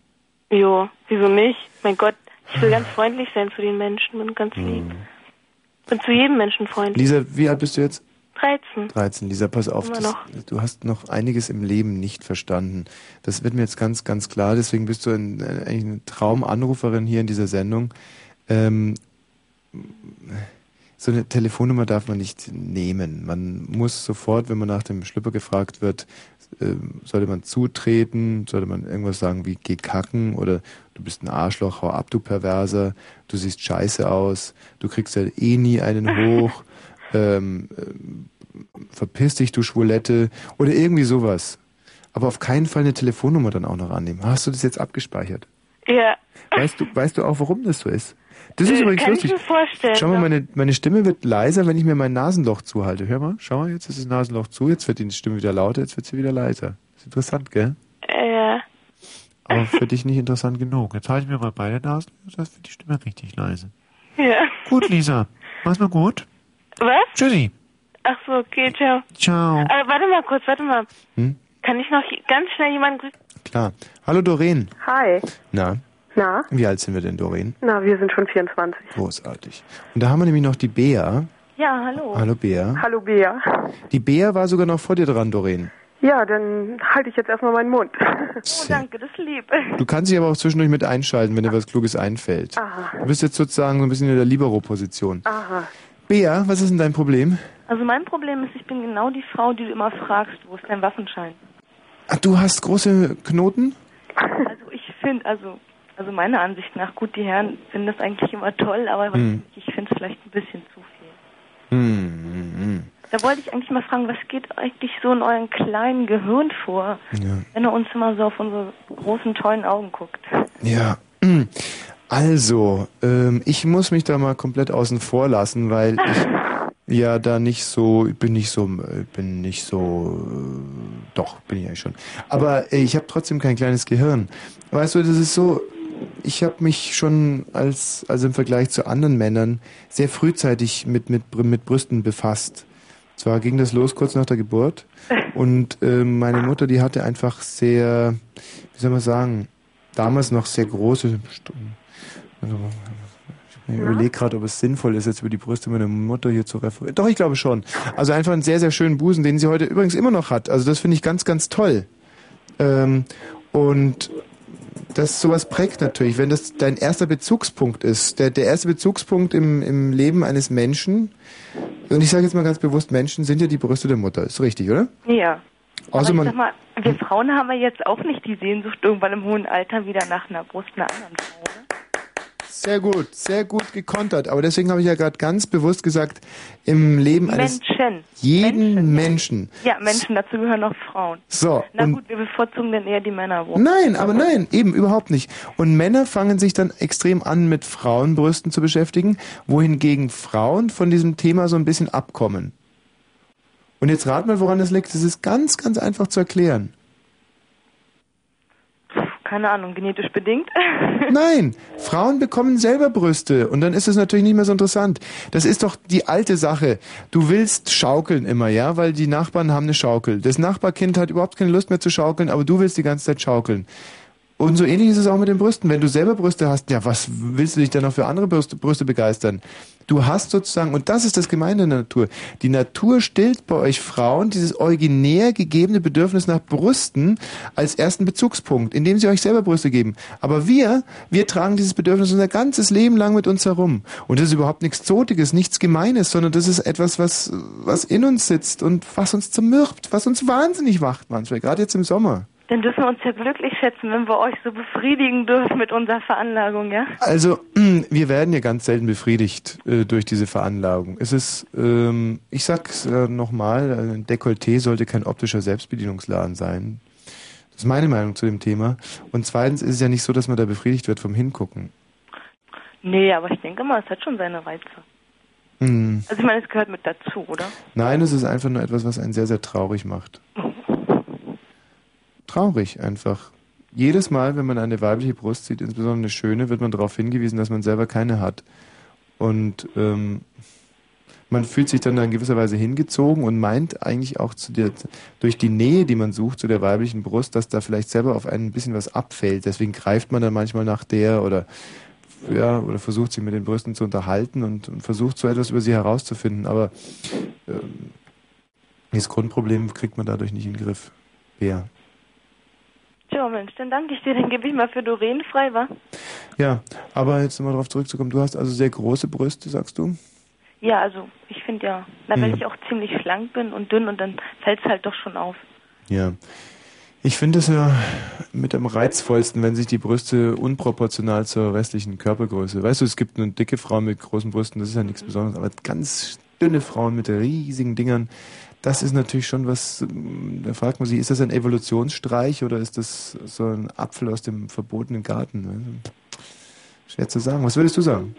Jo, wieso nicht? Mein Gott, ich will ganz freundlich sein zu den Menschen und ganz lieb. Bin zu jedem Menschen freundlich. Lisa, wie alt bist du jetzt? 13. 13. Lisa, pass auf, das, du hast noch einiges im Leben nicht verstanden. Das wird mir jetzt ganz, ganz klar. Deswegen bist du ein, eigentlich eine Traumanruferin hier in dieser Sendung. Ähm, so eine Telefonnummer darf man nicht nehmen. Man muss sofort, wenn man nach dem Schlüpper gefragt wird, ähm, sollte man zutreten, sollte man irgendwas sagen wie geh kacken oder du bist ein Arschloch, hau ab, du Perverser, du siehst scheiße aus, du kriegst ja eh nie einen hoch, ähm, ähm, verpiss dich, du Schwulette oder irgendwie sowas. Aber auf keinen Fall eine Telefonnummer dann auch noch annehmen. Hast du das jetzt abgespeichert? Ja. Weißt du, weißt du auch, warum das so ist? Das ist Äh, übrigens kann lustig. ich mir vorstellen. Schau mal, meine, meine Stimme wird leiser, wenn ich mir mein Nasenloch zuhalte. Hör mal, schau mal, jetzt ist das Nasenloch zu, jetzt wird die Stimme wieder lauter, jetzt wird sie wieder leiser. ist interessant, gell? Äh, Aber für dich nicht interessant genug. Jetzt halte ich mir mal beide Nasen, jetzt wird die Stimme richtig leise. ja. Gut, Lisa. Mach's mal gut. Was? Tschüssi. Ach so, okay, ciao. Ciao. Äh, warte mal kurz, warte mal. Hm? Kann ich noch ganz schnell jemanden grüßen? Klar. Hallo Doreen. Hi. Na, Na? wie alt sind wir denn, Doreen? Na, wir sind schon 24. Großartig. Und da haben wir nämlich noch die Bea. Ja, hallo. Hallo Bea. Hallo, Bea. Die Bea war sogar noch vor dir dran, Doreen. Ja, dann halte ich jetzt erstmal meinen Mund. Oh, danke, das ist lieb. Du kannst dich aber auch zwischendurch mit einschalten, wenn dir was Kluges einfällt. Aha. Du bist jetzt sozusagen so ein bisschen in der Libero-Position. Aha. Bea, was ist denn dein Problem? Also mein Problem ist, ich bin genau die Frau, die du immer fragst, wo ist dein Waffenschein? Ach, du hast große Knoten? Also ich finde, also also meiner Ansicht nach, gut, die Herren finden das eigentlich immer toll, aber Hm. ich finde es vielleicht ein bisschen zu viel. Hm, hm, hm. Da wollte ich eigentlich mal fragen, was geht eigentlich so in euren kleinen Gehirn vor, Ja. wenn er uns immer so auf unsere großen, tollen Augen guckt? Ja. Also, ähm, ich muss mich da mal komplett außen vor lassen, weil ich ja da nicht so, ich bin nicht so, äh, bin nicht so, äh, doch, bin ich eigentlich schon. Aber äh, ich habe trotzdem kein kleines Gehirn. Weißt du, das ist so, ich habe mich schon als, also im Vergleich zu anderen Männern, sehr frühzeitig mit, mit, mit Brüsten befasst. Zwar ging das los kurz nach der Geburt und ähm, meine Mutter, die hatte einfach sehr, wie soll man sagen, damals noch sehr große, also, Ich überlege gerade, ob es sinnvoll ist, jetzt über die Brüste meiner Mutter hier zu referieren. Doch, ich glaube schon. Also einfach einen sehr, sehr schönen Busen, den sie heute übrigens immer noch hat. Also das finde ich ganz, ganz toll. Ähm, und das sowas prägt natürlich, wenn das dein erster Bezugspunkt ist. Der, der erste Bezugspunkt im, im Leben eines Menschen, und ich sage jetzt mal ganz bewusst, Menschen sind ja die Brüste der Mutter. Ist richtig, oder? Ja. Also man- sag mal, wir Frauen haben ja jetzt auch nicht die Sehnsucht irgendwann im hohen Alter wieder nach einer Brust einer anderen Frau. Oder? Sehr gut, sehr gut gekontert. Aber deswegen habe ich ja gerade ganz bewusst gesagt, im Leben eines Menschen. jeden Menschen. Ja, Menschen, dazu gehören auch Frauen. So, Na gut, wir bevorzugen dann eher die Männerbrust. Nein, aber nein, eben überhaupt nicht. Und Männer fangen sich dann extrem an, mit Frauenbrüsten zu beschäftigen, wohingegen Frauen von diesem Thema so ein bisschen abkommen. Und jetzt rat mal, woran das liegt. Das ist ganz, ganz einfach zu erklären. Keine Ahnung, genetisch bedingt. Nein, Frauen bekommen selber Brüste und dann ist es natürlich nicht mehr so interessant. Das ist doch die alte Sache. Du willst schaukeln immer, ja, weil die Nachbarn haben eine Schaukel. Das Nachbarkind hat überhaupt keine Lust mehr zu schaukeln, aber du willst die ganze Zeit schaukeln. Und so ähnlich ist es auch mit den Brüsten. Wenn du selber Brüste hast, ja, was willst du dich dann noch für andere Brüste, Brüste begeistern? Du hast sozusagen, und das ist das Gemeine in der Natur, die Natur stillt bei euch Frauen dieses originär gegebene Bedürfnis nach Brüsten als ersten Bezugspunkt, indem sie euch selber Brüste geben. Aber wir, wir tragen dieses Bedürfnis unser ganzes Leben lang mit uns herum. Und das ist überhaupt nichts Zotiges, nichts Gemeines, sondern das ist etwas, was, was in uns sitzt und was uns zermürbt, was uns wahnsinnig macht manchmal, gerade jetzt im Sommer. Dann dürfen wir uns ja glücklich schätzen, wenn wir euch so befriedigen dürfen mit unserer Veranlagung, ja? Also, wir werden ja ganz selten befriedigt äh, durch diese Veranlagung. Es ist, ähm, ich sag's äh, nochmal, ein Dekolleté sollte kein optischer Selbstbedienungsladen sein. Das ist meine Meinung zu dem Thema. Und zweitens ist es ja nicht so, dass man da befriedigt wird vom Hingucken. Nee, aber ich denke mal, es hat schon seine Reize. Hm. Also ich meine, es gehört mit dazu, oder? Nein, es ist einfach nur etwas, was einen sehr, sehr traurig macht. Traurig einfach. Jedes Mal, wenn man eine weibliche Brust sieht, insbesondere eine schöne, wird man darauf hingewiesen, dass man selber keine hat. Und ähm, man fühlt sich dann in gewisser Weise hingezogen und meint eigentlich auch der, durch die Nähe, die man sucht zu der weiblichen Brust, dass da vielleicht selber auf einen ein bisschen was abfällt. Deswegen greift man dann manchmal nach der oder ja, oder versucht sich mit den Brüsten zu unterhalten und, und versucht so etwas über sie herauszufinden. Aber ähm, das Grundproblem kriegt man dadurch nicht in den Griff. Bea. Tja, Mensch, dann danke ich dir. Dann gebe ich mal für Doreen frei, wa? Ja, aber jetzt nochmal darauf zurückzukommen. Du hast also sehr große Brüste, sagst du? Ja, also ich finde ja, na, weil Hm. ich auch ziemlich schlank bin und dünn und dann fällt es halt doch schon auf. Ja. Ich finde es ja mit am reizvollsten, wenn sich die Brüste unproportional zur restlichen Körpergröße. Weißt du, es gibt eine dicke Frau mit großen Brüsten, das ist ja nichts Besonderes, aber ganz dünne Frauen mit riesigen Dingern, das ist natürlich schon was, ähm, da fragt man sich, ist das ein Evolutionsstreich oder ist das so ein Apfel aus dem verbotenen Garten? Also, Schwer zu sagen. Was würdest du sagen?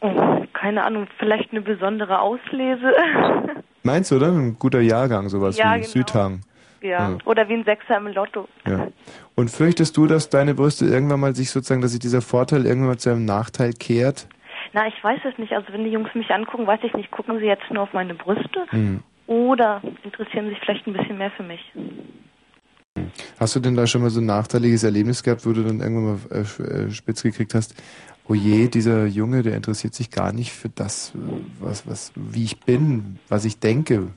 Oh, keine Ahnung, vielleicht eine besondere Auslese. Meinst du, oder? Ein guter Jahrgang, sowas Ja, wie genau. Südhang. ja. Ja. Oder wie ein Sechser im Lotto. Ja. Und fürchtest du, dass deine Brüste irgendwann mal sich sozusagen, dass sich dieser Vorteil irgendwann mal zu einem Nachteil kehrt? Na, ich weiß es nicht. Also wenn die Jungs mich angucken, weiß ich nicht, gucken sie jetzt nur auf meine Brüste Hm. Oder interessieren sich vielleicht ein bisschen mehr für mich. Hast du denn da schon mal so ein nachteiliges Erlebnis gehabt, wo du dann irgendwann mal äh, äh, spitz gekriegt hast, oh je, dieser Junge, der interessiert sich gar nicht für das, was, was, wie ich bin, was ich denke.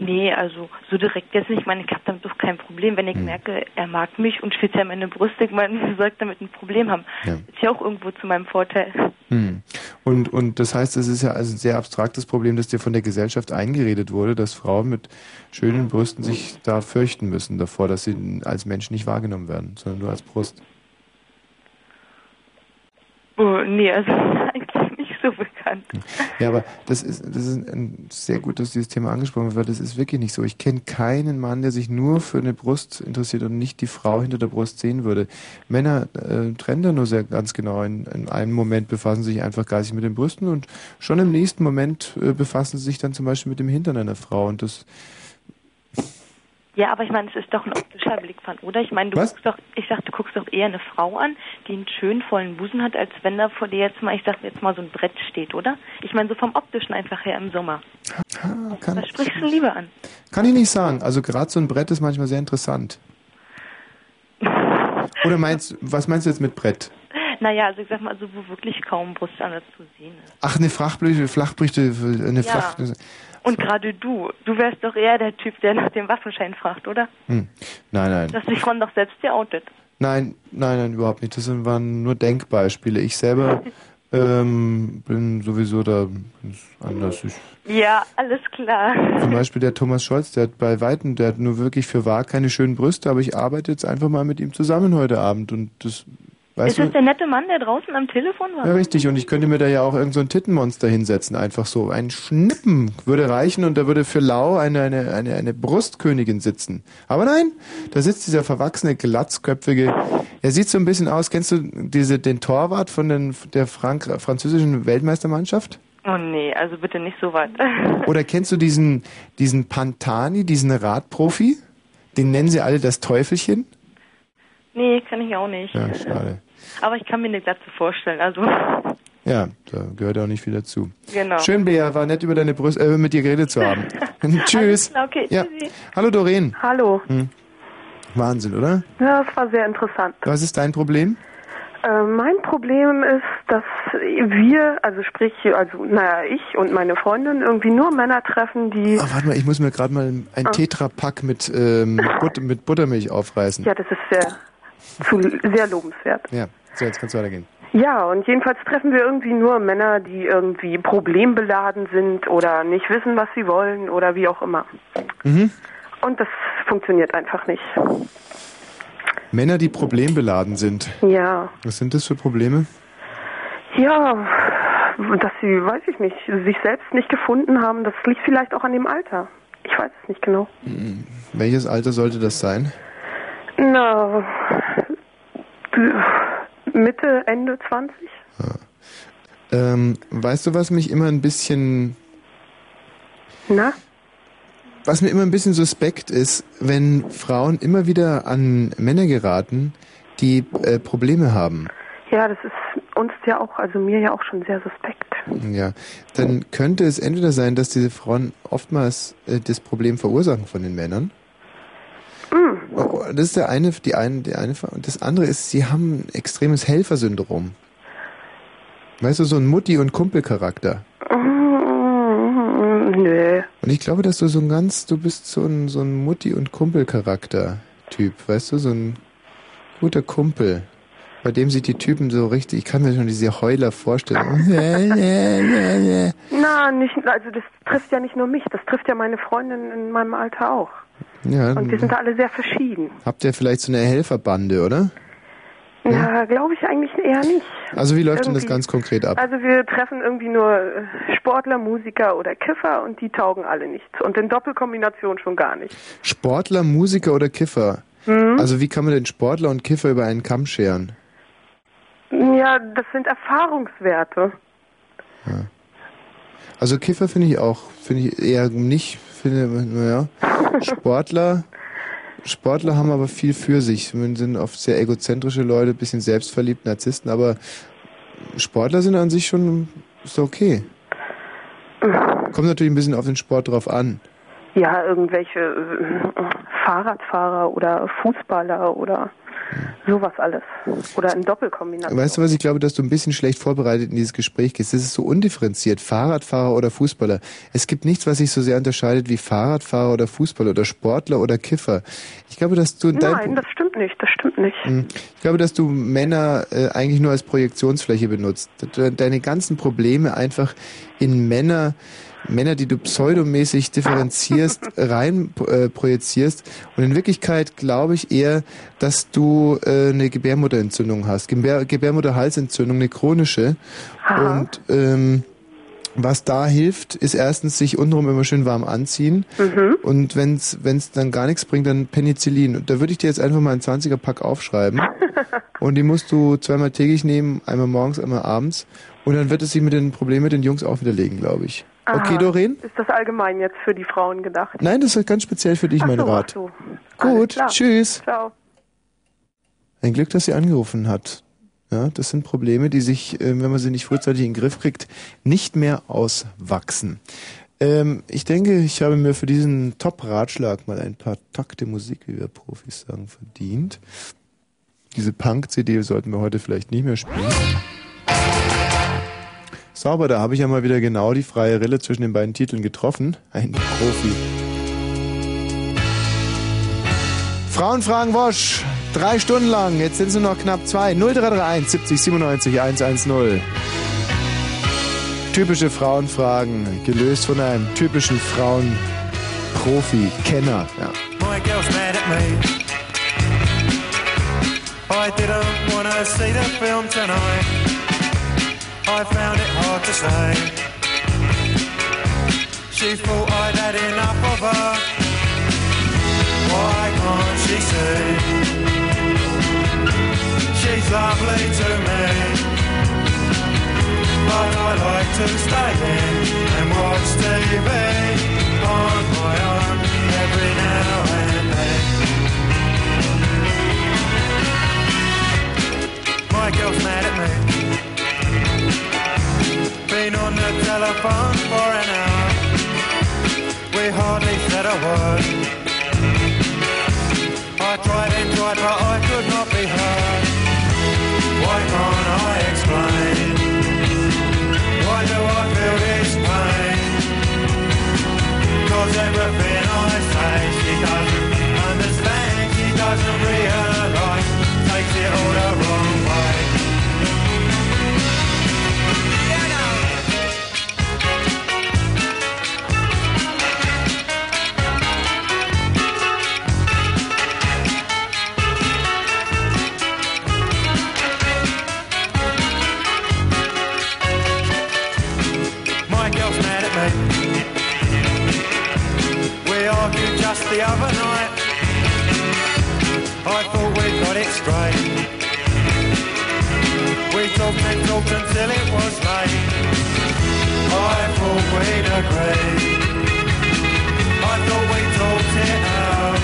Nee, also so direkt jetzt nicht. Ich meine, ich habe damit doch kein Problem. Wenn ich Hm. merke, er mag mich und speziell meine Brüste, ich meine, ich damit ein Problem haben? Ja. Ist ja auch irgendwo zu meinem Vorteil. Hm. Und, und das heißt, es ist ja also ein sehr abstraktes Problem, das dir von der Gesellschaft eingeredet wurde, dass Frauen mit schönen Brüsten sich da fürchten müssen davor, dass sie als Mensch nicht wahrgenommen werden, sondern nur als Brust. Oh, nee, also so bekannt. Ja, aber das ist, das ist ein, sehr gut, dass dieses Thema angesprochen wird, das ist wirklich nicht so. Ich kenne keinen Mann, der sich nur für eine Brust interessiert und nicht die Frau hinter der Brust sehen würde. Männer äh, trennen da nur sehr ganz genau. In, in einem Moment befassen sich einfach geistig mit den Brüsten und schon im nächsten Moment äh, befassen sie sich dann zum Beispiel mit dem Hintern einer Frau und das Ja, aber ich meine, es ist doch ein optischer Blickfang, oder? Ich meine, du guckst doch, ich sag, du guckst doch eher eine Frau an, die einen schönen vollen Busen hat, als wenn da vor dir jetzt mal, ich sag jetzt mal so ein Brett steht, oder? Ich meine, so vom optischen einfach her im Sommer. kann, Was sprichst du lieber an? kann ich nicht sagen. Also gerade so ein Brett ist manchmal sehr interessant. Oder meinst was meinst du jetzt mit Brett? Naja, also ich sag mal, also wo wirklich kaum Brust alles zu sehen ist. Ach, eine Flachbrüche, Flachbrüche, eine Ja. Flach... Und gerade du, du wärst doch eher der Typ, der nach dem Waffenschein fragt, oder? Hm. Nein, nein. Dass sich Ron doch selbst geoutet. Nein, nein, nein, überhaupt nicht. Das waren nur Denkbeispiele. Ich selber ähm, bin sowieso da ganz anders. Ich, Ja, alles klar. zum Beispiel der Thomas Scholz, der hat bei Weitem, der hat nur wirklich für wahr keine schönen Brüste, aber ich arbeite jetzt einfach mal mit ihm zusammen heute Abend und das, weißt ist das der nette Mann, der draußen am Telefon war? ja richtig, und ich könnte mir da ja auch irgend so ein Tittenmonster hinsetzen, einfach so. Ein Schnippen würde reichen und da würde für Lau eine, eine, eine, eine Brustkönigin sitzen. Aber nein, da sitzt dieser verwachsene, glatzköpfige, er sieht so ein bisschen aus, kennst du diese, den Torwart von den, der Frank französischen Weltmeistermannschaft? Oh nee, also bitte nicht so weit. Oder kennst du diesen, diesen Pantani, diesen Radprofi? Den nennen sie alle das Teufelchen? Nee, kann ich auch nicht. Ja, schade. Aber ich kann mir eine Glatze vorstellen, also Ja, da gehört auch nicht viel dazu. genau. Schön, Bea, war nett über deine Brüste, äh, mit dir geredet zu haben. Tschüss. Klar, okay, ja. tschüssi. Hallo Doreen. Hallo. Hm. Wahnsinn, oder? Ja, das war sehr interessant. Was ist dein Problem? Äh, mein Problem ist, dass wir, also sprich, also naja, ich und meine Freundin irgendwie nur Männer treffen, die. Ah, warte mal, ich muss mir gerade mal ein Ah. Tetrapack mit, ähm, But mit Buttermilch aufreißen. Ja, das ist sehr, zu, sehr lobenswert. Ja, so, jetzt kannst du weitergehen. Ja, und jedenfalls treffen wir irgendwie nur Männer, die irgendwie problembeladen sind oder nicht wissen, was sie wollen oder wie auch immer. Mhm. Und das funktioniert einfach nicht. Männer, die problembeladen sind. Ja. Was sind das für Probleme? Ja, dass sie, weiß ich nicht, sich selbst nicht gefunden haben, das liegt vielleicht auch an dem Alter. Ich weiß es nicht genau. Welches Alter sollte das sein? Na, Mitte, Ende 20? Ähm, weißt du, was mich immer ein bisschen, Na? was mir immer ein bisschen suspekt ist, wenn Frauen immer wieder an Männer geraten, die äh, Probleme haben. Ja, das ist uns ja auch, also mir ja auch schon sehr suspekt. Ja, dann könnte es entweder sein, dass diese Frauen oftmals äh, das Problem verursachen von den Männern. Oh, Das ist der eine, die eine, die eine. Und das andere ist, sie haben ein extremes Helfersyndrom. Weißt du, so ein Mutti- und Kumpelcharakter. Mm, Nö. Und ich glaube, dass du so ein ganz, du bist so ein, so ein Mutti- und Kumpelcharakter-Typ, weißt du, so ein guter Kumpel. Bei dem sich die Typen so richtig, ich kann mir schon diese Heuler vorstellen. Na, nicht, also das trifft ja nicht nur mich, das trifft ja meine Freundin in meinem Alter auch. Ja, Und wir sind da alle sehr verschieden. habt ihr vielleicht so eine Helferbande, oder? Ja, glaube ich eigentlich eher nicht. Also wie läuft denn das Irgendwie- ganz konkret ab? Also wir treffen irgendwie nur äh, Sportler, Musiker oder Kiffer und die taugen alle nichts. Und in Doppelkombination schon gar nicht. Sportler, Musiker oder Kiffer? Mhm. Also wie kann man denn Sportler und Kiffer über einen Kamm scheren? Ja, das sind Erfahrungswerte. Also Kiffer finde ich auch, finde ich eher nicht, finde, naja, Sportler, Sportler haben aber viel für sich, sind oft sehr egozentrische Leute, bisschen selbstverliebt, Narzissten, aber Sportler sind an sich schon, ist okay. Kommt natürlich ein bisschen auf den Sport drauf an. Ja, irgendwelche Fahrradfahrer oder Fußballer oder sowas alles. Oder in Doppelkombination. Weißt du was, ich glaube, dass du ein bisschen schlecht vorbereitet in dieses Gespräch gehst. Das ist so undifferenziert. Fahrradfahrer oder Fußballer. Es gibt nichts, was sich so sehr unterscheidet wie Fahrradfahrer oder Fußballer oder Sportler oder Kiffer. Ich glaube, dass du Nein, das stimmt nicht, das stimmt nicht. Hm. Ich glaube, dass du Männer äh, eigentlich nur als Projektionsfläche benutzt. Deine ganzen Probleme einfach in Männer, Männer, die du pseudomäßig differenzierst, rein äh, projizierst. Und in Wirklichkeit glaube ich eher, dass du äh, eine Gebärmutterentzündung hast. Gebär, Gebärmutterhalsentzündung, eine chronische. Und ähm, was da hilft, ist erstens sich untenrum immer schön warm anziehen. Und wenn es dann gar nichts bringt, dann Penicillin. Und da würde ich dir jetzt einfach mal einen 20er-Pack aufschreiben. und die musst du zweimal täglich nehmen, einmal morgens, einmal abends. Und dann wird es sich mit den Problemen mit den Jungs auch widerlegen, glaube ich. Okay, Aha. Doreen? Ist das allgemein jetzt für die Frauen gedacht? Nein, das ist ganz speziell für dich, Ach mein so, Rat. ach so. Gut, tschüss. Ciao. Ein Glück, dass sie angerufen hat. Ja, das sind Probleme, die sich, äh, wenn man sie nicht frühzeitig in den Griff kriegt, nicht mehr auswachsen. Ähm, ich denke, ich habe mir für diesen Top-Ratschlag mal ein paar Takte Musik, wie wir Profis sagen, verdient. Diese Punk-CD sollten wir heute vielleicht nicht mehr spielen. Sauber, da habe ich ja mal wieder genau die freie Rille zwischen den beiden Titeln getroffen. Ein Profi. Frauen fragen Wosch. Drei Stunden lang. Jetzt sind es nur noch knapp zwei. 0331 70 97 110. Typische Frauenfragen. Gelöst von einem typischen Frauenprofi, Kenner. Ja. My girl's mad at me. I didn't want to see the film tonight. I found it hard to say. She thought I'd had enough of her. Why can't she see? She's lovely to me. But I like to stay in and watch TV on my own every now and then. My girl's mad at me. Telephone for an hour. We hardly said a word. I tried and tried, but I could not be heard. Why can't I explain? Why do I feel this pain? Cause everything I say she doesn't understand, she doesn't realise, takes it all the the other night. I thought we got it straight. We talked and talked until it was late. I thought we'd agreed. I thought we talked it out.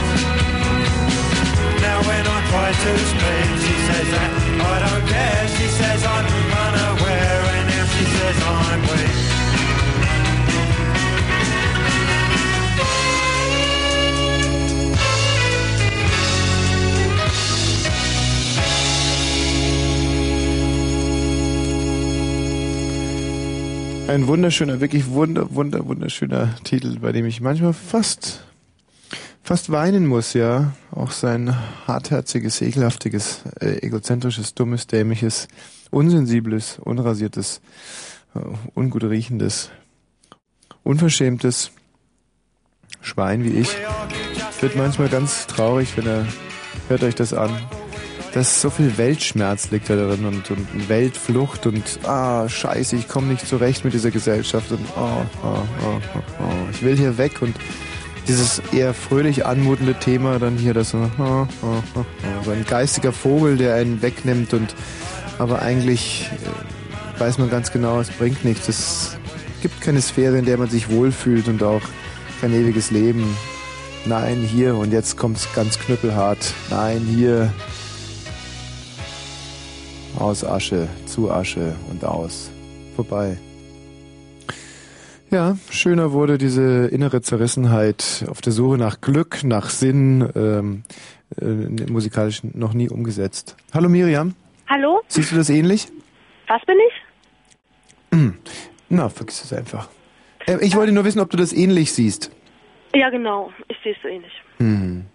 Now when I try to speak, she says that I don't care. She says I'm unaware, and now she says I'm weak. Ein wunderschöner, wirklich wunder, wunder, wunderschöner Titel, bei dem ich manchmal fast, fast weinen muss, ja. Auch sein hartherziges, ekelhaftiges, äh, egozentrisches, dummes, dämliches, unsensibles, unrasiertes, äh, ungut riechendes, unverschämtes Schwein wie ich wird manchmal ganz traurig, wenn er, hört euch das an. Das so viel Weltschmerz liegt da drin und, und Weltflucht und ah, scheiße, ich komme nicht zurecht mit dieser Gesellschaft und oh, oh, oh, oh, oh, ich will hier weg und dieses eher fröhlich anmutende Thema dann hier das oh, oh, oh, oh, so ein geistiger Vogel, der einen wegnimmt und aber eigentlich äh, weiß man ganz genau, es bringt nichts. Es gibt keine Sphäre, in der man sich wohlfühlt und auch kein ewiges Leben. Nein, hier und jetzt kommt's ganz knüppelhart. Nein, hier aus Asche, zu Asche und aus. Vorbei. Ja, schöner wurde diese innere Zerrissenheit auf der Suche nach Glück, nach Sinn, ähm, äh, musikalisch noch nie umgesetzt. Hallo Miriam, Hallo? siehst du das ähnlich? Was bin ich? Na, vergiss es einfach. Äh, ich wollte nur wissen, ob du das ähnlich siehst. Ja, genau. Ich sehe es so ähnlich. Hm.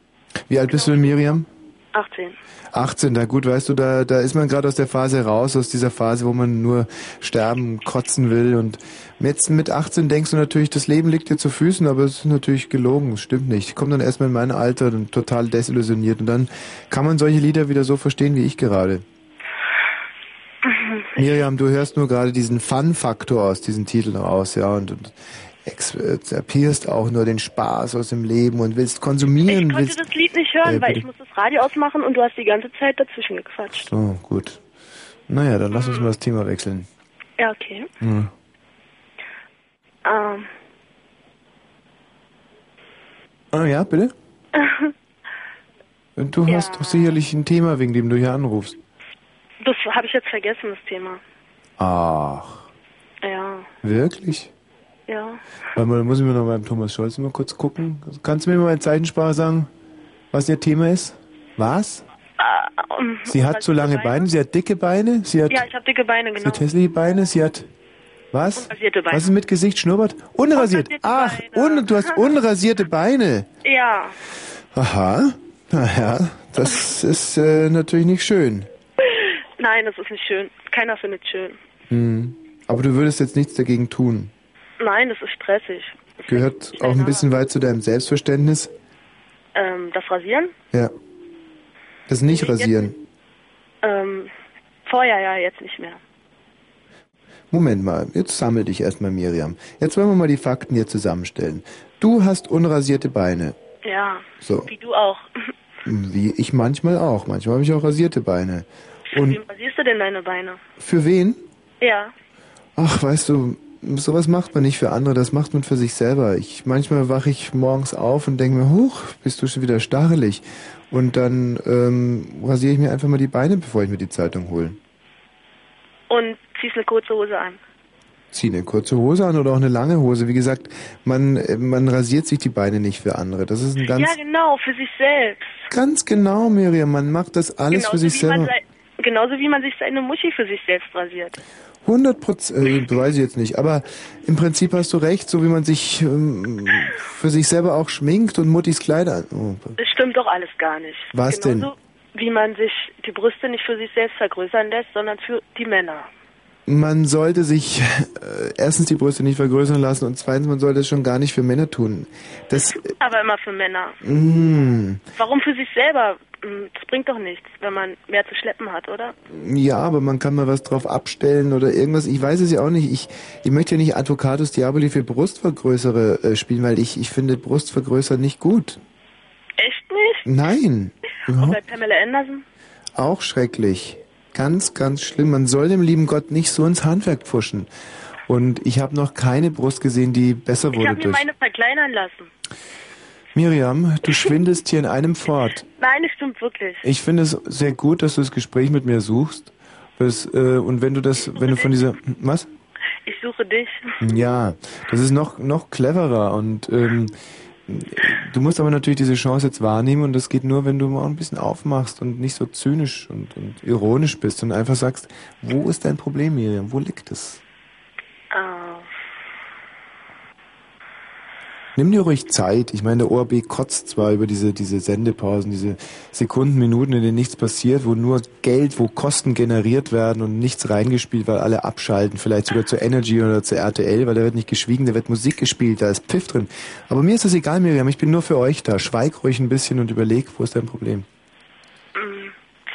Wie alt bist du denn, Miriam? 18. 18, na gut, weißt du, da, da ist man gerade aus der Phase raus, aus dieser Phase, wo man nur sterben, kotzen will. Und jetzt mit 18 denkst du natürlich, das Leben liegt dir zu Füßen, aber es ist natürlich gelogen, es stimmt nicht. Ich komme dann erstmal in mein Alter und total desillusioniert. Und dann kann man solche Lieder wieder so verstehen, wie ich gerade. Miriam, du hörst nur gerade diesen Fun-Faktor aus diesen Titeln raus, ja, und, und expertierst auch nur den Spaß aus dem Leben und willst konsumieren, Ich konnte das Lied nicht hören, Äh, weil ich muss das Radio ausmachen und du hast die ganze Zeit dazwischen gequatscht. So, gut. Naja, dann lass uns mal das Thema wechseln. Ja, okay. Hm. Ähm, Ah ja, bitte? Und du hast doch sicherlich ein Thema, wegen dem du hier anrufst. das habe ich jetzt vergessen, das Thema. Ach, Ja, wirklich? Ja. Warte mal, dann muss ich mir noch beim Thomas Scholz mal kurz gucken. Kannst du mir mal in Zeichensprache sagen, was Ihr Thema ist? Was? Äh, um, Sie hat zu lange Beine, sie hat dicke Beine, sie hat, Ja, ich habe dicke Beine, sie genau. hat hässliche Beine, sie hat... Was? Unrasierte Beine. Was ist mit Gesicht, Schnurrbart? Unrasiert. Ach, un, du hast unrasierte Beine. Ja. Aha. Naja, das ist äh, natürlich nicht schön. Nein, das ist nicht schön. Keiner findet schön. Hm. Aber du würdest jetzt nichts dagegen tun. Nein, das ist stressig. Gehört auch ein bisschen weit zu deinem Selbstverständnis. Ähm, das Rasieren? Ja. Das nicht Jetzt- rasieren. Ähm, vorher ja, jetzt nicht mehr. Moment mal, jetzt sammel dich erstmal, Miriam. Jetzt wollen wir mal die Fakten hier zusammenstellen. Du hast unrasierte Beine. Ja. So. Wie du auch. Wie ich manchmal auch. Manchmal habe ich auch rasierte Beine. Und Wie rasierst du denn deine Beine? für wen? Ja. Ach, weißt du, sowas macht man nicht für andere, das macht man für sich selber. Ich manchmal wache ich morgens auf und denke mir, huch, bist du schon wieder starrelig. Und dann ähm, rasiere ich mir einfach mal die Beine, bevor ich mir die Zeitung hole. Und ziehst eine kurze Hose an. Zieh eine kurze Hose an oder auch eine lange Hose. Wie gesagt, man, man rasiert sich die Beine nicht für andere. Das ist ein ganz, ja, genau, für sich selbst. ganz genau, Miriam. Man macht das alles für sich selber. genauso wie man sich seine Muschi für sich selbst rasiert. 100 Prozent, äh, weiß ich jetzt nicht, aber im Prinzip hast du recht, so wie man sich ähm, für sich selber auch schminkt und Muttis Kleider. Oh, Das stimmt doch alles gar nicht. Was genauso wie man sich die Brüste nicht für sich selbst vergrößern lässt, sondern für die Männer. man sollte sich äh, erstens die Brüste nicht vergrößern lassen und zweitens, man sollte es schon gar nicht für Männer tun. Das, Aber immer für Männer. mh, Warum für sich selber? Hm, Das bringt doch nichts, wenn man mehr zu schleppen hat, oder? ja, aber man kann mal was drauf abstellen oder irgendwas. Ich weiß es ja auch nicht. Ich, ich möchte ja nicht Advocatus Diaboli für Brustvergrößere äh, spielen, weil ich, ich finde Brustvergrößer nicht gut. Echt nicht? Nein, Und überhaupt bei Pamela Anderson? Auch schrecklich. Ganz, ganz schlimm. Man soll dem lieben Gott nicht so ins Handwerk pfuschen. Und ich habe noch keine Brust gesehen, die besser Ich wurde habe mir meine verkleinern lassen. Miriam, du schwindelst hier in einem fort. Nein, das stimmt wirklich. Ich finde es sehr gut, dass du das Gespräch mit mir suchst. Das, äh, und wenn du das, wenn du von dieser, was? Ich suche dich. Ja, das ist noch, noch cleverer und ähm, du musst aber natürlich diese Chance jetzt wahrnehmen und das geht nur, wenn du mal ein bisschen aufmachst und nicht so zynisch und, und ironisch bist und einfach sagst, wo ist dein Problem, Miriam? Wo liegt es? Nimm dir ruhig Zeit. Ich meine, der ORB kotzt zwar über diese, diese Sendepausen, diese Sekunden, Minuten, in denen nichts passiert, wo nur Geld, wo Kosten generiert werden und nichts reingespielt, weil alle abschalten, vielleicht sogar zur Energy oder zur RTL, weil da wird nicht geschwiegen, da wird Musik gespielt, da ist Pfiff drin. Aber mir ist das egal, Miriam, ich bin nur für euch da. Schweig ruhig ein bisschen und überleg, wo ist dein Problem. mm,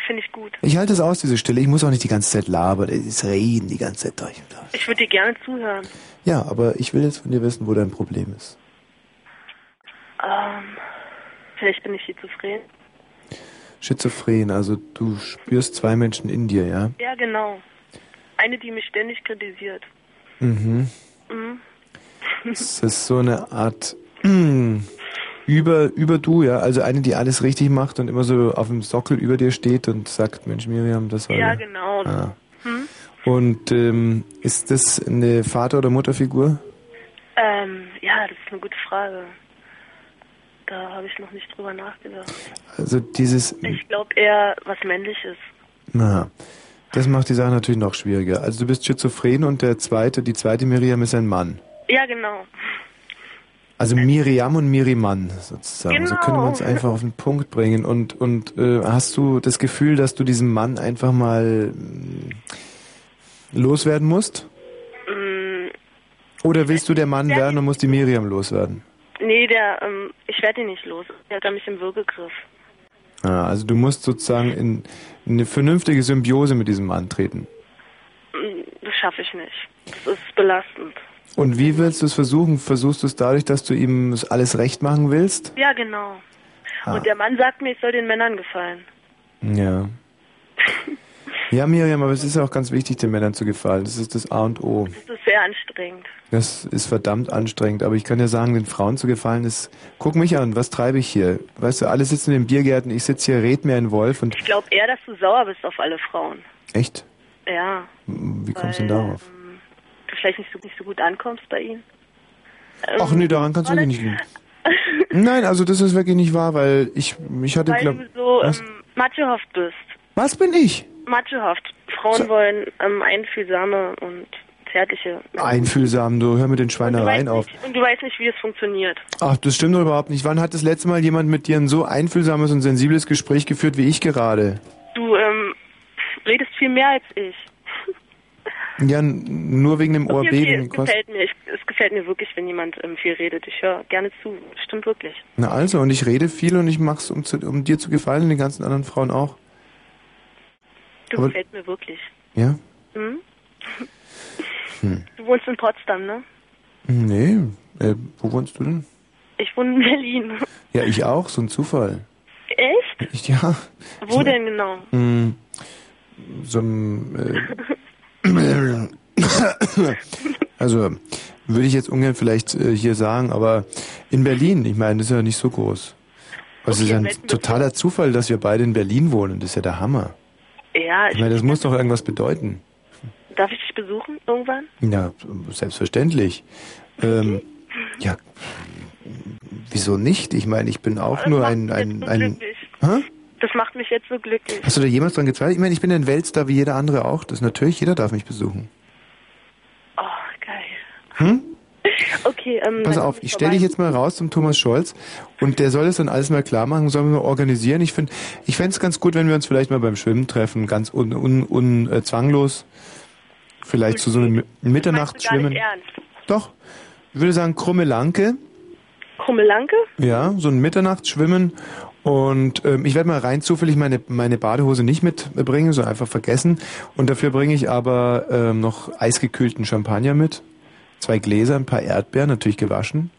Finde ich gut. Ich halte es aus, diese Stille. Ich muss auch nicht die ganze Zeit labern, es reden die ganze Zeit durch. Ich würde dir gerne zuhören. Ja, aber ich will jetzt von dir wissen, wo dein Problem ist. Ähm, vielleicht bin ich schizophren. Schizophren, also du spürst zwei Menschen in dir, ja? Ja, genau. Eine, die mich ständig kritisiert. Mhm. Mhm. Es ist so eine Art über, über du, ja. Also eine, die alles richtig macht und immer so auf dem Sockel über dir steht und sagt, Mensch, Miriam, das war. Ja, genau. Ah. Hm? Und ähm, ist das eine Vater- oder Mutterfigur? Ähm, ja, das ist eine gute Frage. Da habe ich noch nicht drüber nachgedacht. Also dieses. Ich glaube eher was Männliches. Na, das macht die Sache natürlich noch schwieriger. Also du bist schizophren und der zweite, die zweite Miriam ist ein Mann. Ja, genau. Also Miriam und Miriman sozusagen. So Genau. können wir uns einfach auf den Punkt bringen. Und, und äh, hast du das Gefühl, dass du diesen Mann einfach mal mm, loswerden musst? Mm, Oder willst du der Mann werden und musst die Miriam loswerden? Nee, der, ähm, ich werde ihn nicht los. Der hat mich im Würgegriff. Ah, also du musst sozusagen in, in eine vernünftige Symbiose mit diesem Mann treten. Mm, Das schaffe ich nicht. Das ist belastend. Und wie willst du es versuchen? Versuchst du es dadurch, dass du ihm alles recht machen willst? Ja, genau. Ah. Und der Mann sagt mir, ich soll den Männern gefallen. Ja. Ja, Miriam, aber es ist ja auch ganz wichtig, den Männern zu gefallen. Das ist das A und O. Das ist sehr anstrengend. Das ist verdammt anstrengend. Aber ich kann ja sagen, den Frauen zu gefallen ist, guck mich an, was treibe ich hier? Weißt du, alle sitzen in den Biergärten, ich sitze hier, red mir ein Wolf und Ich glaube eher, dass du sauer bist auf alle Frauen. echt? Ja. Wie kommst du denn darauf? Du vielleicht nicht so, nicht so gut ankommst bei ihnen. Ähm, Ach nee, daran kannst du nicht liegen. Nein, also das ist wirklich nicht wahr, weil ich, ich hatte, Weil glaub, du so was? ähm, machohaft bist. Was bin ich? Machohaft. Frauen wollen ähm, einfühlsame und zärtliche. Einfühlsam, du hör mit den Schweinereien auf. nicht, und du weißt nicht, wie es funktioniert. Ach, das stimmt doch überhaupt nicht. Wann hat das letzte Mal jemand mit dir ein so einfühlsames und sensibles Gespräch geführt wie ich gerade? Du ähm, redest viel mehr als ich. Ja, nur wegen dem Okay, okay, es gefällt mir. Ich, es gefällt mir wirklich, wenn jemand ähm, viel redet. Ich höre gerne zu. Stimmt wirklich. Na also, und ich rede viel und ich mach's, um, zu, um dir zu gefallen und den ganzen anderen Frauen auch. Du Aber- gefällt mir wirklich. Ja? Hm? Hm. Du wohnst in Potsdam, ne? Nee, äh, wo wohnst du denn? Ich wohne in Berlin. Ja, ich auch, so ein Zufall. Echt? Ich, ja, Wo denn genau? mh, so ein, äh, also, würde ich jetzt ungern vielleicht äh, hier sagen, aber in Berlin, ich meine, das ist ja nicht so groß. Also es ist ja ein totaler Zufall, dass wir beide in Berlin wohnen. Das ist ja der Hammer. Ja, Ich ich, meine, das muss doch irgendwas bedeuten. darf ich dich besuchen irgendwann? Ja, selbstverständlich. Ähm, ja, wieso nicht? Ich meine, ich bin auch Das nur ein, ein, ein. Hä? Das macht mich jetzt so glücklich. Hast du da jemals dran gezweifelt? Ich meine, ich bin ein Weltstar wie jeder andere auch. Das ist natürlich, jeder darf mich besuchen. Oh, geil. Hm? Okay, ähm, Pass auf, ich stelle dich jetzt mal raus zum Thomas Scholz und der soll es dann alles mal klar machen, sollen wir mal organisieren. Ich finde, ich fände es ganz gut, wenn wir uns vielleicht mal beim Schwimmen treffen, ganz un, un, un, äh, zwanglos. Vielleicht zu so einem Mitternachtsschwimmen. Doch. Ich würde sagen, krumme Lanke. Krummelanke? Ja, so ein Mitternachtsschwimmen. Und ähm, ich werde mal rein zufällig meine, meine Badehose nicht mitbringen, so einfach vergessen. Und dafür bringe ich aber ähm, noch eisgekühlten Champagner mit. Zwei Gläser, ein paar Erdbeeren, natürlich gewaschen.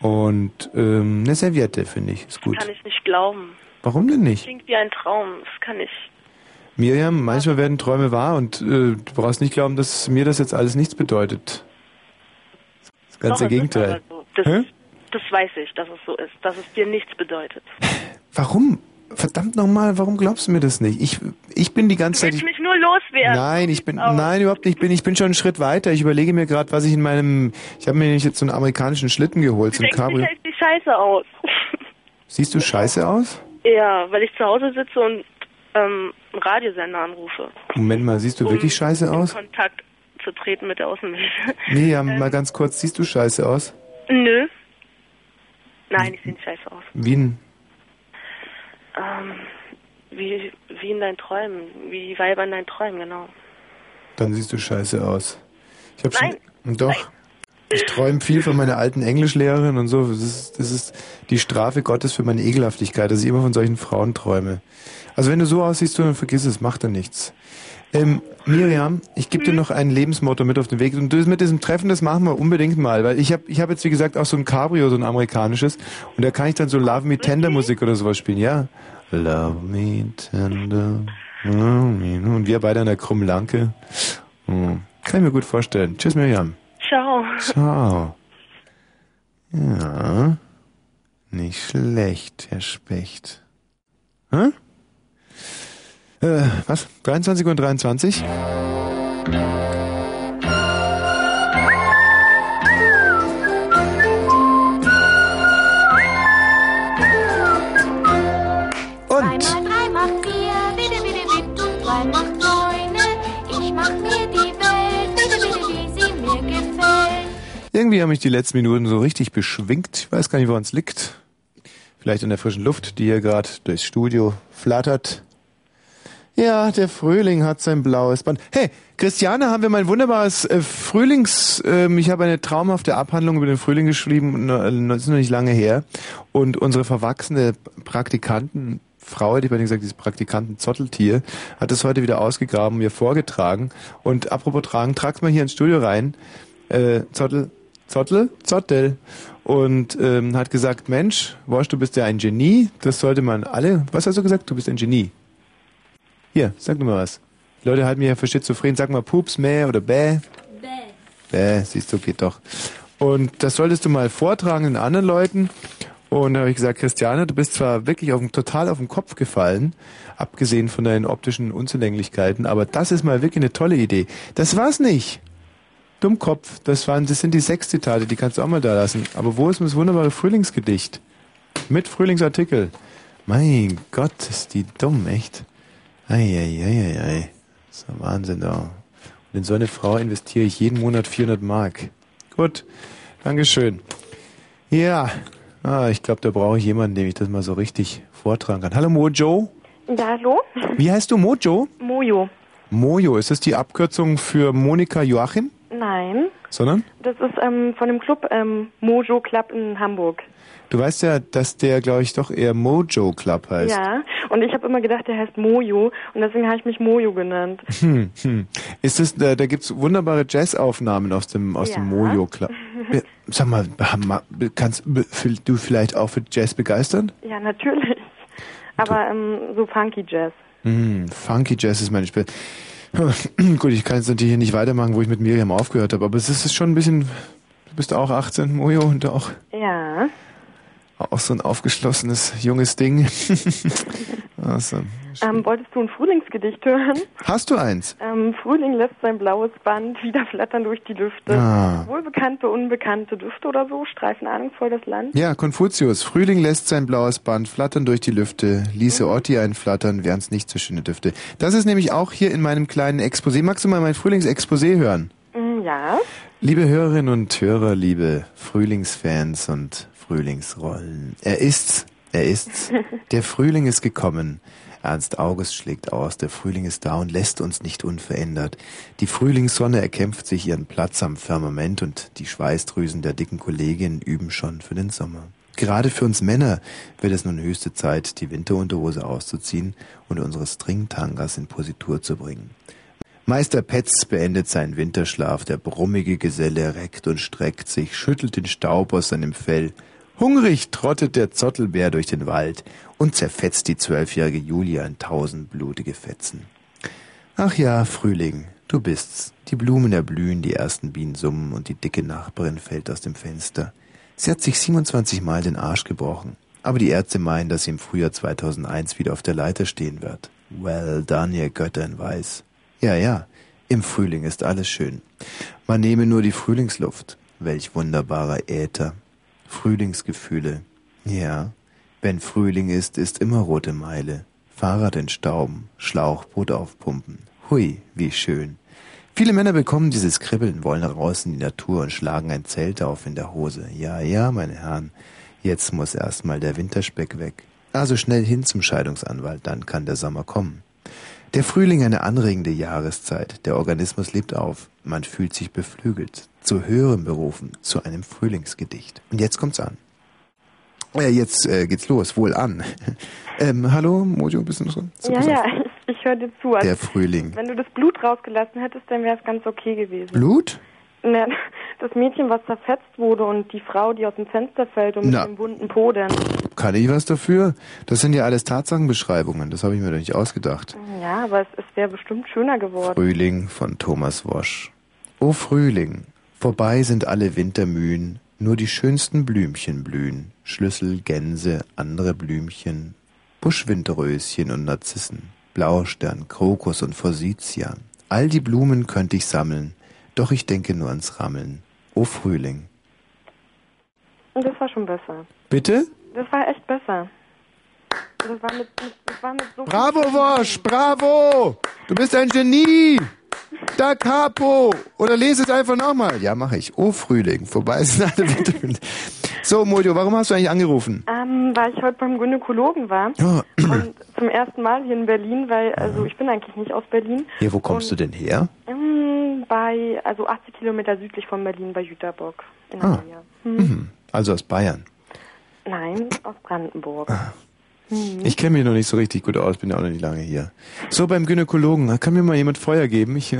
Und ähm, eine Serviette, finde ich, ist gut. Kann ich nicht glauben. Warum denn nicht? Klingt wie ein Traum. Das kann ich. Miriam, manchmal werden Träume wahr und äh, du brauchst nicht glauben, dass mir das jetzt alles nichts bedeutet. Das ganze Doch, Gegenteil. aber so. Das, das weiß ich, dass es so ist. Dass es dir nichts bedeutet. Warum? Verdammt nochmal, warum glaubst du mir das nicht? Ich, ich bin die ganze Du Zeit. willst mich nur loswerden. Nein, ich bin nein überhaupt nicht. Ich bin ich bin schon einen Schritt weiter. Ich überlege mir gerade, was ich in meinem ich habe mir nämlich jetzt so einen amerikanischen Schlitten geholt, Du so ein denkst, ich Cabrio. hält die Scheiße aus. Siehst du scheiße aus? ja, weil ich zu Hause sitze und ähm, einen Radiosender anrufe. Moment mal, siehst du wirklich scheiße aus? Kontakt zu treten mit der Außenwelt. Miriam, mal ganz kurz, siehst du scheiße aus? Nö. Nein, ich sehe nicht scheiße aus. Wie ein Ähm, wie, wie in deinen Träumen. Wie die Weiber in deinen Träumen, genau. dann siehst du scheiße aus. Ich habe Nein. schon doch ich träume viel von meiner alten Englischlehrerin und so. Das ist, das ist die Strafe Gottes für meine Ekelhaftigkeit, dass ich immer von solchen Frauen träume. Also wenn du so aussiehst, dann vergiss es, macht da nichts. Ähm, Miriam, ich gebe dir noch ein Lebensmotto mit auf den Weg. Und das mit diesem Treffen, das machen wir unbedingt mal, weil ich habe ich hab jetzt, wie gesagt, auch so ein Cabrio, so ein amerikanisches. Und da kann ich dann so Love Me Tender Musik oder sowas spielen, ja? Love Me Tender. Und wir beide an der Krummlanke. Hm. Kann ich mir gut vorstellen. Tschüss, Miriam. Ciao. Ciao. Ja. Nicht schlecht, Herr Specht. Hä? Äh, was? 23 und 23? Und Drei mal drei macht vier, bitte, bitte, bitte, und drei macht neune. Ich mach mir die Welt, bitte, bitte, wie sie mir gefällt. irgendwie haben mich die letzten Minuten so richtig beschwingt. Ich weiß gar nicht, woran es liegt. Vielleicht in der frischen Luft, die hier gerade durchs Studio flattert. Ja, der Frühling hat sein blaues Band. Hey, Christiane, haben wir mein wunderbares äh, Frühlings... Ähm, ich habe eine traumhafte Abhandlung über den Frühling geschrieben, äh, das ist noch nicht lange her. Und unsere verwachsene Praktikanten, Frau hätte ich bei dir gesagt, dieses Praktikanten Zotteltier, hat das heute wieder ausgegraben, mir vorgetragen. Und apropos tragen, trag's mal hier ins Studio rein. Äh, Zottel, Zottel, Zottel. Und ähm, hat gesagt, Mensch, Worsch, du bist ja ein Genie. Das sollte man alle... Was hast du gesagt? Du bist ein Genie. Hier, sag du mal was. Die Leute halten mich ja für schizophren. Sag mal Pups, Mäh oder Bäh. Bäh, siehst du, geht doch. Und das solltest du mal vortragen den anderen Leuten. Und da habe ich gesagt, Christiane, du bist zwar wirklich auf, total auf den Kopf gefallen, abgesehen von deinen optischen Unzulänglichkeiten, aber das ist mal wirklich eine tolle Idee. Das war's nicht. Dummkopf, das waren, das sind die sechs Zitate, die kannst du auch mal da lassen. Aber wo ist das wunderbare Frühlingsgedicht? Mit Frühlingsartikel. Mein Gott, ist die dumm, echt. Eieieiei. Das ist ein Wahnsinn da. Und in so eine Frau investiere ich jeden Monat 400 Mark. Gut, Dankeschön. Ja, ah, ich glaube, da brauche ich jemanden, dem ich das mal so richtig vortragen kann. Hallo Mojo. Ja, hallo? Wie heißt du Mojo? Mojo. Mojo, ist das die Abkürzung für Monika Joachim? Nein, Sondern? das ist ähm, von dem Club ähm, Mojo Club in Hamburg. Du weißt ja, dass der, glaube ich, doch eher Mojo Club heißt. Ja, und ich habe immer gedacht, der heißt Mojo und deswegen habe ich mich Mojo genannt. Hm, hm. Ist es, da, da gibt's wunderbare Jazzaufnahmen aus dem, aus dem Ja. Mojo Club. Ja, Sag mal, kannst du vielleicht auch für Jazz begeistern? Ja, natürlich. Aber ähm, so funky Jazz. Hm, funky Jazz ist meine Spiel. Gut, ich kann jetzt natürlich hier nicht weitermachen, wo ich mit Miriam aufgehört habe, aber es ist schon ein bisschen, du bist auch 18, Mojo, und auch, Ja. Auch so ein aufgeschlossenes, junges Ding. awesome. Ähm, wolltest du ein Frühlingsgedicht hören? Hast du eins? Ähm, Frühling lässt sein blaues Band wieder flattern durch die Lüfte. Ah. Wohlbekannte, unbekannte Düfte oder so streifen ahnungsvoll das Land. Ja, Konfuzius. Frühling lässt sein blaues Band flattern durch die Lüfte, ließe Otti einflattern, wären's nicht so schöne Düfte. Das ist nämlich auch hier in meinem kleinen Exposé. Magst du mal mein Frühlingsexposé hören? Mm, Ja. Liebe Hörerinnen und Hörer, liebe Frühlingsfans und Frühlingsrollen. Er ist's, er ist's. Der Frühling ist gekommen. Ernst August schlägt aus, der Frühling ist da und lässt uns nicht unverändert. Die Frühlingssonne erkämpft sich ihren Platz am Firmament und die Schweißdrüsen der dicken Kolleginnen üben schon für den Sommer. Gerade für uns Männer wird es nun höchste Zeit, die Winterunterhose auszuziehen und unsere Stringtangas in Positur zu bringen. Meister Petz beendet seinen Winterschlaf, der brummige Geselle reckt und streckt sich, schüttelt den Staub aus seinem Fell. Hungrig trottet der Zottelbär durch den Wald und zerfetzt die zwölfjährige Julia in tausend blutige Fetzen. Ach ja, Frühling, du bist's. Die Blumen erblühen, die ersten Bienen summen und die dicke Nachbarin fällt aus dem Fenster. Sie hat sich 27 Mal den Arsch gebrochen, aber die Ärzte meinen, dass sie im Frühjahr 2001 wieder auf der Leiter stehen wird. Well done, ihr Götter in Weiß. Ja, ja, im Frühling ist alles schön. Man nehme nur die Frühlingsluft. Welch wunderbarer Äther. Frühlingsgefühle. Ja, wenn Frühling ist, ist immer rote Meile. Fahrrad entstauben, Schlauchboot aufpumpen. Hui, wie schön. Viele Männer bekommen dieses Kribbeln, wollen raus in die Natur und schlagen ein Zelt auf in der Hose. Ja, ja, meine Herren, jetzt muss erstmal der Winterspeck weg. Also schnell hin zum Scheidungsanwalt, dann kann der Sommer kommen. Der Frühling eine anregende Jahreszeit. Der Organismus lebt auf. Man fühlt sich beflügelt. Zu höherem berufen. Zu einem Frühlingsgedicht. Und jetzt kommt's an. Äh, jetzt äh, geht's los. Wohl an. ähm, hallo, Mojo, bist du noch dran? Ja, ja, ich, ich höre dir zu. Also, Der Frühling. Wenn du das Blut rausgelassen hättest, dann wäre es ganz okay gewesen. Blut? Na, das Mädchen, was zerfetzt wurde und die Frau, die aus dem Fenster fällt und Na. mit dem wunden Po dann. Kann ich was dafür? Das sind ja alles Tatsachenbeschreibungen. Das habe ich mir doch nicht ausgedacht. Ja, aber es, es wäre bestimmt schöner geworden. Frühling von Thomas Wosch. O Frühling, vorbei sind alle Wintermühen, nur die schönsten Blümchen blühen. Schlüssel, Gänse, andere Blümchen, Buschwinterröschen und Narzissen, Blaustern, Krokus und Forsythia. All die Blumen könnte ich sammeln, doch ich denke nur ans Rammeln. O Frühling. Und das war schon besser. Bitte? Das war echt besser. Das war mit, mit, das war mit so Bravo, Wosch, bravo! Du bist ein Genie! Da Capo! Oder lese es einfach nochmal. Ja, mache ich. Oh, Frühling. Vorbei sind alle Wintermühlen. So, Mojo, warum hast du eigentlich angerufen? Ähm, weil ich heute beim Gynäkologen war. Ja. Und zum ersten Mal hier in Berlin, weil, also ich bin eigentlich nicht aus Berlin. Ja, wo kommst du denn her? Ähm, bei, also 80 Kilometer südlich von Berlin, bei Jüterbock in Ah. Hm. Mhm. Also aus Bayern. Nein, aus Brandenburg. Hm. Ich kenne mich noch nicht so richtig gut aus, bin ja auch noch nicht lange hier. So, beim Gynäkologen, kann mir mal jemand Feuer geben? Ich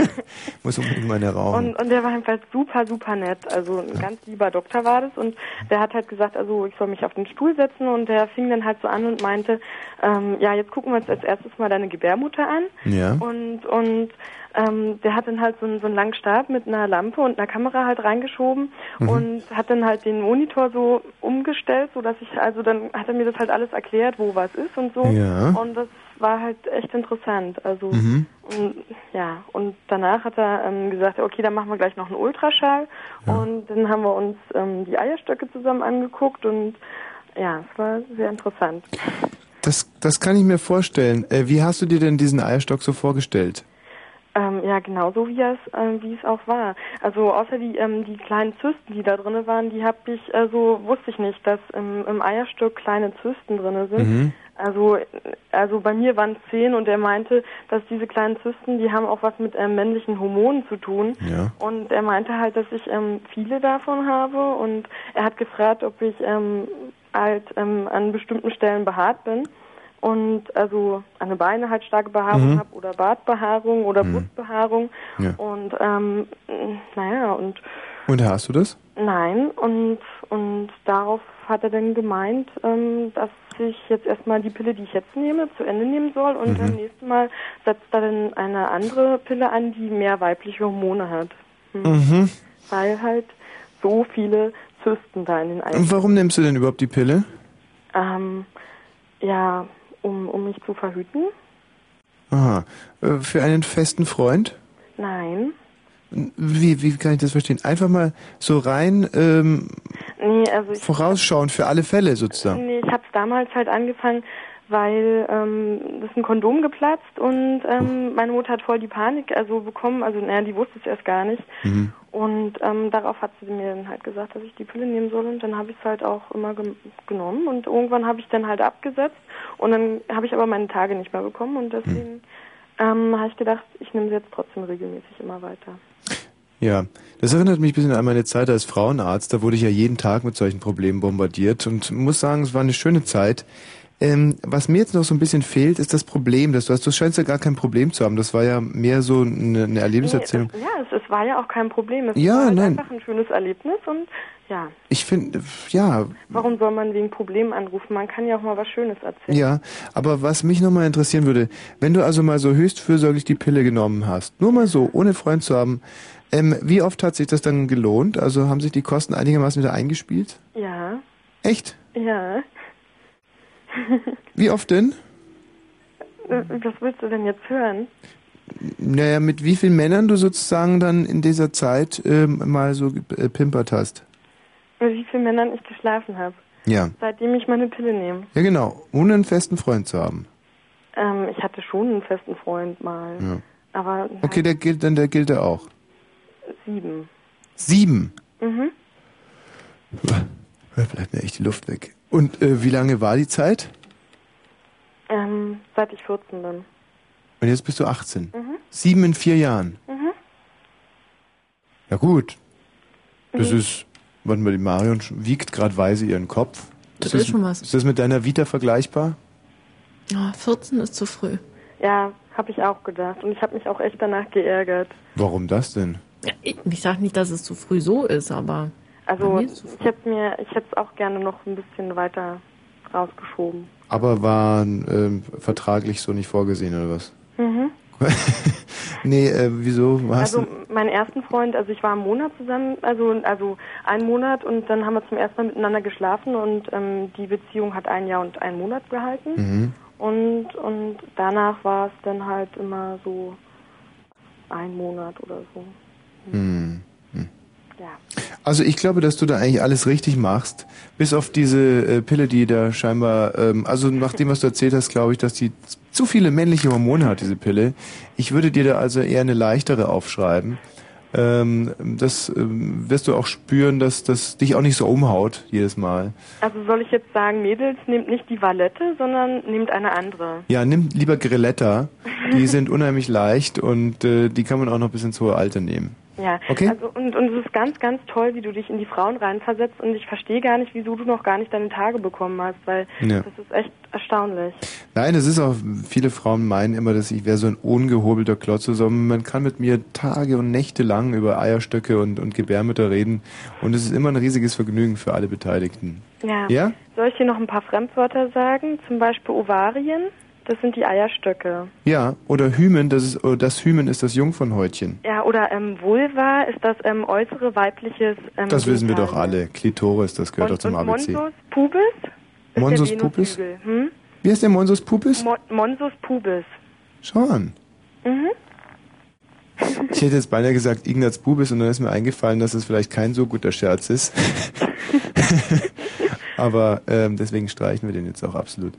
muss unbedingt mal in den Raum. Und, und der war einfach super, super nett. Also ein ganz lieber Doktor war das. Und der hat halt gesagt, also ich soll mich auf den Stuhl setzen. Und der fing dann halt so an und meinte, ähm, ja, jetzt gucken wir uns als erstes mal deine Gebärmutter an. Ja. Und, und ähm, der hat dann halt so einen, so einen langen Stab mit einer Lampe und einer Kamera halt reingeschoben Mhm. und hat dann halt den Monitor so umgestellt, so dass ich, also dann hat er mir das halt alles erklärt, wo was ist und so. Ja. Und das war halt echt interessant. Also Mhm. und, ja, und danach hat er ähm, gesagt, okay, dann machen wir gleich noch einen Ultraschall. Und dann haben wir uns ähm, die Eierstöcke zusammen angeguckt und ja, es war sehr interessant. Das, das kann ich mir vorstellen. Äh, wie hast du dir denn diesen Eierstock so vorgestellt? Ähm, ja, genauso wie es, ähm, wie es auch war. Also außer die, ähm, die kleinen Zysten, die da drinne waren, die habe ich, also wusste ich nicht, dass im, im Eierstück kleine Zysten drinne sind. Mhm. Also, also bei mir waren es zehn und er meinte, dass diese kleinen Zysten, die haben auch was mit ähm, männlichen Hormonen zu tun. Ja. Und er meinte halt, dass ich ähm, viele davon habe und er hat gefragt, ob ich ähm, halt ähm, an bestimmten Stellen behaart bin und also an den Beine halt starke Behaarung Mhm. habe oder Bartbehaarung oder Mhm. Brustbehaarung Ja. und ähm, naja und Und hast du das? nein und und darauf hat er dann gemeint, ähm, dass ich jetzt erstmal die Pille, die ich jetzt nehme, zu Ende nehmen soll und Mhm. beim nächsten Mal setzt er dann eine andere Pille an, die mehr weibliche Hormone hat. Hm. Mhm. Weil halt so viele Zysten da in den Eiern. Und warum nimmst du denn überhaupt die Pille? Ähm, ja, um, um mich zu verhüten? Aha. Äh, Für einen festen Freund? Nein. Wie, wie kann ich das verstehen? Einfach mal so rein ähm, Nee, also ich, vorausschauen für alle Fälle sozusagen. nee, ich habe es damals halt angefangen, weil ähm, das ist ein Kondom geplatzt und ähm, meine Mutter hat voll die Panik also bekommen, also naja, die wusste es erst gar nicht. Mhm. Und ähm, darauf hat sie mir dann halt gesagt, dass ich die Pille nehmen soll und dann habe ich es halt auch immer gem- genommen und irgendwann habe ich dann halt abgesetzt und dann habe ich aber meine Tage nicht mehr bekommen und deswegen ähm, habe ich gedacht, ich nehme sie jetzt trotzdem regelmäßig immer weiter. Ja, das erinnert mich ein bisschen an meine Zeit als Frauenarzt. Da wurde ich ja jeden Tag mit solchen Problemen bombardiert und muss sagen, es war eine schöne Zeit. Ähm, was mir jetzt noch so ein bisschen fehlt, ist das Problem, das du hast. Du scheinst ja gar kein Problem zu haben. Das war ja mehr so eine, eine Erlebniserzählung. Nee, es, ja, es, es war ja auch kein Problem. Es Ja, war halt nein. einfach ein schönes Erlebnis und ja, Ich finde, ja, warum soll man wegen Problemen anrufen? Man kann ja auch mal was Schönes erzählen. ja. Aber was mich nochmal interessieren würde, wenn du also mal so höchst fürsorglich die Pille genommen hast, nur mal so, ohne Freund zu haben, ähm, wie oft hat sich das dann gelohnt? Also haben sich die Kosten einigermaßen wieder eingespielt? Ja, Echt? ja. Wie oft denn? was willst du denn jetzt hören? Naja, mit wie vielen Männern du sozusagen dann in dieser Zeit ähm, mal so gepimpert hast? Mit wie vielen Männern ich geschlafen habe? Ja. Seitdem ich meine Pille nehme. Ja, genau. Ohne einen festen Freund zu haben. Ähm, ich hatte schon einen festen Freund mal. Ja. Aber Okay, der gilt dann, der gilt er auch. sieben. Sieben. Mhm. Da bleibt mir echt die Luft weg. Und äh, wie lange war die Zeit? Ähm, seit ich 14 bin. Und jetzt bist du 18. Mhm. Sieben in vier Jahren. Mhm. Ja gut. Das Mhm. ist, warte mal, die Marion wiegt gerade weise ihren Kopf. Das ist schon was. Ist das mit deiner Vita vergleichbar? Oh, 14 ist zu früh. Ja, habe ich auch gedacht. Und ich habe mich auch echt danach geärgert. Warum das denn? Ja, ich, ich sag nicht, dass es zu früh so ist, aber Also ich hätte mir, ich hätte es auch gerne noch ein bisschen weiter rausgeschoben. Aber war ähm, vertraglich so nicht vorgesehen oder was? Mhm. nee, äh, wieso? Hast Also meinen ersten Freund, also ich war einen Monat zusammen, also also einen Monat und dann haben wir zum ersten Mal miteinander geschlafen und ähm, die Beziehung hat ein Jahr und einen Monat gehalten mhm. und und danach war es dann halt immer so ein Monat oder so. Hm. Ja. Also ich glaube, dass du da eigentlich alles richtig machst, bis auf diese äh, Pille, die da scheinbar, ähm, also nach dem, was du erzählt hast, glaube ich, dass die zu viele männliche Hormone hat, diese Pille. Ich würde dir da also eher eine leichtere aufschreiben. Ähm, das ähm, wirst du auch spüren, dass das dich auch nicht so umhaut jedes Mal. Also soll ich jetzt sagen, Mädels nehmt nicht die Valette, sondern nehmt eine andere. Ja, nimm lieber Grilletta. Die sind unheimlich leicht und äh, die kann man auch noch bis ins hohe Alter nehmen. Ja, Okay. also und, und es ist ganz, ganz toll, wie du dich in die Frauen reinversetzt und ich verstehe gar nicht, wieso du noch gar nicht deine Tage bekommen hast, weil Ja. das ist echt erstaunlich. Nein, es ist auch, viele Frauen meinen immer, dass ich wäre so ein ungehobelter Klotz. Also man kann mit mir Tage und Nächte lang über Eierstöcke und, und Gebärmütter reden und es ist immer ein riesiges Vergnügen für alle Beteiligten. Ja. Ja? Soll ich dir noch ein paar Fremdwörter sagen? Zum Beispiel Ovarien, das sind die Eierstöcke. Ja, oder Hymen, das ist, oh, das Hymen ist das Jungfernhäutchen. Ja, oder ähm, Vulva ist das ähm, äußere weibliches ähm, Das wissen wir doch alle. Klitoris, das gehört und, doch zum und ABC. Monsus pubis ist Monsus pubis? Hm? Wie heißt der Monsus pubis? Mo Monsus pubis. Schau an. Mhm. Ich hätte jetzt beinahe gesagt Ignaz Bubis und dann ist mir eingefallen, dass es vielleicht kein so guter Scherz ist. Aber ähm, deswegen streichen wir den jetzt auch absolut.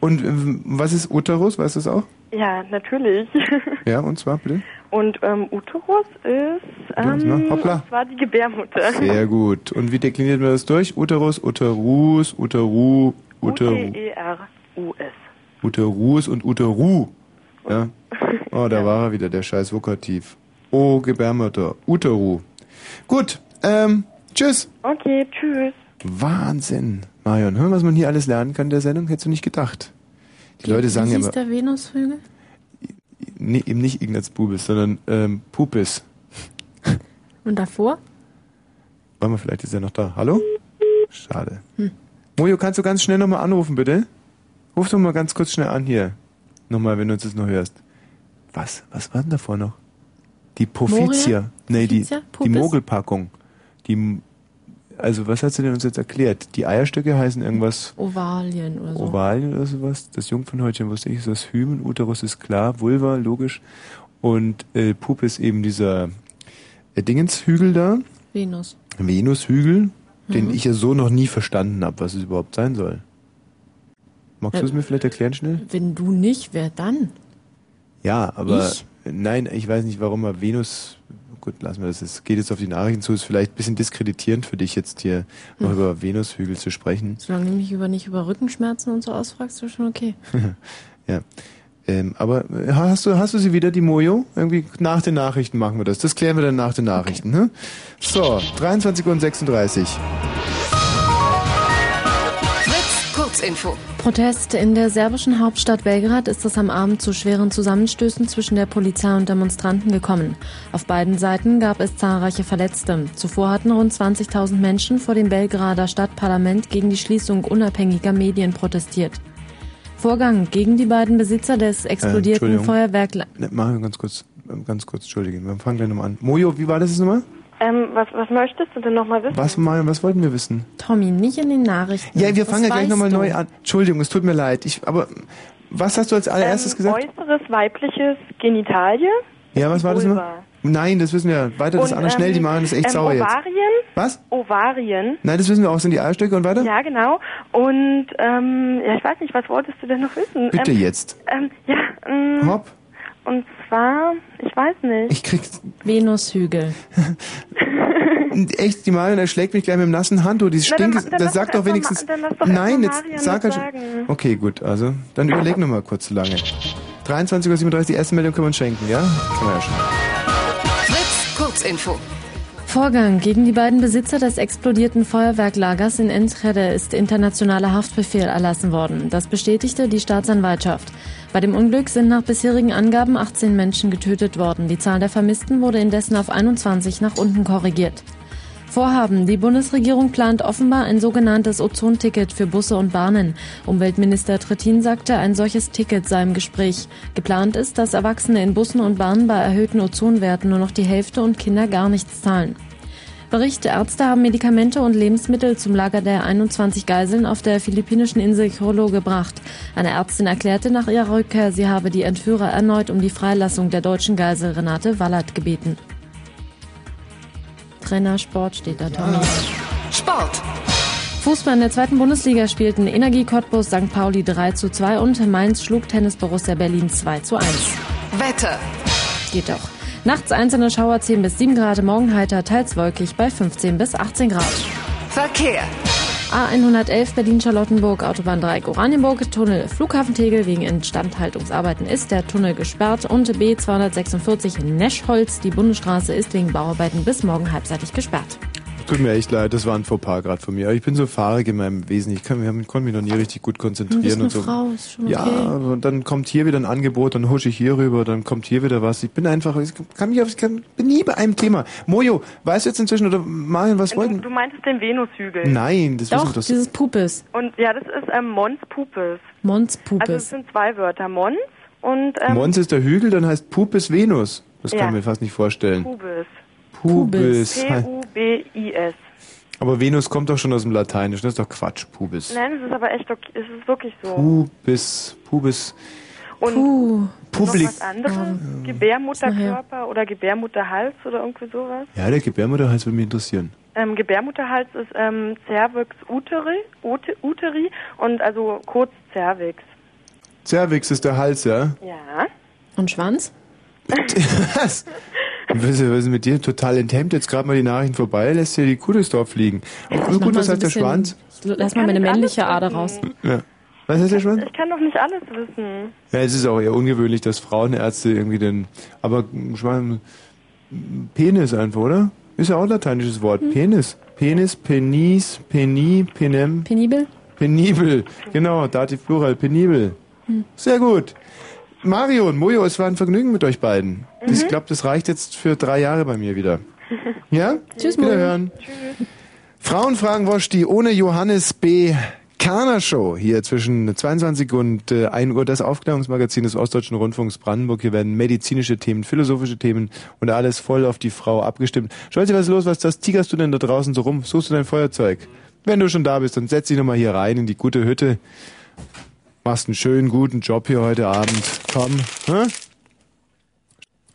Und ähm, was ist Uterus? Weißt du es auch? Ja, natürlich. Ja, und zwar bitte? Und ähm, Uterus ist ähm, Hoppla. und zwar die Gebärmutter. Sehr gut. Und wie dekliniert man das durch? Uterus, Uterus, Uteru, Uteru, U-T-E-R-U-S. Uterus und Uteru. Ja. Oh, da war er wieder, der scheiß Vokativ. Oh, Gebärmutter. Uteru. Gut, ähm, tschüss. Okay, tschüss. Wahnsinn. Marion, hör mal, was man hier alles lernen kann in der Sendung, hättest du nicht gedacht. Die Leute sagen ja immer, der Venushügel? nee, eben nicht Ignaz Bubis, sondern ähm, Pupis. Und davor? Warte mal, vielleicht ist er noch da. Hallo? Schade. Hm. Mojo, kannst du ganz schnell nochmal anrufen, bitte? Ruf doch mal ganz kurz schnell an hier. Nochmal, wenn du uns das noch hörst. Was? Was war denn davor noch? Die Pofizia. Moria? Nee, die, Pofizia? die Pupis? Mogelpackung. Die, also was hat sie denn uns jetzt erklärt? Die Eierstöcke heißen irgendwas Ovalien oder so. Ovalien oder sowas. Das Jungfernhäutchen wusste ich, ist das Hymen, Uterus ist klar, Vulva, logisch. Und äh, Pup ist eben dieser äh, Dingenshügel da, Venus. Venushügel, den Mhm. ich ja so noch nie verstanden habe, was es überhaupt sein soll. Magst du es Äh, mir vielleicht erklären schnell? Wenn du nicht, wer dann? Ja, aber Ich? nein, ich weiß nicht, warum er Venus. Gut, lassen wir das. Es geht jetzt auf die Nachrichten zu. Ist vielleicht ein bisschen diskreditierend für dich jetzt hier noch Hm. über Venushügel zu sprechen. Solange du mich über, nicht über Rückenschmerzen und so ausfragst, ist schon okay. ja. Ähm, aber äh, hast du, hast du sie wieder, die Mojo? Irgendwie nach den Nachrichten machen wir das. Das klären wir dann nach den Nachrichten. Ne? So, 23 und 36. Kurzinfo. Protest in der serbischen Hauptstadt Belgrad ist es am Abend zu schweren Zusammenstößen zwischen der Polizei und Demonstranten gekommen. Auf beiden Seiten gab es zahlreiche Verletzte. Zuvor hatten rund 20.000 Menschen vor dem Belgrader Stadtparlament gegen die Schließung unabhängiger Medien protestiert. Vorgang gegen die beiden Besitzer des explodierten Entschuldigung. Feuerwerk... Ne, machen wir ganz kurz, ganz kurz, Entschuldigung. Wir fangen gleich nochmal an. Mojo, wie war das jetzt nochmal? Ähm, was, was möchtest du denn nochmal wissen? Was, Marion, was wollten wir wissen? Tommy, nicht in den Nachrichten. Ja, wir fangen ja gleich nochmal neu an. Entschuldigung, es tut mir leid. Ich, aber was hast du als allererstes ähm, gesagt? Äußeres weibliches Genitalie. Ja, was war das nochmal? Nein, das wissen wir. Weiter das Und, andere schnell, die ähm, machen das echt ähm, sauer jetzt. Ovarien. Was? Ovarien. Nein, das wissen wir auch. Sind die Eierstöcke und weiter? Ja, genau. Und ähm, ja, ich weiß nicht, was wolltest du denn noch wissen? Bitte ähm, jetzt. Ähm, ja, ähm, Hopp. und zwar, ich weiß nicht. Ich krieg Venushügel. echt, die Marion erschlägt mich gleich mit dem nassen Handtuch. Die Na, dann stinkt. ma- dann Das sagt doch wenigstens. erst mal- dann lass doch Nein, jetzt sag halt. sagen. Okay, gut. Also, dann überleg noch mal kurz zu lange. 23.37 Uhr, die erste Meldung können wir uns schenken, ja? Können wir ja schon. Fritz, Kurzinfo. Vorgang gegen die beiden Besitzer des explodierten Feuerwerklagers in Enschede ist internationaler Haftbefehl erlassen worden. Das bestätigte die Staatsanwaltschaft. Bei dem Unglück sind nach bisherigen Angaben 18 Menschen getötet worden. Die Zahl der Vermissten wurde indessen auf 21 nach unten korrigiert. Vorhaben. Die Bundesregierung plant offenbar ein sogenanntes Ozonticket für Busse und Bahnen. Umweltminister Trittin sagte, ein solches Ticket sei im Gespräch. Geplant ist, dass Erwachsene in Bussen und Bahnen bei erhöhten Ozonwerten nur noch die Hälfte und Kinder gar nichts zahlen. Bericht, Ärzte haben Medikamente und Lebensmittel zum Lager der 21 Geiseln auf der philippinischen Insel Jolo gebracht. Eine Ärztin erklärte nach ihrer Rückkehr, sie habe die Entführer erneut um die Freilassung der deutschen Geisel Renate Wallert gebeten. Trainer Sport steht da, Tommy. Sport. Fußball in der zweiten Bundesliga spielten Energie Cottbus St. Pauli 3 zu 2 und Mainz schlug Tennis Borussia Berlin 2 zu 1. Wetter. Geht doch. Nachts einzelne Schauer 10 bis 7 Grad, morgen heiter, teils wolkig bei 15 bis 18 Grad. Verkehr. A111 Berlin-Charlottenburg, Autobahn 3 Oranienburg, Tunnel Flughafen Tegel wegen Instandhaltungsarbeiten ist der Tunnel gesperrt und B246 Neschholz, die Bundesstraße ist wegen Bauarbeiten bis morgen halbseitig gesperrt. Tut mir echt leid, das war ein Fauxpas gerade von mir. Aber Ich bin so fahrig in meinem Wesen. Ich kann, ich konnte mich noch nie richtig gut konzentrieren Du bist eine und so. Frau, ist schon Ja, okay. und dann kommt hier wieder ein Angebot, dann husche ich hier rüber, dann kommt hier wieder was. Ich bin einfach, ich kann mich auf, ich kann, bin nie bei einem Thema. Mojo, weißt du jetzt inzwischen oder Marion, was Du, wollten? du meintest den Venushügel. Nein, das Doch, doch. dieses Pupis. Und ja, das ist ähm, Mons Pupis. Mons Also Pupis. es sind zwei Wörter. Mons und ähm, Mons ist der Hügel, dann heißt Pupis Venus. Das kann Ja. ich mir fast nicht vorstellen. Pubis. Pubis. P-U-B-I-S. Aber Venus kommt doch schon aus dem Lateinischen, das ist doch Quatsch, Pubis. Nein, es ist aber echt okay. Es ist wirklich so. Pubis, Pubis. Und Puh, Publik. Noch was anderes? Gebärmutterkörper oder Gebärmutterhals oder irgendwie sowas? Ja, der Gebärmutterhals würde mich interessieren. Ähm, Gebärmutterhals ist ähm, Cervix uteri, ute, uteri und also kurz Cervix. Cervix ist der Hals, ja? Ja. Und Schwanz? Was? Was ist, ist mit dir? Total enthemmt. Jetzt gerade mal die Nachrichten vorbei, lässt hier die Kuh durchs Dorf fliegen. Ich mach gut, mal was so ein heißt der Schwanz? Lass mal meine männliche Ader raus. Ja. Was heißt der Schwanz? Ich kann doch nicht alles wissen. Ja, es ist auch eher ungewöhnlich, dass Frauenärzte irgendwie den. Aber Schwanz. Penis einfach, oder? Ist ja auch ein lateinisches Wort. Penis. Penis, Penis, Peni, Penem. Penibel? Penibel. Genau, Dativ Plural, penibel. Hm. Sehr gut. Mario und Mojo, es war ein Vergnügen mit euch beiden. Ich glaube, das reicht jetzt für drei Jahre bei mir wieder. Ja? Tschüss, Mojo. Wiederhören. Frauenfragen Wosch, die ohne Johannes B. Kerner Show hier zwischen 22 und äh, 1 Uhr das Aufklärungsmagazin des Ostdeutschen Rundfunks Brandenburg. Hier werden medizinische Themen, philosophische Themen und alles voll auf die Frau abgestimmt. Scholzi, was ist los? Was das tigerst du denn da draußen so rum? Suchst du dein Feuerzeug? Wenn du schon da bist, dann setz dich nochmal hier rein in die gute Hütte. Machst einen schönen, guten Job hier heute Abend. Komm, hä?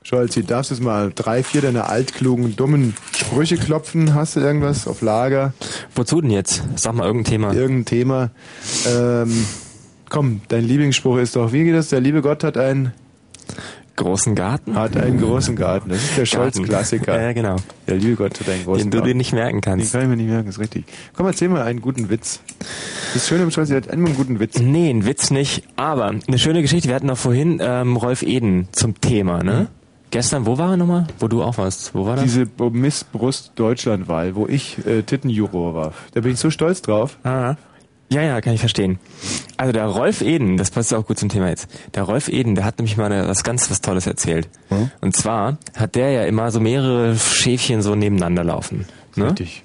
Scholzi, darfst jetzt mal drei, vier deiner altklugen, dummen Sprüche klopfen? Hast du irgendwas auf Lager? Wozu denn jetzt? Sag mal irgendein Thema. Irgendein Thema. Ähm, komm, dein Lieblingsspruch ist doch, wie geht das? Der liebe Gott hat einen großen Garten? Hat einen großen Garten. Das ist der. Scholz-Klassiker. Ja, genau. Der liebe Gott hat einen großen Den du Garten. dir nicht merken kannst. Den kann ich mir nicht merken, ist richtig. Komm, erzähl mal einen guten Witz. Das Schöne am Scholz, er hat immer einen guten Witz. Nee, ein Witz nicht. Aber eine schöne Geschichte. Wir hatten noch vorhin ähm, Rolf Eden zum Thema, ne? Gestern, wo war er nochmal? Wo du auch warst. Wo war das? Diese Miss Brust Deutschland-Wahl, wo ich äh, Tittenjuror war. Da bin ich so stolz drauf. Ah. Ja, ja, kann ich verstehen. Also der Rolf Eden, das passt auch gut zum Thema jetzt. Der Rolf Eden, der hat nämlich mal eine- was ganz was Tolles erzählt. Und zwar hat der ja immer so mehrere Schäfchen so nebeneinander laufen. Ne? Richtig.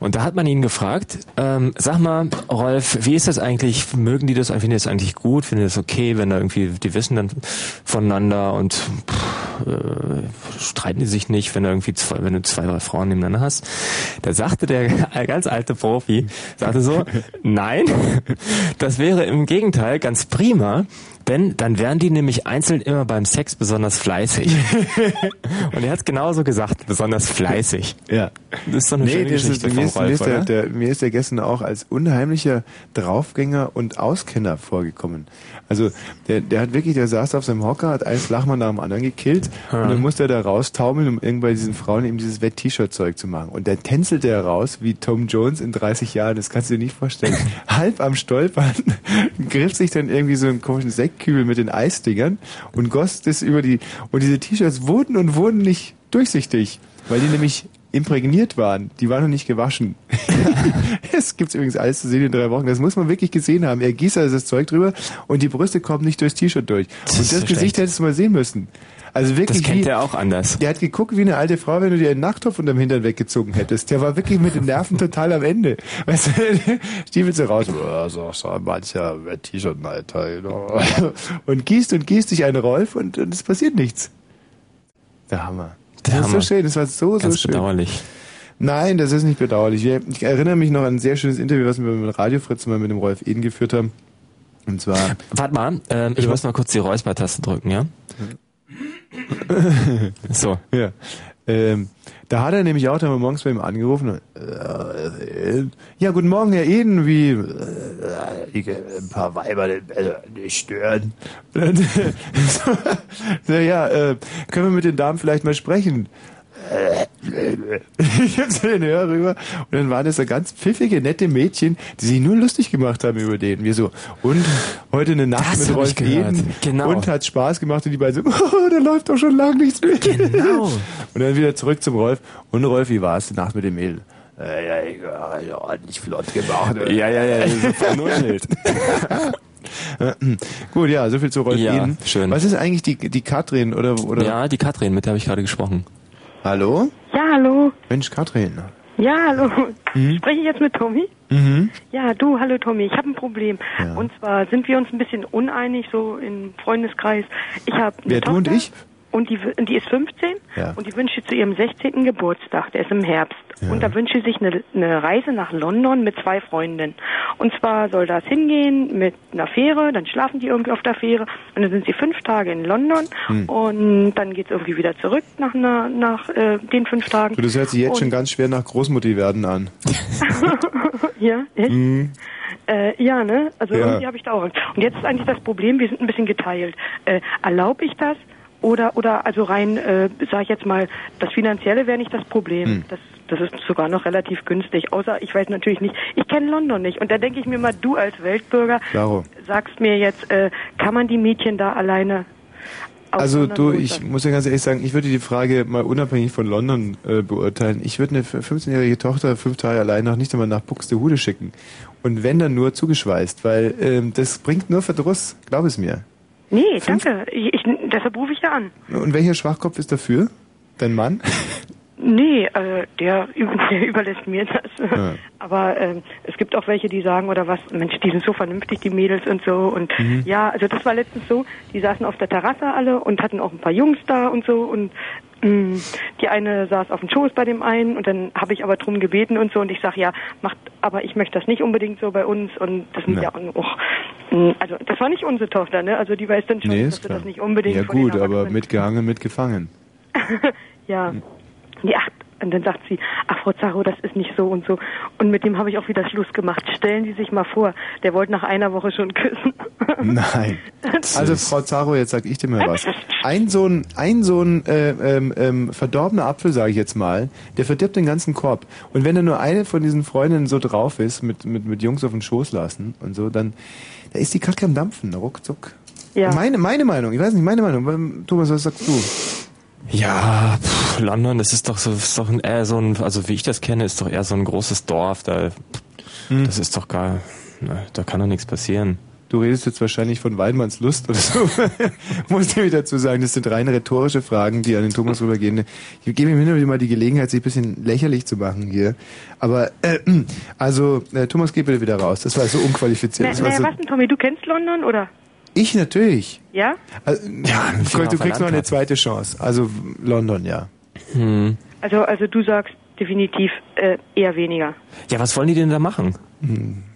Und da hat man ihn gefragt, ähm, sag mal, Rolf, wie ist das eigentlich? Mögen die das, finden die das eigentlich gut? Finden die das okay, wenn da irgendwie, die wissen dann voneinander und pff, äh, streiten die sich nicht, wenn da irgendwie zwei, wenn du zwei, drei Frauen nebeneinander hast? Da sagte der ganz alte Profi, sagte so, nein, das wäre im Gegenteil ganz prima, denn dann wären die nämlich einzeln immer beim Sex besonders fleißig. Und er hat genauso gesagt, besonders fleißig. Ja. Das ist doch eine schöne das Geschichte ist, mir, vom ist, mir, Rolf, ist der, der, mir ist der gestern auch als unheimlicher Draufgänger und Auskenner vorgekommen. Also der, der hat wirklich, der saß auf seinem Hocker, hat einen Flachmann nach dem anderen gekillt Ja. und dann musste er da raustaumeln, um irgendwann diesen Frauen eben dieses Wett-T-Shirt-Zeug zu machen. Und dann tänzelte er raus wie Tom Jones in 30 Jahren, das kannst du dir nicht vorstellen. Halb am Stolpern, griff sich dann irgendwie so einen komischen Sektkübel mit den Eisdingern und goss das über die, und diese T-Shirts wurden und wurden nicht durchsichtig, weil die nämlich imprägniert waren. Die waren noch nicht gewaschen. Es gibt's übrigens alles zu sehen in drei Wochen. Das muss man wirklich gesehen haben. Er gießt also das Zeug drüber und die Brüste kommen nicht durchs T-Shirt durch. Das und das Gesicht schlecht. hättest du mal sehen müssen. Also wirklich Das kennt wie, er auch anders. Der hat geguckt wie eine alte Frau, wenn du dir einen Nachttopf unterm Hintern weggezogen hättest. Der war wirklich mit den Nerven total am Ende. Weißt du, Stiefel so raus. Ja, so, so mancher T-Shirt, Alter. you know. Und gießt und gießt sich einen Rolf und, und es passiert nichts. Der Hammer. Das Der ist so schön, das war so, so Ganz schön. bedauerlich. Nein, das ist nicht bedauerlich. Ich erinnere mich noch an ein sehr schönes Interview, was wir mit Radio Fritz mal mit dem Rolf Eden geführt haben. Und zwar. Warte mal, ähm, ich muss mal kurz die Räuspertaste drücken, ja? So. Ja. Ähm, da hat er nämlich auch dann morgens bei ihm angerufen. Äh, ja, guten Morgen, Herr Eden, wie äh, äh, ein paar Weiber äh, nicht stören. Und, so, so, ja, äh, können wir mit den Damen vielleicht mal sprechen? Ich hab so den Hörer rüber und dann waren das so ganz pfiffige, nette Mädchen, die sich nur lustig gemacht haben über den. Wir so, und heute eine Nacht Das mit Rolf ich gehört. Eden Genau. und hat Spaß gemacht und die beiden so, oh, da läuft doch schon lang nichts mehr. Genau. Und dann wieder zurück zum Rolf. Und Rolf, wie war es die Nacht mit dem Mädel? Äh, ja, ja, ja, ordentlich flott gemacht. Ja, ja, ja, so vernuschelt. Gut, ja, so viel zu Rolf Ja, Eden. schön. Was ist eigentlich die, die Katrin oder, oder? Ja, die Katrin, mit der habe ich gerade gesprochen. Hallo? Ja, hallo. Mensch, Katrin. Ja, hallo. Mhm. Spreche ich jetzt mit Tommy? Mhm. Ja, du, hallo Tommy, ich habe ein Problem. Ja. Und zwar sind wir uns ein bisschen uneinig, so im Freundeskreis. Ich habe Wer, du und ich? Und die, die ist 15 Ja. und die wünscht sich zu ihrem 16. Geburtstag, der ist im Herbst. Und da wünscht sie sich eine, eine Reise nach London mit zwei Freundinnen. Und zwar soll das hingehen mit einer Fähre, dann schlafen die irgendwie auf der Fähre und dann sind sie fünf Tage in London Hm. und dann geht's irgendwie wieder zurück nach, einer, nach äh, den fünf Tagen. Du, das hört sich jetzt und, schon ganz schwer nach Großmutti werden an. ja, echt? Mhm. Äh, ja, ne? Also Ja. irgendwie habe ich da auch Angst. Und jetzt ist eigentlich das Problem, wir sind ein bisschen geteilt. Äh, Erlaube ich das? Oder, oder also rein, äh, sage ich jetzt mal, das Finanzielle wäre nicht das Problem. Hm. Das, das ist sogar noch relativ günstig. Außer ich weiß natürlich nicht, ich kenne London nicht. Und da denke ich mir mal, du als Weltbürger Klaro. sagst mir jetzt, äh, kann man die Mädchen da alleine Also du, ich muss ja ganz ehrlich sagen, ich würde die Frage mal unabhängig von London äh, beurteilen. Ich würde eine 15-jährige Tochter fünf Tage allein noch nicht einmal nach Buxtehude schicken. Und wenn dann nur zugeschweißt, weil ähm, das bringt nur Verdruss, glaub es mir. Nee, danke. Ich, ich, deshalb rufe ich ja an. Und welcher Schwachkopf ist dafür? Dein Mann? Nee, äh, der, der überlässt mir das. Ja. Aber ähm, es gibt auch welche, die sagen, oder was, Mensch, die sind so vernünftig, die Mädels und so. Und Mhm. ja, also das war letztens so, die saßen auf der Terrasse alle und hatten auch ein paar Jungs da und so. Und die eine saß auf dem Schoß bei dem einen und dann habe ich aber drum gebeten und so. Und ich sag ja, macht, aber ich möchte das nicht unbedingt so bei uns. Und das sind ja, Ja. auch, mh, also das war nicht unsere Tochter, ne? Also die weiß dann schon, nee, dass klar. das nicht unbedingt ja gut, aber mitgehangen, mitgefangen. ja. Die ach, und dann sagt sie, ach Frau Zarro, das ist nicht so und so. Und mit dem habe ich auch wieder Schluss gemacht. Stellen Sie sich mal vor, der wollte nach einer Woche schon küssen. Nein. Also Frau Zaro, jetzt sag ich dir mal was. Ein so ein, ein so ein äh, ähm, ähm, verdorbener Apfel, sage ich jetzt mal, der verdirbt den ganzen Korb. Und wenn da nur eine von diesen Freundinnen so drauf ist, mit, mit, mit Jungs auf den Schoß lassen und so, dann da ist die Kacke am Dampfen, ruckzuck. Ja. Meine, meine Meinung, ich weiß nicht, meine Meinung. Ähm, Thomas, was sagst du? Ja, pff, London, das ist doch so, ist doch ein, eher so ein, also wie ich das kenne, ist doch eher so ein großes Dorf. Da, Hm. das ist doch gar, na, da kann doch nichts passieren. Du redest jetzt wahrscheinlich von Weidmanns Lust oder so. Muss ich dazu sagen, das sind rein rhetorische Fragen, die an den Thomas rübergehen. Ich gebe ihm hin und wieder mal die Gelegenheit, sich ein bisschen lächerlich zu machen hier. Aber, äh, also, äh, Thomas, geh bitte wieder raus. Das war so unqualifiziert. Na, Das war naja, so, was denn, Tommy, du kennst London, oder? Ich natürlich. Ja? Also, Ja, du kriegst noch eine zweite Chance. Also, London, ja. Hm. Also, also du sagst definitiv äh, eher weniger. Ja, was wollen die denn da machen?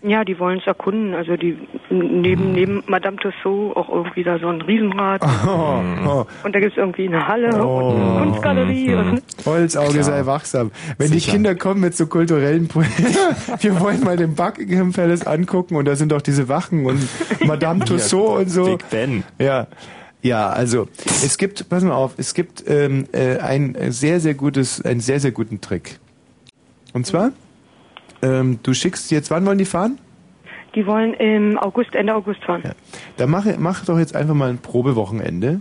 Ja, die wollen es erkunden. Also die neben neben Madame Tussauds auch irgendwie da so ein Riesenrad. Oh, oh. Und da gibt's irgendwie eine Halle und eine Kunstgalerie. Und, Holzauge Klar. sei wachsam. Wenn die Sicher. Kinder kommen mit so kulturellen Projekten, wir wollen mal den Buckingham Palace angucken und da sind doch diese Wachen und Madame Tussauds und so. Big Ben. Ja. Ja, also es gibt, pass mal auf, es gibt ähm, äh, ein sehr, sehr gutes, einen sehr, sehr guten Trick. Und zwar, ähm, du schickst jetzt, wann wollen die fahren? die wollen im August, Ende August fahren. Da mach, mach doch jetzt einfach mal ein Probewochenende.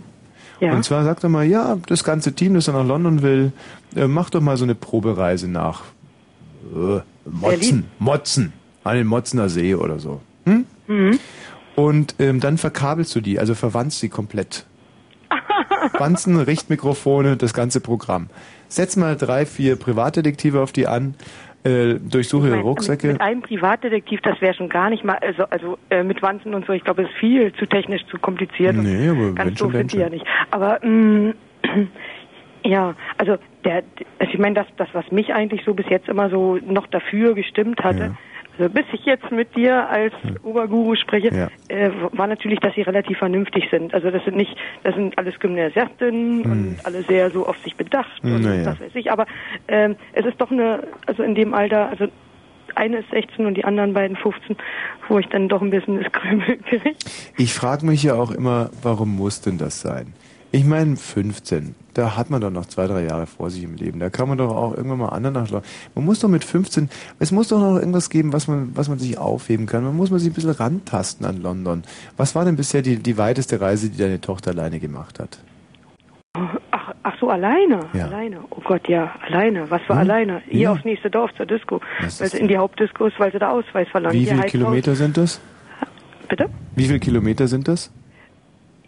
Ja. Und zwar sag doch mal, ja, das ganze Team, das dann nach London will, äh, mach doch mal so eine Probereise nach äh, Motzen. Motzen, an den Motzener See oder so. Hm? Mhm. Und ähm, dann verkabelst du die, also verwandst sie komplett. Wanzen, Richtmikrofone, das ganze Programm. Setz mal drei, vier Privatdetektive auf die an, äh, durchsuche Mit, Rucksäcke. mit einem Privatdetektiv, das wäre schon gar nicht mal, also, also äh, mit Wanzen und so, ich glaube, es ist viel zu technisch, zu kompliziert. Nee, aber ganz so sind die ja nicht. Aber mh, ja, also der, also ich meine, das, das, was mich eigentlich so bis jetzt immer so noch dafür gestimmt hatte, also bis ich jetzt mit dir als Oberguru spreche, Ja. äh, war natürlich, dass sie relativ vernünftig sind. Also das sind nicht, das sind alles Gymnasiastinnen und alle sehr so auf sich bedacht und Naja. was weiß ich. Aber ähm, es ist doch eine, also in dem Alter, also eine ist 16 und die anderen beiden 15, wo ich dann doch ein bisschen das Krümel kriege. Ich frage mich ja auch immer, warum muss denn das sein? Ich meine, 15, da hat man doch noch zwei, drei Jahre vor sich im Leben. Da kann man doch auch irgendwann mal anderen nachschauen. Man muss doch mit 15, es muss doch noch irgendwas geben, was man, was man sich aufheben kann. Man muss man sich ein bisschen rantasten an London. Was war denn bisher die, die weiteste Reise, die deine Tochter alleine gemacht hat? Ach, ach so, alleine? Ja. Alleine. Oh Gott, ja, alleine. Was für Hm? alleine? Hier Ja. aufs nächste Dorf zur Disco. Weil sie in die Hauptdisco ist, weil sie da Ausweis verlangen. Wie viele Kilometer sind das? Bitte? Wie viele Kilometer sind das?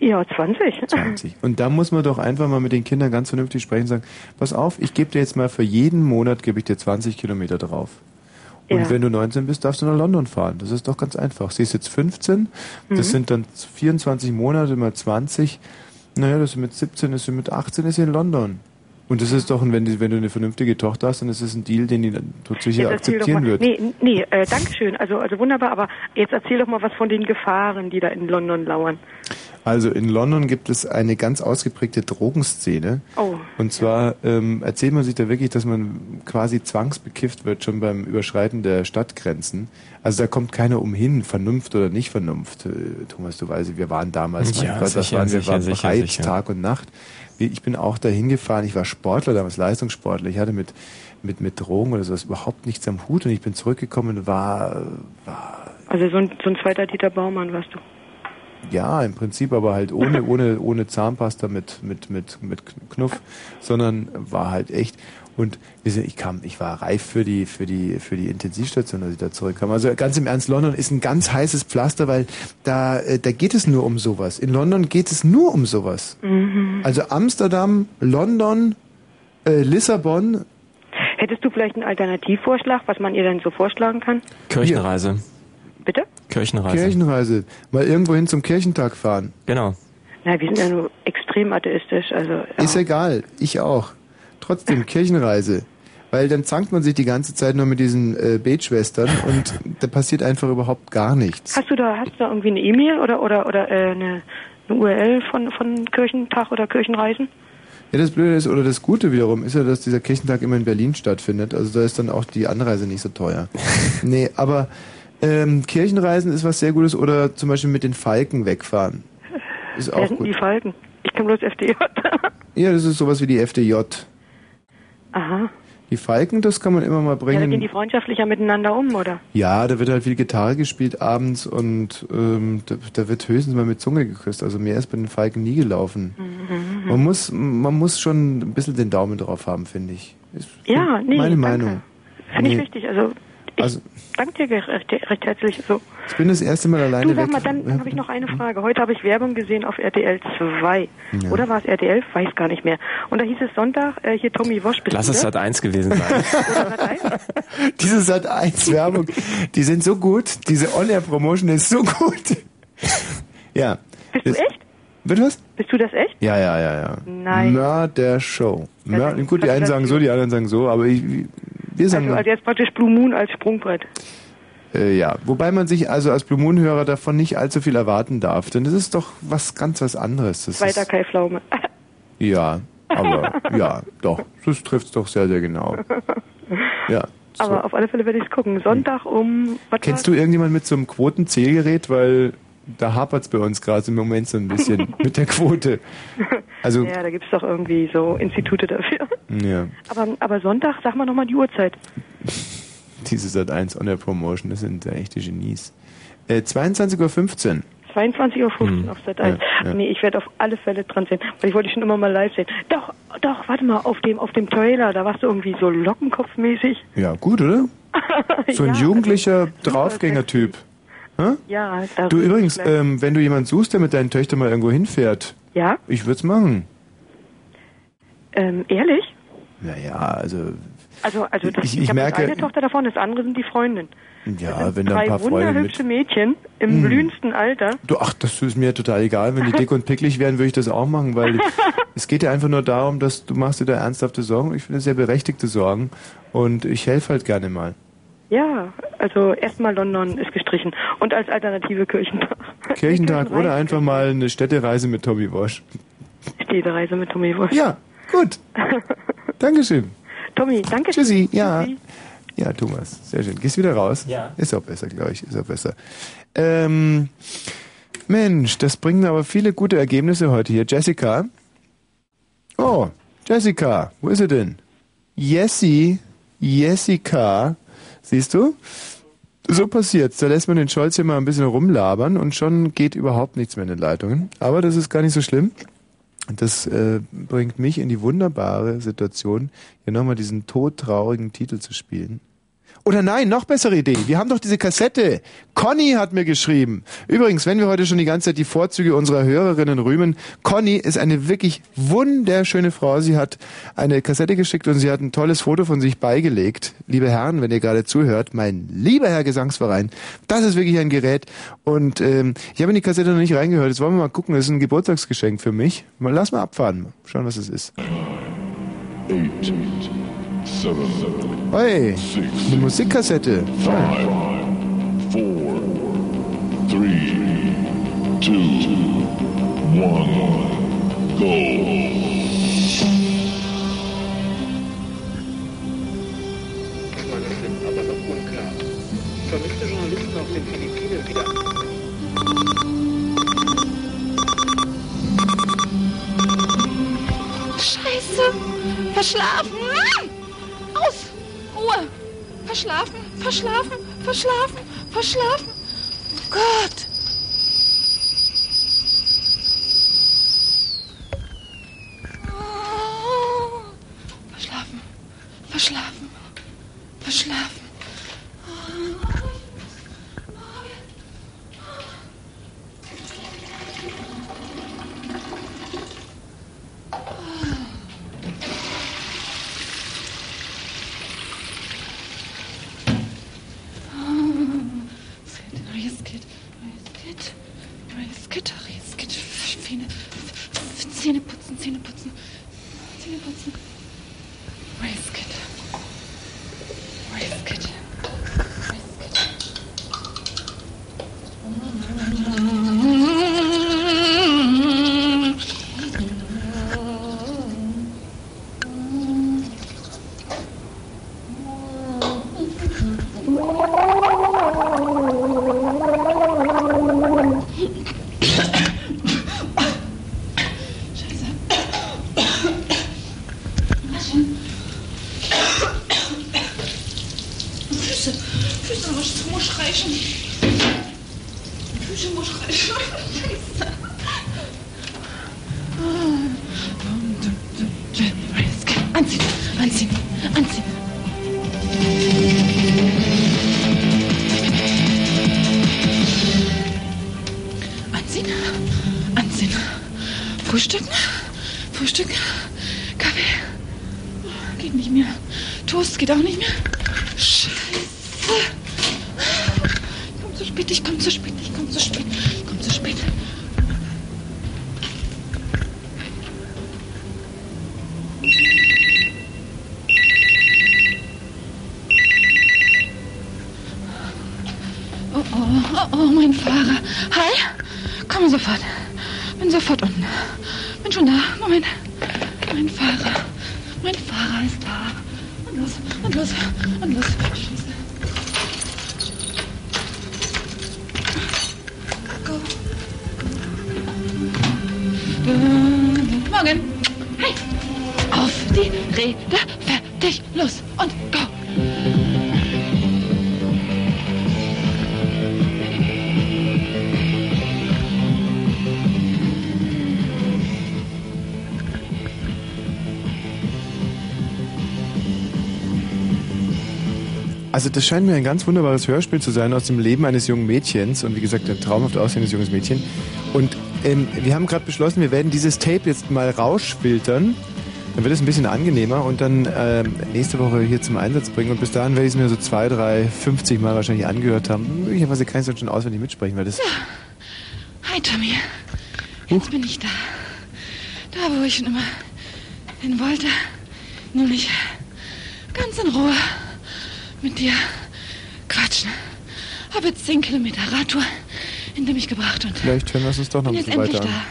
Ja, 20. 20. Und da muss man doch einfach mal mit den Kindern ganz vernünftig sprechen und sagen, pass auf, ich gebe dir jetzt mal für jeden Monat gebe ich dir 20 Kilometer drauf. Und Ja. wenn du 19 bist, darfst du nach London fahren. Das ist doch ganz einfach. Sie ist jetzt 15, das Mhm. sind dann 24 Monate mal 20. Naja, das ist mit 17, ist sie mit 18 ist sie in London. Und das ist doch, ein- wenn, die, wenn du eine vernünftige Tochter hast, dann ist es ein Deal, den die dann tot sicher akzeptieren wird. Nee, nee, äh, Dankeschön. Also, also wunderbar, aber jetzt erzähl doch mal was von den Gefahren, die da in London lauern. Also in London gibt es eine ganz ausgeprägte Drogenszene. Oh. Und zwar ähm, erzählt man sich da wirklich, dass man quasi zwangsbekifft wird schon beim Überschreiten der Stadtgrenzen. Also da kommt keiner umhin, Vernunft oder nicht Vernunft. Äh, Thomas, du weißt, wir waren damals, Ja, mein Gott, sicher, waren wir, sicher, waren sicher, breit, sicher. Tag und Nacht. Ich bin auch da hingefahren, ich war Sportler damals, Leistungssportler. Ich hatte mit, mit, mit Drogen oder sowas überhaupt nichts am Hut und ich bin zurückgekommen und war, war Also so ein, so ein zweiter Dieter Baumann warst du. Ja, im Prinzip, aber halt ohne, ohne, ohne Zahnpasta mit, mit, mit, mit Knuff, sondern war halt echt. Und ich kam, ich war reif für die, für die, für die Intensivstation, als ich da zurückkam. Also ganz im Ernst, London ist ein ganz heißes Pflaster, weil da, äh, da geht es nur um sowas. In London geht es nur um sowas. Mhm. Also Amsterdam, London, äh, Lissabon. Hättest du vielleicht einen Alternativvorschlag, was man ihr denn so vorschlagen kann? Kirchenreise. Bitte? Kirchenreise. Kirchenreise. Mal irgendwo hin zum Kirchentag fahren. Genau. Na, wir sind ja nur extrem atheistisch, also. Ist egal, ich auch. Trotzdem Kirchenreise. Weil dann zankt man sich die ganze Zeit nur mit diesen äh, Betschwestern und da passiert einfach überhaupt gar nichts. Hast du da, hast du da irgendwie eine E-Mail oder oder oder äh, eine, eine URL von von Kirchentag oder Kirchenreisen? Ja, das Blöde ist, oder das Gute wiederum, ist ja, dass dieser Kirchentag immer in Berlin stattfindet. Also da ist dann auch die Anreise nicht so teuer. nee, aber ähm, Kirchenreisen ist was sehr Gutes oder zum Beispiel mit den Falken wegfahren. Ist auch sind gut. die Falken? Ich kenne bloß FDJ. Ja, das ist sowas wie die FDJ. Aha. Die Falken, das kann man immer mal Ja, da bringen. gehen die freundschaftlicher miteinander um, oder? Ja, da wird halt viel Gitarre gespielt abends und ähm, da, da wird höchstens mal mit Zunge geküsst. Also mehr ist bei den Falken nie gelaufen. Mhm. Man muss, man muss schon ein bisschen den Daumen drauf haben, finde ich. Ist Ja, nee, meine danke. Meinung. Finde ich Nee. wichtig. Also Also danke dir recht, recht herzlich. So. ich bin das erste Mal alleine Du sag mal, dann habe ich noch eine Frage. Heute habe ich Werbung gesehen auf RTL 2. Ja. Oder war es RTL? Weiß gar nicht mehr. Und da hieß es Sonntag, äh, hier Tommy Wosch bist Lass du es das? Sat 1 gewesen sein. Diese Sat 1 Werbung, die sind so gut. Diese On-Air-Promotion ist so gut. ja. Bist du echt? Wird was? Bist du das echt? Ja, ja, ja, ja. Nein. Mörder Show. Ja, dann- gut, die einen das sagen so, die anderen sagen so, aber ich, wir sagen Also, also jetzt praktisch Blue Moon als Sprungbrett. Äh, ja, wobei man sich also als Blue Moon Hörer davon nicht allzu viel erwarten darf, denn das ist doch was ganz was anderes. Das Weiter ist, Kai Pflaume. ja, aber ja, doch, das trifft doch sehr, sehr genau. Ja. So. Aber auf alle Fälle werde ich es gucken. Sonntag um... Was Kennst du irgendjemand mit so einem Quotenzählgerät? Weil da hapert's bei uns gerade im Moment so ein bisschen mit der Quote. Also, ja, da gibt es doch irgendwie so Institute dafür. ja, Aber, aber Sonntag, sag mal nochmal die Uhrzeit. diese Sat 1 on der Promotion, das sind echte Genies. Äh, 22.15 Uhr. 22.15 Uhr Hm. auf Sat 1. Ja, ja. Nee, ich werde auf alle Fälle dran sehen, weil ich wollte schon immer mal live sehen. Doch, doch, warte mal, auf dem, auf dem Trailer, da warst du irgendwie so lockenkopfmäßig. Ja, gut, oder? So ein Ja, jugendlicher Draufgänger-Typ. Hä? Ja, da Du übrigens, ähm, wenn du jemanden suchst, der mit deinen Töchtern mal irgendwo hinfährt, Ja, ich würd's machen. ähm, ehrlich? Naja, also, Also, also das, Ich- ich, ich hab merke- eine Tochter davon, das andere sind die Freundin. ja, wenn da ein Drei paar Freunde mit. wunderhübsche Mädchen im Mm. blühendsten Alter. Du, ach, das ist mir total egal. Wenn die dick und picklig wären, würde ich das auch machen, weil es geht ja einfach nur darum, dass du machst dir da ernsthafte Sorgen. Ich finde sehr berechtigte Sorgen und ich helfe halt gerne mal. Ja, also erstmal London ist gestrichen. Und als Alternative Kirchentag. Kirchentag oder einfach mal eine Städtereise mit Tommy Wosch. Städtereise mit Tommy Wosch. Ja, gut. Dankeschön. Tommy, danke. Tschüssi, ja. Tschüssi. Ja, Thomas, sehr schön. Gehst wieder raus? Ja. Ist auch besser, glaube ich. Ist auch besser. Ähm, Mensch, das bringen aber viele gute Ergebnisse heute hier. Jessica? Oh, Jessica, wo ist sie denn? Jessie, Jessica, siehst du? So passiert's. Da lässt man den Scholz hier mal ein bisschen rumlabern und schon geht überhaupt nichts mehr in den Leitungen. Aber das ist gar nicht so schlimm. Das äh, bringt mich in die wunderbare Situation, hier nochmal diesen todtraurigen Titel zu spielen. Oder nein, noch bessere Idee. Wir haben doch diese Kassette. Conny hat mir geschrieben. Übrigens, wenn wir heute schon die ganze Zeit die Vorzüge unserer Hörerinnen rühmen, Conny ist eine wirklich wunderschöne Frau. Sie hat eine Kassette geschickt und sie hat ein tolles Foto von sich beigelegt. Liebe Herren, wenn ihr gerade zuhört, mein lieber Herr Gesangsverein, das ist wirklich ein Gerät. Und ähm, ich habe in die Kassette noch nicht reingehört. Jetzt wollen wir mal gucken. Das ist ein Geburtstagsgeschenk für mich. Mal, lass mal abfahren. Schauen, was es ist. Eight, Hey, eine Musikkassette. five, four, three, two, one, go. Vermisste Journalisten auf den Philippinen wieder. Scheiße! Verschlafen! Aus! Ruhe! Verschlafen, verschlafen, verschlafen, verschlafen! Oh Gott! Oh. Verschlafen, verschlafen, verschlafen. Also das scheint mir ein ganz wunderbares Hörspiel zu sein aus dem Leben eines jungen Mädchens und wie gesagt ein traumhaft aussehendes junges Mädchen. Und ähm, wir haben gerade beschlossen, wir werden dieses Tape jetzt mal rausfiltern. Dann wird es ein bisschen angenehmer und dann ähm, nächste Woche hier zum Einsatz bringen. Und bis dahin werde ich es mir so zwei, drei, 50 Mal wahrscheinlich angehört haben. Möglicherweise kann ich es dann schon auswendig mitsprechen, weil das Hi, Tommy. Jetzt bin ich da. Da, wo ich schon immer hin wollte. Nämlich ganz in Ruhe mit dir quatschen. Habe jetzt 10 Radtour hinter mich gebracht und vielleicht hören wir es uns doch noch ein bisschen endlich weiter da, an.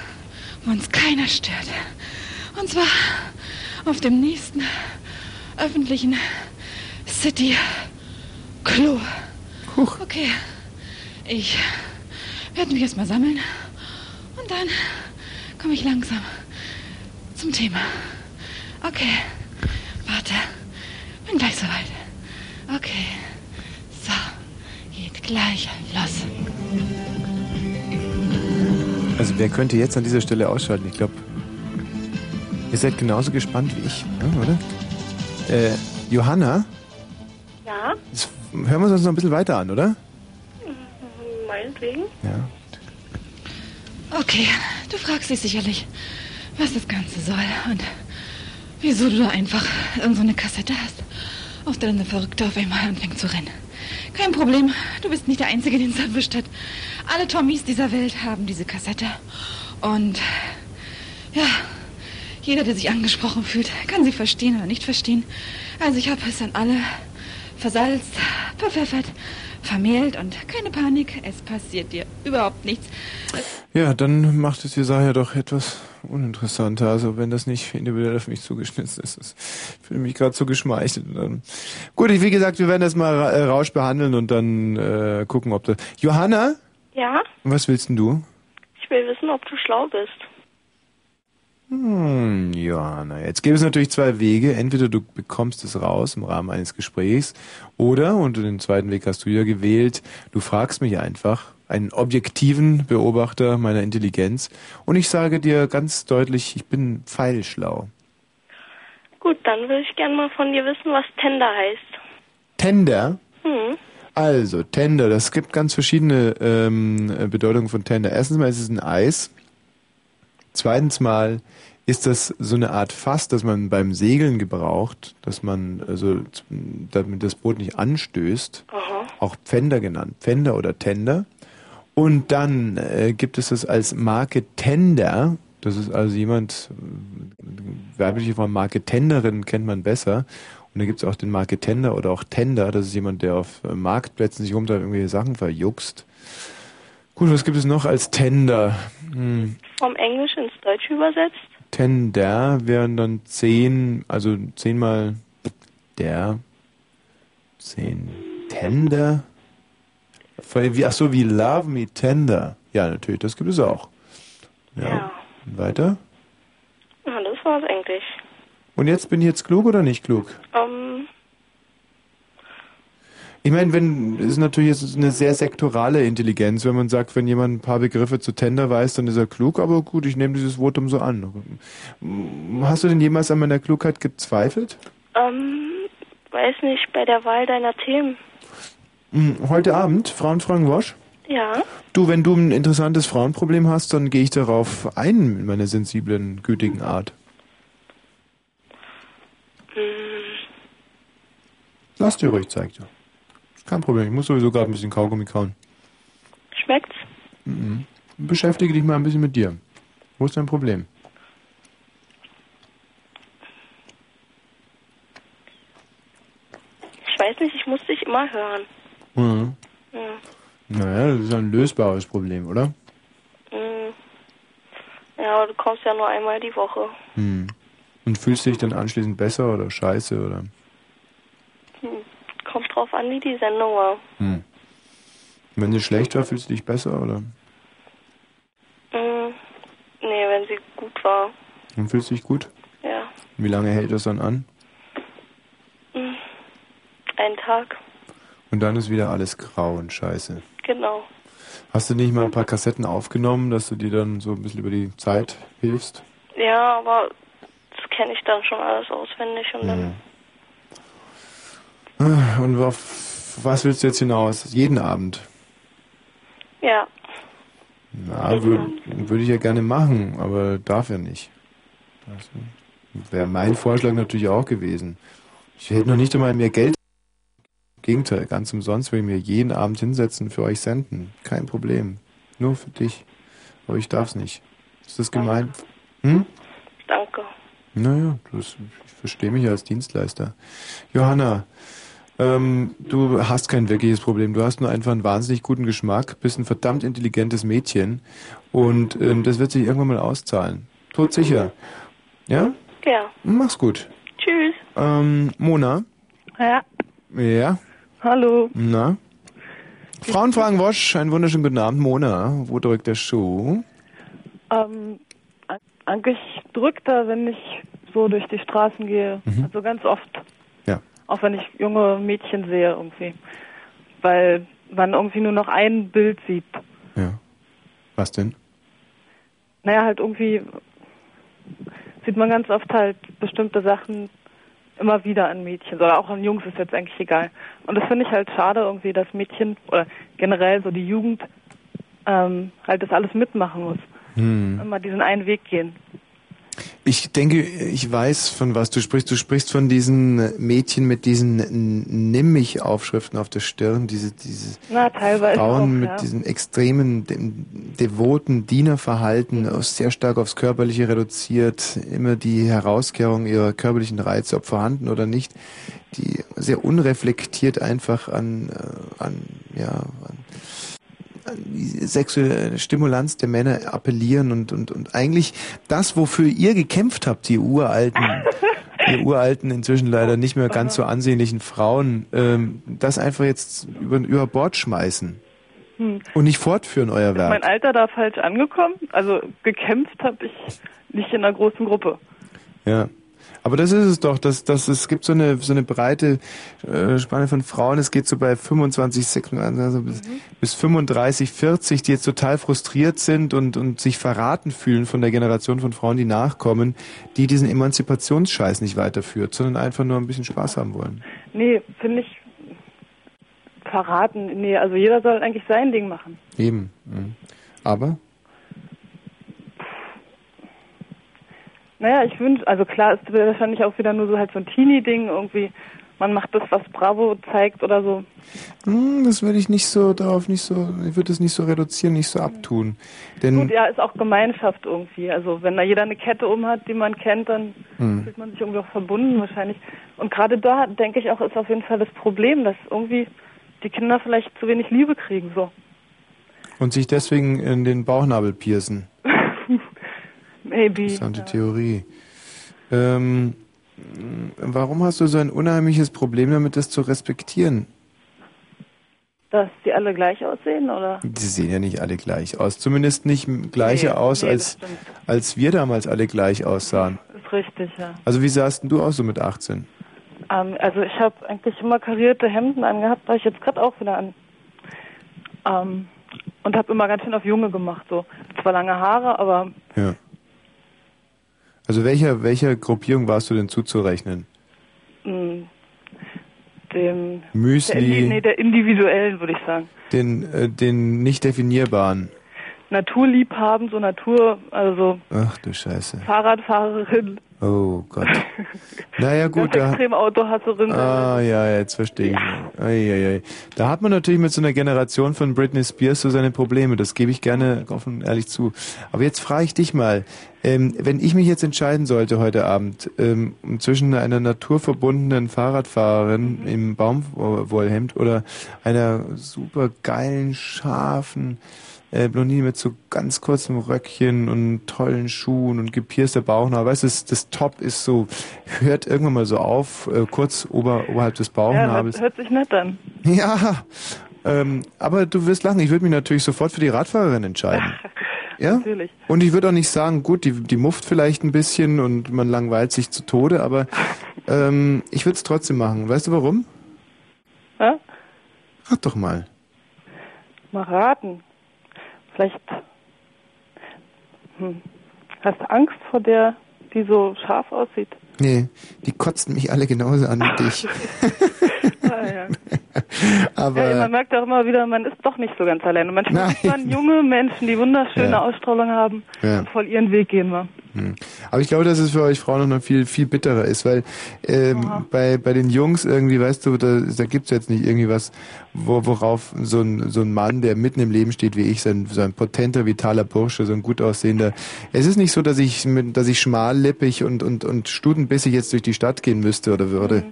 wo uns keiner stört. Und zwar auf dem nächsten öffentlichen City Klo. Okay, ich werde mich erstmal sammeln und dann komme ich langsam zum Thema. Okay, Wer könnte jetzt an dieser Stelle ausschalten? Ich glaube, ihr seid genauso gespannt wie ich, ja, oder? Äh, Johanna, Ja, das hören wir uns noch ein bisschen weiter an, oder? meinetwegen. Ja. Okay, du fragst dich sicherlich, was das Ganze soll und wieso du da einfach irgend so eine Kassette hast, auf der eine Verrückte auf einmal anfängt zu rennen. Kein Problem, du bist nicht der Einzige, den es erwischt hat. Alle Tommys dieser Welt haben diese Kassette. Und ja, jeder, der sich angesprochen fühlt, kann sie verstehen oder nicht verstehen. Also ich habe es an alle versalzt, verpfeffert, vermehlt und keine Panik, es passiert dir überhaupt nichts. Ja, dann macht es die Sache ja doch etwas uninteressanter. Also wenn das nicht individuell auf mich zugeschnitzt ist. Ich fühle mich gerade so geschmeichelt. Gut, wie gesagt, wir werden das mal äh, Rausch behandeln und dann äh, gucken, ob das... Johanna, Ja, was willst denn du? ich will wissen, ob du schlau bist. Hm, Johanna, jetzt gibt es natürlich zwei Wege. Entweder du bekommst es raus im Rahmen eines Gesprächs oder, und den zweiten Weg hast du ja gewählt, du fragst mich einfach, einen objektiven Beobachter meiner Intelligenz, und ich sage dir ganz deutlich, ich bin pfeilschlau. Gut, dann will ich gerne mal von dir wissen, was Tender heißt. Tender? Hm. Also, Tender, das gibt ganz verschiedene ähm, äh, Bedeutungen von Tender. Erstens mal ist es ein Eis. Zweitens mal ist das so eine Art Fass, das man beim Segeln gebraucht, dass man also damit das Boot nicht anstößt. Auch Pfänder genannt, Pfänder oder Tender. Und dann äh, gibt es das als Marke Tender. Das ist also jemand, äh, weibliche Form Marke Tenderin kennt man besser. Und da gibt es auch den Marke Tender oder auch Tender. Das ist jemand, der auf äh, Marktplätzen sich rumtreibt, irgendwelche Sachen verjuckst. Gut, was gibt es noch als Tender? Hm. Vom Englisch ins Deutsche übersetzt? Tender wären dann zehn, also zehnmal der, zehn Tender. Wie, ach so, wie Love Me Tender. Ja, natürlich, das gibt es auch. Ja. Weiter? Ja, das war's eigentlich. Und jetzt bin ich jetzt klug oder nicht klug? Ähm, Ich meine, wenn ist natürlich jetzt eine sehr sektorale Intelligenz, wenn man sagt, wenn jemand ein paar Begriffe zu Tender weiß, dann ist er klug, aber gut, ich nehme dieses Votum so an. Hast du denn jemals an meiner Klugheit gezweifelt? ähm, weiß nicht, bei der Wahl deiner Themen. Hm, Heute Abend, Frauen fragen Wosch? Ja, Du, wenn du ein interessantes Frauenproblem hast, dann gehe ich darauf ein in meiner sensiblen, gütigen Art. Lass dir ruhig, zeig dir. Kein Problem, ich muss sowieso gerade ein bisschen Kaugummi kauen. schmeckt's? Mhm. Beschäftige dich mal ein bisschen mit dir. Wo ist dein Problem? Ich weiß nicht, ich muss dich immer hören. Mhm. Hm, Naja, das ist ein lösbares Problem, oder? hm. Ja, aber du kommst ja nur einmal die Woche. Hm. Und fühlst du dich dann anschließend besser oder scheiße oder? Hm. Kommt drauf an, wie die Sendung war. Hm. Wenn sie schlecht war, fühlst du dich besser oder? Hm. Nee, wenn sie gut war. Dann fühlst du dich gut? Ja. Wie lange hält das dann an? Hm. Ein Tag, Und dann ist wieder alles grau und scheiße. genau. Hast du nicht mal ein paar Kassetten aufgenommen, dass du dir dann so ein bisschen über die Zeit hilfst? Ja, aber kenne ich dann schon alles auswendig und dann. Ah, Und auf was willst du jetzt hinaus? Jeden Abend? Ja. Na, würde würd ich ja gerne machen, aber darf ja nicht. Also, Wäre mein Vorschlag natürlich auch gewesen. Ich hätte noch nicht einmal mehr Geld. Im Gegenteil, ganz umsonst will ich mir jeden Abend hinsetzen, für euch senden. Kein Problem. Nur für dich. Aber ich darf's nicht. Ist das gemein? Hm? Danke. Naja, das, ich verstehe mich ja als Dienstleister. Johanna, ähm, du hast kein wirkliches Problem. Du hast nur einfach einen wahnsinnig guten Geschmack, bist ein verdammt intelligentes Mädchen und ähm, das wird sich irgendwann mal auszahlen. Todsicher. Ja? Ja. Mach's gut. Tschüss. Ähm, Mona? Ja, Ja? hallo. Na? Frauen fragen Wosch, einen wunderschönen guten Abend, Mona. Wo drückt der Schuh? Ähm, eigentlich drückt er, wenn ich so durch die Straßen gehe. Mhm. Also ganz oft. Ja. Auch wenn ich junge Mädchen sehe irgendwie. Weil man irgendwie nur noch ein Bild sieht. Ja. Was denn? Naja, halt irgendwie sieht man ganz oft halt bestimmte Sachen immer wieder an Mädchen. Oder auch an Jungs ist jetzt eigentlich egal. Und das finde ich halt schade irgendwie, dass Mädchen oder generell so die Jugend ähm, halt das alles mitmachen muss. Hm. immer diesen einen Weg gehen. Ich denke, ich weiß, von was du sprichst. Du sprichst von diesen Mädchen mit diesen N- Nimm-mich-Aufschriften auf der Stirn, diese, diese Na, teilweise Frauen auch, mit ja. diesem extremen, dem, devoten Dienerverhalten, sehr stark aufs Körperliche reduziert, immer die Herauskehrung ihrer körperlichen Reize, ob vorhanden oder nicht, die sehr unreflektiert einfach an, äh, an, ja, an die sexuelle Stimulanz der Männer appellieren und, und, und eigentlich das, wofür ihr gekämpft habt, die uralten, die uralten, inzwischen leider nicht mehr ganz so ansehnlichen Frauen, ähm, das einfach jetzt über, über Bord schmeißen Hm. und nicht fortführen, euer Ist mein Werk. Alter da falsch angekommen? Also gekämpft habe ich nicht in einer großen Gruppe. Ja. Aber das ist es doch, dass, dass es gibt so eine, so eine breite äh, Spanne von Frauen, es geht so bei 25, 26, also bis, bis 35, 40, die jetzt total frustriert sind und, und sich verraten fühlen von der Generation von Frauen, die nachkommen, die diesen Emanzipationsscheiß nicht weiterführt, sondern einfach nur ein bisschen Spaß haben wollen. Nee, finde ich verraten. Nee, also jeder soll eigentlich sein Ding machen. Eben. Mhm. Aber? Naja, ich wünsche, also klar ist wahrscheinlich auch wieder nur so halt so ein Teenie-Ding irgendwie. Man macht das, was Bravo zeigt oder so. Hm, das würde ich nicht so darauf nicht so, ich würde es nicht so reduzieren, nicht so abtun. Denn Gut, ja, ist auch Gemeinschaft irgendwie. Also wenn da jeder eine Kette um hat, die man kennt, dann Hm. fühlt man sich irgendwie auch verbunden wahrscheinlich. Und gerade da denke ich auch, ist auf jeden Fall das Problem, dass irgendwie die Kinder vielleicht zu wenig Liebe kriegen. So. und sich deswegen in den Bauchnabel piercen. Maybe. Interessante Theorie. Ähm, warum hast du so ein unheimliches Problem damit, das zu respektieren? Dass die alle gleich aussehen, oder? Die sehen ja nicht alle gleich aus. Zumindest nicht gleicher Nee, aus, nee, als, das als wir damals alle gleich aussahen. Ist richtig, ja. Also wie sahst denn du aus so mit 18? Ähm, also ich habe eigentlich immer karierte Hemden angehabt, habe ich jetzt gerade auch wieder an. Ähm, und habe immer ganz schön auf Junge gemacht, so. Zwar lange Haare, aber Ja. Also welcher, welcher Gruppierung warst du denn zuzurechnen? mh, dem Müsli. Der, nee, der individuellen, würde ich sagen. Den, äh, den nicht definierbaren. Naturliebhaben, so Natur, also Ach du Scheiße. Fahrradfahrerin, Oh Gott. Naja gut, ganz da, extrem Autohasserin. Ah, ja, jetzt verstehe ich. Eieiei. Da hat man natürlich mit so einer Generation von Britney Spears so seine Probleme. Das gebe ich gerne offen und ehrlich zu. Aber jetzt frage ich dich mal, ähm, wenn ich mich jetzt entscheiden sollte heute Abend ähm, zwischen einer naturverbundenen Fahrradfahrerin im Baumwollhemd oder einer super geilen, scharfen äh, Blondine mit so ganz kurzem Röckchen und tollen Schuhen und gepierster Bauchnabel. Weißt du, das, das Top ist so, hört irgendwann mal so auf, äh, kurz ober, oberhalb des ja, Bauchnabels. hört, hört sich nett an. Ja, ähm, aber du wirst lachen. Ich würde mich natürlich sofort für die Radfahrerin entscheiden. Ja? Natürlich. Und ich würde auch nicht sagen, gut, die, die mufft vielleicht ein bisschen und man langweilt sich zu Tode, aber ähm, ich würde es trotzdem machen. Weißt du warum? Ja? Rat doch mal. Mal raten. Vielleicht hm. hast du Angst vor der, die so scharf aussieht. Nee, die kotzen mich alle genauso an wie dich. Ah, ja. Aber ja, man merkt auch immer wieder, man ist doch nicht so ganz alleine. Manchmal sieht man junge Menschen, die wunderschöne Ja. Ausstrahlung haben Ja. und voll ihren Weg gehen. Mal. Hm. Aber ich glaube, dass es für euch Frauen noch viel, viel bitterer ist, weil ähm, bei, bei den Jungs irgendwie, weißt du, da, da gibt's jetzt nicht irgendwie was, wo, worauf so ein, so ein Mann, der mitten im Leben steht wie ich, so ein, so ein potenter, vitaler Bursche, so ein gut aussehender. Es ist nicht so, dass ich, mit, dass ich schmallippig und, und, und studenbissig jetzt durch die Stadt gehen müsste oder würde.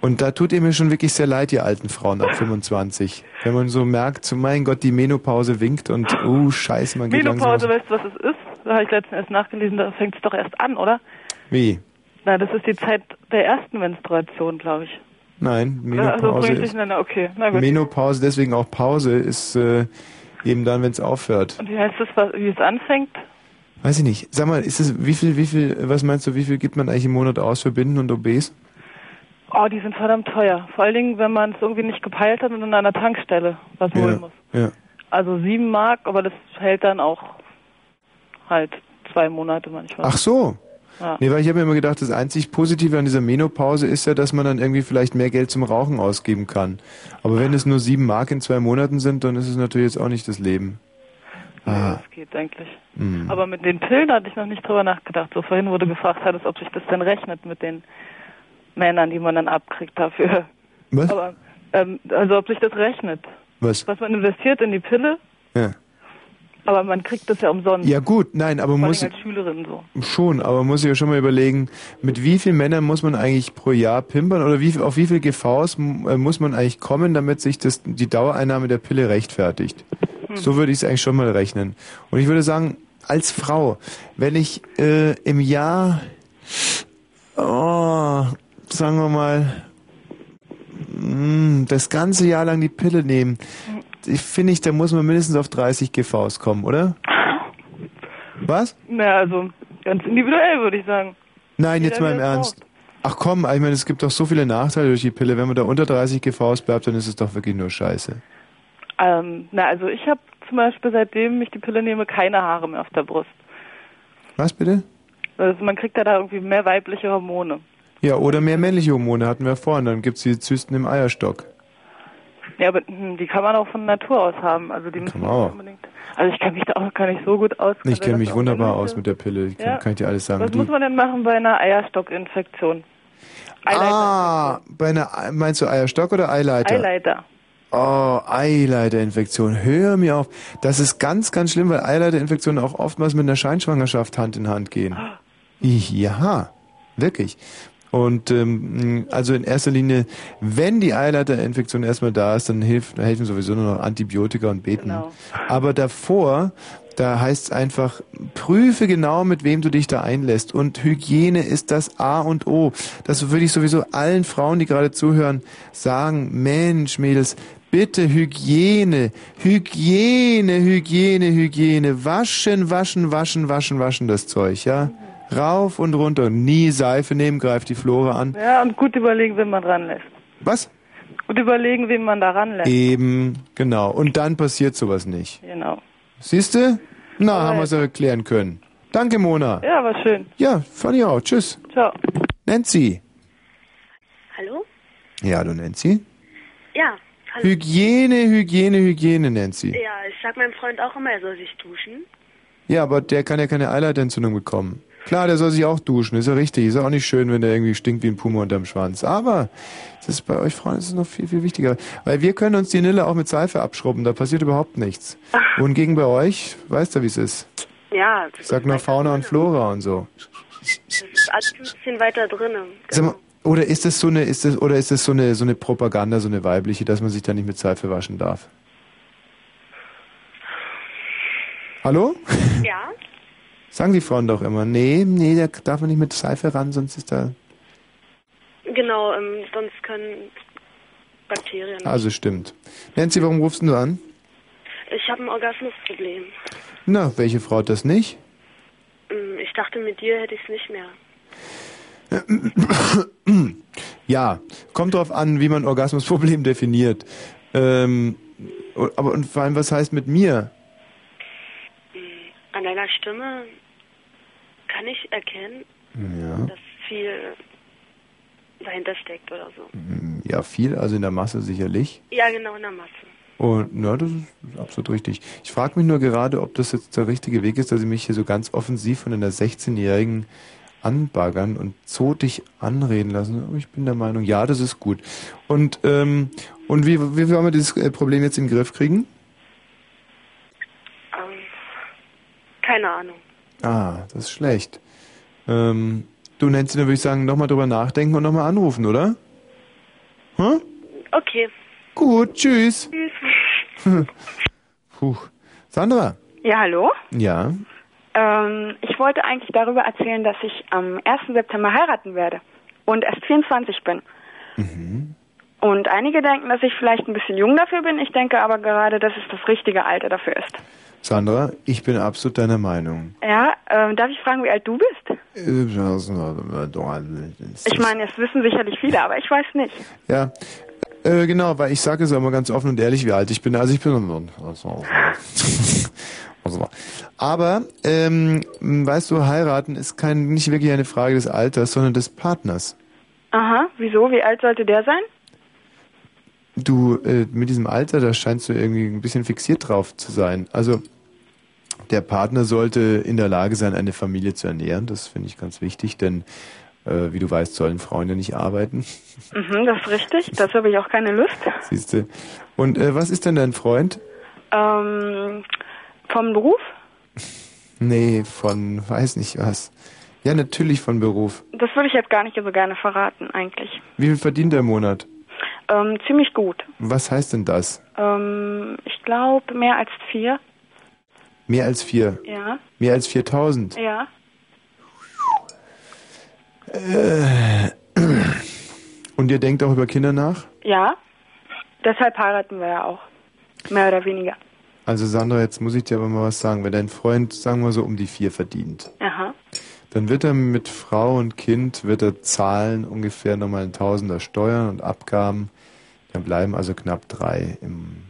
Und da tut ihr mir schon wirklich sehr leid, ihr alten Frauen ab 25. Wenn man so merkt, so mein Gott, die Menopause winkt und, oh, scheiße, man geht Menopause, weißt du, was es ist? Da habe ich letztens erst nachgelesen, da fängt es doch erst an, oder? Wie? Na, das ist die Zeit der ersten Menstruation, glaube ich. Nein? Also Menopause ich ist, okay. Menopause, deswegen auch Pause, ist äh, eben dann, wenn es aufhört. Und wie heißt das, was- wie es anfängt? Weiß ich nicht. Sag mal, ist es, wie viel, wie viel, was meinst du, wie viel gibt man eigentlich im Monat aus für Binden und OBs? Oh, die sind verdammt teuer. Vor allen Dingen, wenn man es irgendwie nicht gepeilt hat und an einer Tankstelle was holen muss. ja. Also sieben Mark, aber das hält dann auch halt zwei Monate manchmal. Ach so. Ja. Nee, weil ich habe mir immer gedacht, das einzig Positive an dieser Menopause ist ja, dass man dann irgendwie vielleicht mehr Geld zum Rauchen ausgeben kann. Aber wenn es nur sieben Mark in zwei Monaten sind, dann ist es natürlich jetzt auch nicht das Leben. Ah. Das geht eigentlich. Hm. Aber mit den Pillen hatte ich noch nicht drüber nachgedacht. So vorhin wurde gefragt, hattest, ob sich das denn rechnet mit den Männern, die man dann abkriegt dafür. Was? Aber, ähm, also ob sich das rechnet. Was? Was man investiert in die Pille, Ja. aber man kriegt das ja umsonst. Ja gut, nein, aber Vor muss als Schülerin so. schon, aber man muss sich ja schon mal überlegen, mit wie vielen Männern muss man eigentlich pro Jahr pimpern oder wie, auf wie viel GVs äh, muss man eigentlich kommen, damit sich das, die Dauereinnahme der Pille rechtfertigt. Hm. So würde ich es eigentlich schon mal rechnen. Und ich würde sagen, als Frau, wenn ich äh, im Jahr, oh, sagen wir mal, mh, das ganze Jahr lang die Pille nehmen, ich finde ich, da muss man mindestens auf 30 GVs kommen, oder? Was? Na, also ganz individuell würde ich sagen. Nein, Jeder, jetzt mal im Ernst. Ach komm, ich meine, es gibt doch so viele Nachteile durch die Pille. Wenn man da unter 30 GVs bleibt, dann ist es doch wirklich nur Scheiße. Ähm, na, also ich habe zum Beispiel, seitdem ich die Pille nehme, keine Haare mehr auf der Brust. Was bitte? Also man kriegt ja da irgendwie mehr weibliche Hormone. Ja, oder mehr männliche Hormone hatten wir vorhin. Dann gibt's die Zysten im Eierstock. Ja, aber hm, die kann man auch von Natur aus haben. Also die müssen man auch. nicht unbedingt. Also ich kenne mich da auch gar nicht so gut aus. Ich kenne das mich wunderbar aus mit der Pille. Ich kann, Ja. kann ich dir alles sagen. Was Die- muss man denn machen bei einer Eierstockinfektion? ah, bei einer, meinst du Eierstock oder Eileiter? Eileiter. Oh, Eileiterinfektion. Hör mir auf. Das ist ganz, ganz schlimm, weil Eileiterinfektionen auch oftmals mit einer Scheinschwangerschaft Hand in Hand gehen. Ja, wirklich. Und ähm, also in erster Linie, wenn die Eileiterinfektion erstmal da ist, dann hilft, helfen sowieso nur noch Antibiotika und Beten. Genau. Aber davor, da heißt es einfach, prüfe genau, mit wem du dich da einlässt. Und Hygiene ist das A und O. Das würde ich sowieso allen Frauen, die gerade zuhören, sagen. Mensch, Mädels, bitte Hygiene, Hygiene, Hygiene, Hygiene. Waschen, waschen, waschen, waschen, waschen das Zeug, ja? Rauf und runter. Nie Seife nehmen, greift die Flora an. Ja, und gut überlegen, wen man ranlässt. Was? Gut überlegen, wen man da ranlässt. Eben, genau. Und dann passiert sowas nicht. Genau. Siehst du? Na, haben wir es erklären können. Danke, Mona. Ja, war schön. Ja, fand ich auch. Tschüss. Ciao. Nancy. Hallo? Ja, hallo Nancy. Ja, hallo. Hygiene, Hygiene, Hygiene, Nancy. Ja, ich sag meinem Freund auch immer, er soll sich duschen. Ja, aber der kann ja keine Eileitentzündung bekommen. Klar, der soll sich auch duschen, ist ja richtig. Ist ja auch nicht schön, wenn der irgendwie stinkt wie ein Puma unterm Schwanz. Aber das ist bei euch Frauen ist es noch viel, viel wichtiger. Weil wir können uns die Nille auch mit Seife abschrubben, da passiert überhaupt nichts. Wohingegen bei euch, weißt du, wie es ist. Ja, Ich sag nur Fauna und Flora und so. das ist alles ein bisschen weiter drinnen. Mal, oder ist das so eine, ist das, oder ist das so eine, so eine Propaganda, so eine weibliche, dass man sich da nicht mit Seife waschen darf? Hallo? Ja? Sagen die Frauen doch immer, nee, nee, da darf man nicht mit Seife ran, sonst ist da. Genau, ähm, sonst können Bakterien. Also stimmt. Nancy, warum rufst du an? Ich habe ein Orgasmusproblem. Na, welche Frau hat das nicht? Ähm, Ich dachte, mit dir hätte ich es nicht mehr. Ja, kommt drauf an, wie man Orgasmusproblem definiert. Ähm, aber und vor allem, was heißt mit mir? An deiner Stimme kann ich erkennen, Ja, dass viel dahinter steckt oder so. ja, viel, also in der Masse sicherlich. Ja, genau in der Masse. Und na, das ist absolut richtig. Ich frage mich nur gerade, ob das jetzt der richtige Weg ist, dass sie mich hier so ganz offensiv von einer 16-Jährigen anbaggern und zotig anreden lassen. Ich bin der Meinung, ja, das ist gut. Und ähm, und wie, wie wollen wir dieses äh, Problem jetzt in den Griff kriegen? Ähm, keine Ahnung. Ah, das ist schlecht. Ähm, du Nancy, dann würde ich sagen, nochmal drüber nachdenken und nochmal anrufen, oder? Hm? Okay. Gut, tschüss. Tschüss. Puh. Sandra? Ja, hallo. Ja. Ähm, ich wollte eigentlich darüber erzählen, dass ich am 1. September heiraten werde und erst 24 bin. Mhm. Und einige denken, dass ich vielleicht ein bisschen jung dafür bin. Ich denke aber gerade, dass es das richtige Alter dafür ist. Sandra, ich bin absolut deiner Meinung. Ja, ähm, darf ich fragen, wie alt du bist? Ich Ich meine, es wissen sicherlich viele, aber ich weiß nicht. Ja, äh, genau, weil ich sage es mal ganz offen und ehrlich, wie alt ich bin. Also ich bin... Aber, ähm, weißt du, heiraten ist kein, nicht wirklich eine Frage des Alters, sondern des Partners. Aha, wieso? Wie alt sollte der sein? Du, äh, mit diesem Alter, da scheinst du irgendwie ein bisschen fixiert drauf zu sein. Also, Der Partner sollte in der Lage sein, eine Familie zu ernähren. Das finde ich ganz wichtig, denn äh, wie du weißt, sollen Frauen ja nicht arbeiten. Mhm, das ist richtig. Dazu habe ich auch keine Lust. Siehst du. Und äh, was ist denn dein Freund? Ähm, vom Beruf? Nee, von weiß nicht was. Ja, natürlich von Beruf. Das würde ich jetzt gar nicht so gerne verraten, eigentlich. Wie viel verdient er im Monat? Ähm, ziemlich gut. Was heißt denn das? Ähm, ich glaube, mehr als vier. Mehr als vier. Ja. Mehr als 4000. Ja. Äh, und ihr denkt auch über Kinder nach? Ja. Deshalb heiraten wir ja auch. Mehr oder weniger. Also Sandra, jetzt muss ich dir aber mal was sagen. Wenn dein Freund, sagen wir so, um die vier verdient, Aha. dann wird er mit Frau und Kind, wird er zahlen ungefähr nochmal ein Tausender Steuern und Abgaben. Dann bleiben also knapp drei im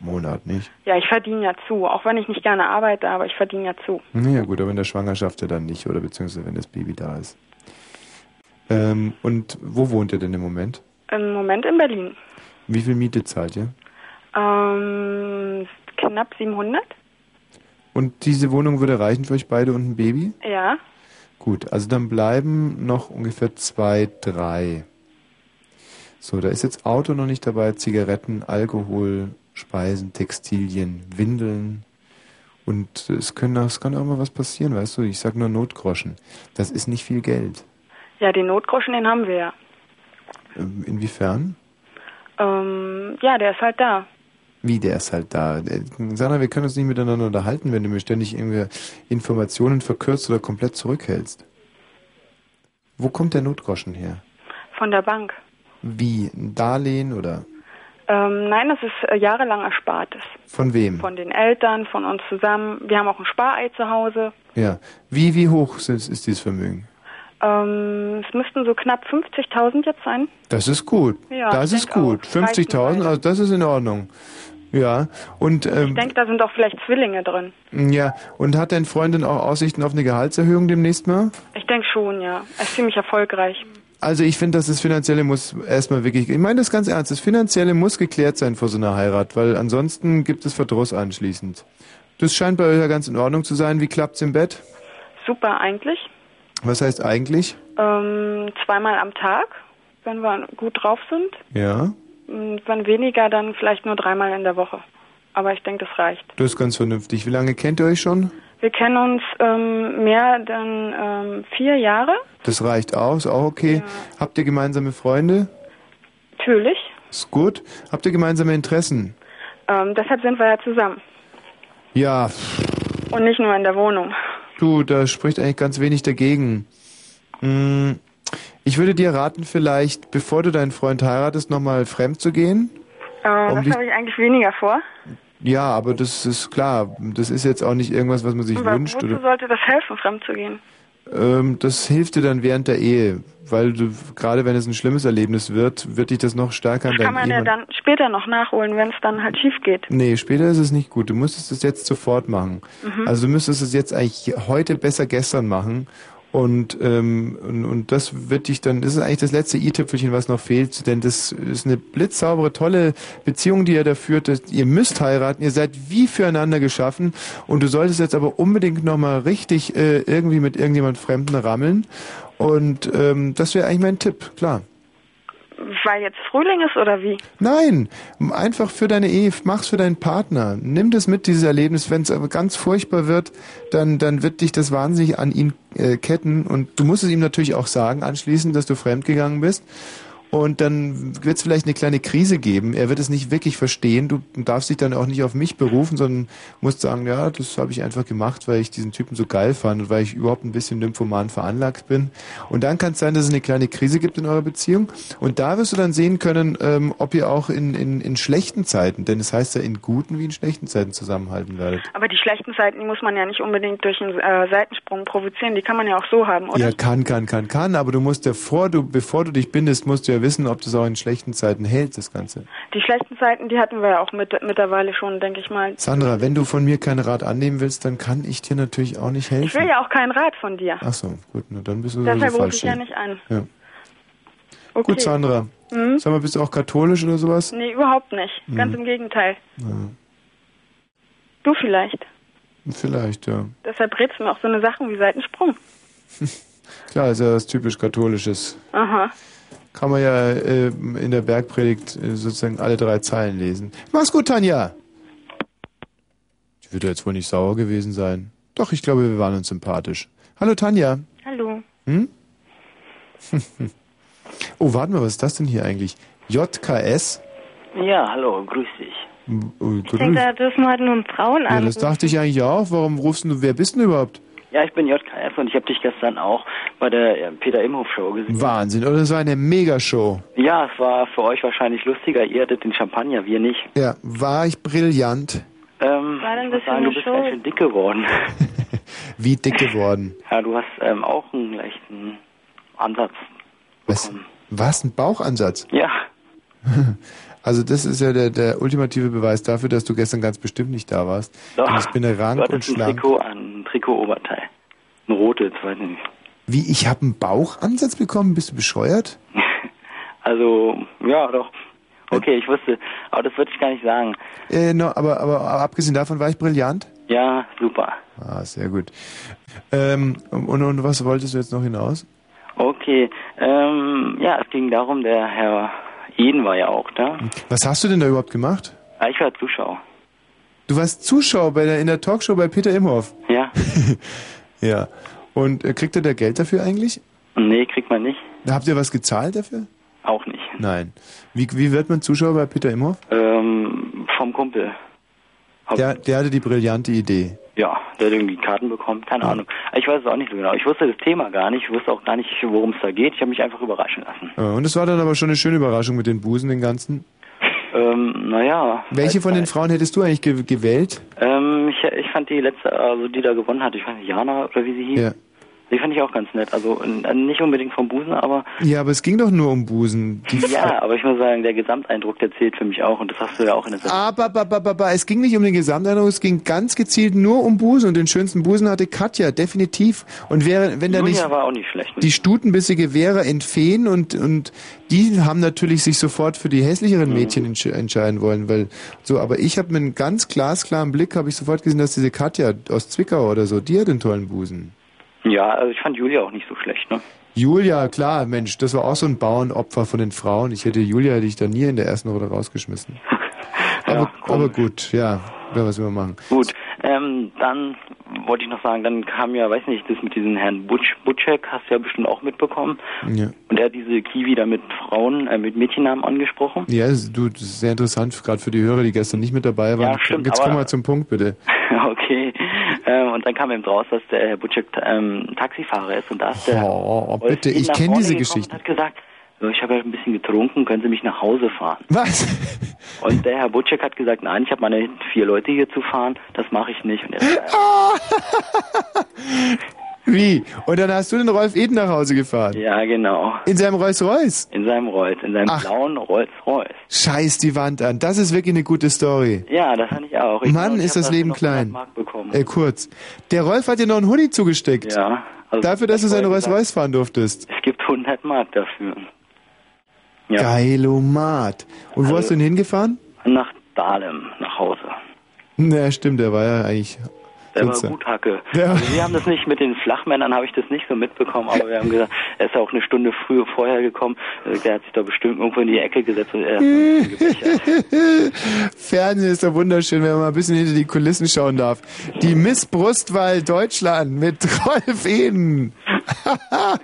Monat, nicht? Ja, ich verdiene ja zu. Auch wenn ich nicht gerne arbeite, aber ich verdiene ja zu. Naja gut, aber in der Schwangerschaft ja dann nicht, oder beziehungsweise wenn das Baby da ist. Ähm, und wo wohnt ihr denn im Moment? Im Moment in Berlin. Wie viel Miete zahlt ihr? Ähm, knapp 700. Und diese Wohnung würde reichen für euch beide und ein Baby? Ja. Gut, also dann bleiben noch ungefähr zwei, drei. So, da ist jetzt Auto noch nicht dabei, Zigaretten, Alkohol, Speisen, Textilien, Windeln. Und es, können, auch- es kann auch mal was passieren, weißt du? Ich sag nur Notgroschen. Das ist nicht viel Geld. Ja, den Notgroschen, den haben wir ja. Ähm, Inwiefern? Ähm, ja, der ist halt da. Wie, der ist halt da. Äh, Sandra, wir können uns nicht miteinander unterhalten, wenn du mir ständig irgendwie Informationen verkürzt oder komplett zurückhältst. Wo kommt der Notgroschen her? Von der Bank. Wie? Ein Darlehen oder Ähm, nein, das ist äh, jahrelang Erspartes. von wem? Von den Eltern, von uns zusammen. Wir haben auch ein Sparei zu Hause. Ja. Wie, wie hoch ist, ist dieses Vermögen? Ähm, es müssten so knapp 50.000 jetzt sein. Das ist gut. Ja, das ich ist gut. auch. Reichen 50.000, also das ist in Ordnung. Ja. Und, Ich ähm, denke, da sind auch vielleicht Zwillinge drin. ja. Und hat dein Freund denn auch Aussichten auf eine Gehaltserhöhung demnächst mal? Ich denke schon, ja. Er ist ziemlich erfolgreich. Also ich finde, dass das Finanzielle muss erstmal wirklich, ich meine das ganz ernst, das Finanzielle muss geklärt sein vor so einer Heirat, weil ansonsten gibt es Verdruss anschließend. Das scheint bei euch ja ganz in Ordnung zu sein. Wie klappt's im Bett? Super eigentlich. Was heißt eigentlich? Ähm, zweimal am Tag, wenn wir gut drauf sind. Ja, Und Wenn weniger, dann vielleicht nur dreimal in der Woche. Aber ich denke, das reicht. das ist ganz vernünftig. Wie lange kennt ihr euch schon? Wir kennen uns ähm, mehr denn ähm, vier Jahre. Das reicht aus, auch okay. Habt ihr gemeinsame Freunde? Natürlich. Ist gut. Habt ihr gemeinsame Interessen? Ähm, deshalb sind wir ja zusammen. Ja, Und nicht nur in der Wohnung. du, da spricht eigentlich ganz wenig dagegen. Hm, Ich würde dir raten, vielleicht, bevor du deinen Freund heiratest, nochmal fremd zu gehen. Äh, Um das habe ich eigentlich weniger vor. Ja, aber das ist klar. Das ist jetzt auch nicht irgendwas, was man sich Aber wünscht. wozu Oder, sollte das helfen, fremd zu gehen? ähm, das hilft dir dann während der Ehe, weil du, gerade wenn es ein schlimmes Erlebnis wird, wird dich das noch stärker an Das kann deinen man ja dann später noch nachholen, wenn es dann halt schief geht. Nee, später ist es nicht gut. Du müsstest es jetzt sofort machen. Mhm. Also du müsstest es jetzt eigentlich heute besser gestern machen. Und, ähm, und, und das wird dich dann, das ist eigentlich das letzte i-Tüpfelchen, was noch fehlt, denn das ist eine blitzsaubere, tolle Beziehung, die ihr da führt. Das- Ihr müsst heiraten, ihr seid wie füreinander geschaffen und du solltest jetzt aber unbedingt nochmal richtig äh, irgendwie mit irgendjemand Fremden rammeln. Und ähm, das wäre eigentlich mein Tipp, klar. Weil jetzt Frühling ist oder wie? Nein, einfach für deine Ehe, mach's für deinen Partner. Nimm das mit, dieses Erlebnis. Wenn es aber ganz furchtbar wird, dann, dann wird dich das wahnsinnig an ihn äh, ketten. Und du musst es ihm natürlich auch sagen anschließend, dass du fremdgegangen bist. Und dann wird es vielleicht eine kleine Krise geben. Er wird es nicht wirklich verstehen. Du darfst dich dann auch nicht auf mich berufen, sondern musst sagen, ja, das habe ich einfach gemacht, weil ich diesen Typen so geil fand und weil ich überhaupt ein bisschen nymphoman veranlagt bin. Und dann kann es sein, dass es eine kleine Krise gibt in eurer Beziehung. Und da wirst du dann sehen können, ähm, ob ihr auch in, in, in schlechten Zeiten, denn es heißt ja in guten wie in schlechten Zeiten zusammenhalten werdet. Aber die schlechten Seiten, die muss man ja nicht unbedingt durch einen äh, Seitensprung provozieren. Die kann man ja auch so haben, oder? Ja, kann, kann, kann, kann, aber du musst ja vor du, bevor du dich bindest, musst du ja wissen, ob du es auch in schlechten Zeiten hältst, das Ganze. Die schlechten Seiten, die hatten wir ja auch mit, mittlerweile schon, denke ich mal. Sandra, wenn du von mir keinen Rat annehmen willst, dann kann ich dir natürlich auch nicht helfen. Ich will ja auch keinen Rat von dir. Ach so, gut, na dann bist du Deshalb sowieso rufe falsch. ich ja nicht an. Ja. Okay. Gut, Sandra. Hm? Sag mal, bist du auch katholisch oder sowas? Nee, überhaupt nicht. Ganz Hm. im Gegenteil. Ja. Du vielleicht. Vielleicht, ja. Deshalb rätst du mir auch so eine Sachen wie Seitensprung. Klar, ist ja was typisch Katholisches. Aha. Kann man ja äh, in der Bergpredigt äh, sozusagen alle drei Zeilen lesen. Mach's gut, Tanja! Die wird ja jetzt wohl nicht sauer gewesen sein. Doch, ich glaube, wir waren uns sympathisch. Hallo, Tanja. Hallo. Hm? oh, warte mal, was ist das denn hier eigentlich? JKS? Ja, hallo, grüß dich. Oh, Ich denke, da dürfen heute nur Frauen ja, an. das dachte ich eigentlich auch. Warum rufst du, wer bist denn überhaupt? Ja, ich bin JKF und ich habe dich gestern auch bei der Peter Imhoff Show gesehen. Wahnsinn, oder? Das war eine Megashow. Ja, es war für euch wahrscheinlich lustiger. Ihr hattet den Champagner, wir nicht. Ja, war ich brillant. Ähm, War denn ich das muss sagen, eine du bist Show? ganz schön dick geworden. Wie dick geworden. ja, du hast ähm, auch einen leichten Ansatz. Was? Was? Ein Bauchansatz? Ja, Also das ist ja der, der ultimative Beweis dafür, dass du gestern ganz bestimmt nicht da warst. doch. Ich bin du rank und hattest ein schlank. Trikot an, ein Trikot-Oberteil. Ein rotes, weiß ich nicht. Wie, ich habe einen Bauchansatz bekommen? Bist du bescheuert? Also, ja, doch. Okay, ich wusste, aber das würde ich gar nicht sagen. Äh, no, aber, aber abgesehen davon war ich brillant? Ja, super. Ah, sehr gut. Ähm, und, und was wolltest du jetzt noch hinaus? Okay, ähm, ja, es ging darum, der Herr Eden war ja auch da. Was hast du denn da überhaupt gemacht? Ah, Ich war Zuschauer. Du warst Zuschauer bei der, in der Talkshow bei Peter Imhoff. Ja. Ja. Und äh, kriegt er da Geld dafür eigentlich? Nee, kriegt man nicht. Habt ihr was gezahlt dafür? Auch nicht. Nein. Wie, wie wird man Zuschauer bei Peter Imhoff? Ähm, vom Kumpel. Der, der hatte die brillante Idee. Ja, der hat irgendwie Karten bekommen, keine Ahnung. Ich weiß es auch nicht so genau. Ich wusste das Thema gar nicht. Ich wusste auch gar nicht, worum es da geht. Ich habe mich einfach überraschen lassen. Ja, und es war dann aber schon eine schöne Überraschung mit den Busen, den ganzen. Ähm, naja. Welche von den Frauen hättest du eigentlich ge gewählt? Ähm, ich, ich fand die letzte, also die da gewonnen hat, ich weiß nicht, Jana oder wie sie hieß. Ja. Die fand ich auch ganz nett. Also nicht unbedingt vom Busen, aber Ja, aber es ging doch nur um Busen. Ja, aber ich muss sagen, der Gesamteindruck, der zählt für mich auch und das hast du ja auch in der Sendung. Aber, aber, aber, aber es ging nicht um den Gesamteindruck, es ging ganz gezielt nur um Busen und den schönsten Busen hatte Katja, definitiv. Und wäre, wenn da nicht Julia war auch nicht schlecht. die stutenbissige Vera entfehen und, und die haben natürlich sich sofort für die hässlicheren Mädchen entsch entscheiden wollen, weil so, aber ich habe mit einem ganz glasklaren Blick, habe ich sofort gesehen, dass diese Katja aus Zwickau oder so, die hat den tollen Busen. Ja, also ich fand Julia auch nicht so schlecht, ne? Julia, klar, Mensch, das war auch so ein Bauernopfer von den Frauen. Ich hätte Julia hätte ich da nie in der ersten Runde rausgeschmissen. aber, aber gut, ja, ja, was man machen? Gut, ähm, dann wollte ich noch sagen, dann kam ja, weiß nicht, das mit diesem Herrn Butch, Butchek, hast du ja bestimmt auch mitbekommen. Ja. Und er hat diese Kiwi da mit Frauen, äh, mit Mädchennamen angesprochen. Ja, du, das ist sehr interessant, gerade für die Hörer, die gestern nicht mit dabei waren. Ja, stimmt, Jetzt komm mal zum Punkt, bitte. okay. Ähm, und dann kam eben raus, dass der Herr Butchek ähm, Taxifahrer ist und da ist der Oh, Wolf bitte, ich kenne diese Geschichte. Hat gesagt, ich habe ja ein bisschen getrunken, können Sie mich nach Hause fahren? Was? Und der Herr Butchek hat gesagt, nein, ich habe meine vier Leute hier zu fahren, das mache ich nicht. Und er sagt, Wie? Und dann hast du den Rolf Eden nach Hause gefahren? ja, genau. In seinem Rolls-Royce? In seinem Rolls, in seinem Ach. blauen Rolls-Royce. Scheiß die Wand an. Das ist wirklich eine gute Story. Ja, das fand ich auch. Ich Mann, glaub, ich ist das Leben noch 100 klein. Äh, kurz. Der Rolf hat dir noch einen Hoodie zugesteckt. Ja. Also Dafür, dass du ich seine wollte sagen, Rolls-Royce fahren durftest. Es gibt 100 Mark dafür. Ja. Geilomat. Und wo Also- hast du denn hingefahren? Nach Dahlem, nach Hause. Na, stimmt, der war ja eigentlich... Der war Sitze. gut Hacke. Ja. Also wir haben das nicht mit den Flachmännern, habe ich das nicht so mitbekommen, aber wir haben gesagt, er ist ja auch eine Stunde früher vorher gekommen. Äh, Der hat sich da bestimmt irgendwo in die Ecke gesetzt und er hat gebechert. Fernsehen ist doch wunderschön, wenn man mal ein bisschen hinter die Kulissen schauen darf. Die Miss Brustwahl Deutschland mit Rolf Eden.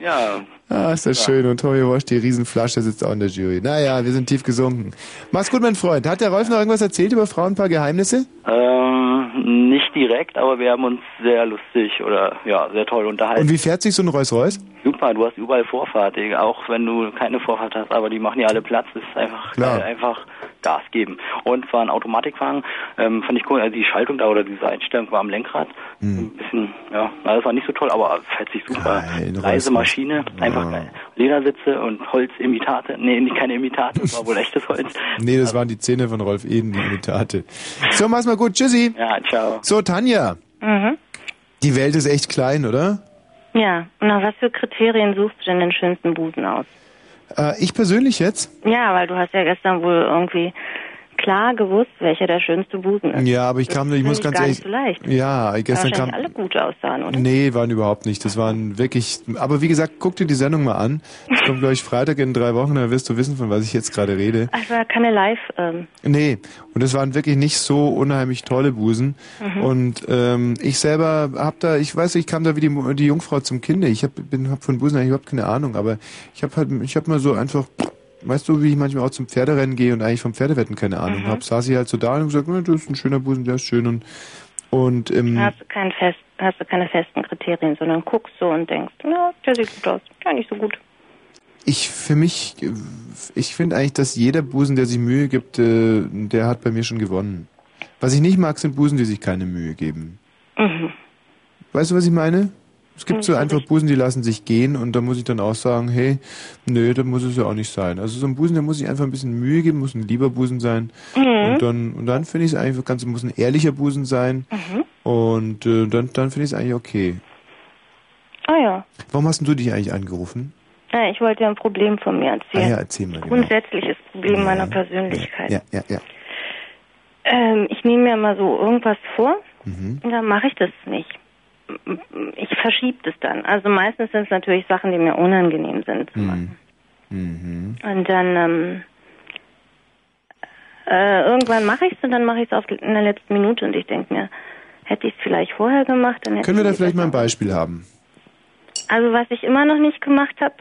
Ja. Ah, ist das schön. Und Tommy Walsh, die Riesenflasche, sitzt auch in der Jury. Naja, wir sind tief gesunken. Mach's gut, mein Freund. Hat der Rolf noch irgendwas erzählt über Frauen, ein paar Geheimnisse? Ähm, nicht direkt, aber wir haben uns sehr lustig oder ja, sehr toll unterhalten. Und wie fährt sich so ein Rolls-Royce? Super, du hast überall Vorfahrt, auch wenn du keine Vorfahrt hast, aber die machen ja alle Platz, das ist einfach Klar. geil, einfach Gas geben. Und war ein Automatikwagen, ähm, fand ich cool, also die Schaltung da oder diese Einstellung war am Lenkrad, Hm. ein bisschen, ja, na, das war nicht so toll, aber fährt sich super. Geil, Leise. Maschine, einfach geil. Ledersitze und Holzimitate, nee, nicht keine Imitate, das war wohl echtes Holz. Nee, das waren die Zähne von Rolf Eden, die Imitate. So, mach's mal gut. Tschüssi. Ja, ciao. So, Tanja. Mhm. Die Welt ist echt klein, oder? Ja, und nach was für Kriterien suchst du denn den schönsten Busen aus? Äh, ich persönlich jetzt? Ja, weil du hast ja gestern wohl irgendwie klar gewusst, welcher der schönste Busen ist. Ja, aber ich kam, ich muss ganz ehrlich, so ja, gestern kam, alle gut aussahen, oder? nee, waren überhaupt nicht. Das waren wirklich, aber wie gesagt, guck dir die Sendung mal an. Es kommt, glaube ich, Freitag in drei Wochen, dann wirst du wissen, von was ich jetzt gerade rede. Also keine Live. Ähm, Nee, und es waren wirklich nicht so unheimlich tolle Busen. Mhm. Und ähm, ich selber hab da, ich weiß, ich kam da wie die, die Jungfrau zum Kinde. Ich hab, bin, hab von Busen eigentlich überhaupt keine Ahnung, aber ich habe halt, ich habe mal so einfach, weißt du, wie ich manchmal auch zum Pferderennen gehe und eigentlich vom Pferdewetten keine Ahnung Mhm. hab, saß ich halt so da und gesagt, "Na, das ist ein schöner Busen, der ist schön und und ähm, hast du kein fest, hast du keine festen Kriterien, sondern guckst so und denkst, ja, der sieht gut aus, ja nicht so gut. ich für mich, ich finde eigentlich, dass jeder Busen, der sich Mühe gibt, äh, der hat bei mir schon gewonnen. Was ich nicht mag, sind Busen, die sich keine Mühe geben. Mhm. Weißt du, was ich meine? Es gibt so Hm, einfach Busen, die lassen sich gehen und da muss ich dann auch sagen, hey, nö, da muss es ja auch nicht sein. Also so ein Busen, der muss sich einfach ein bisschen Mühe geben, muss ein lieber Busen sein. Mhm. Und dann, und dann finde ich es eigentlich ganz, muss ein ehrlicher Busen sein. Mhm. Und äh, dann, dann finde ich es eigentlich okay. Ah ja. Warum hast denn du dich eigentlich angerufen? ja. Ich wollte dir ein Problem von mir Ah erzählen. ja, erzähl mal. Genau. Grundsätzliches Problem meiner Persönlichkeit. Ja, ja, ja. Ähm, ich nehme mir mal so irgendwas vor Mhm. und dann mache ich das nicht. Ich verschiebe das dann. Also meistens sind es natürlich Sachen, die mir unangenehm sind. Mhm. Mhm. Und dann ähm, äh, irgendwann mache ich es und dann mache ich es in der letzten Minute und ich denke mir, hätte ich es vielleicht vorher gemacht, dann hätte Können wir da ich vielleicht mal ein Beispiel haben? Also was ich immer noch nicht gemacht habe,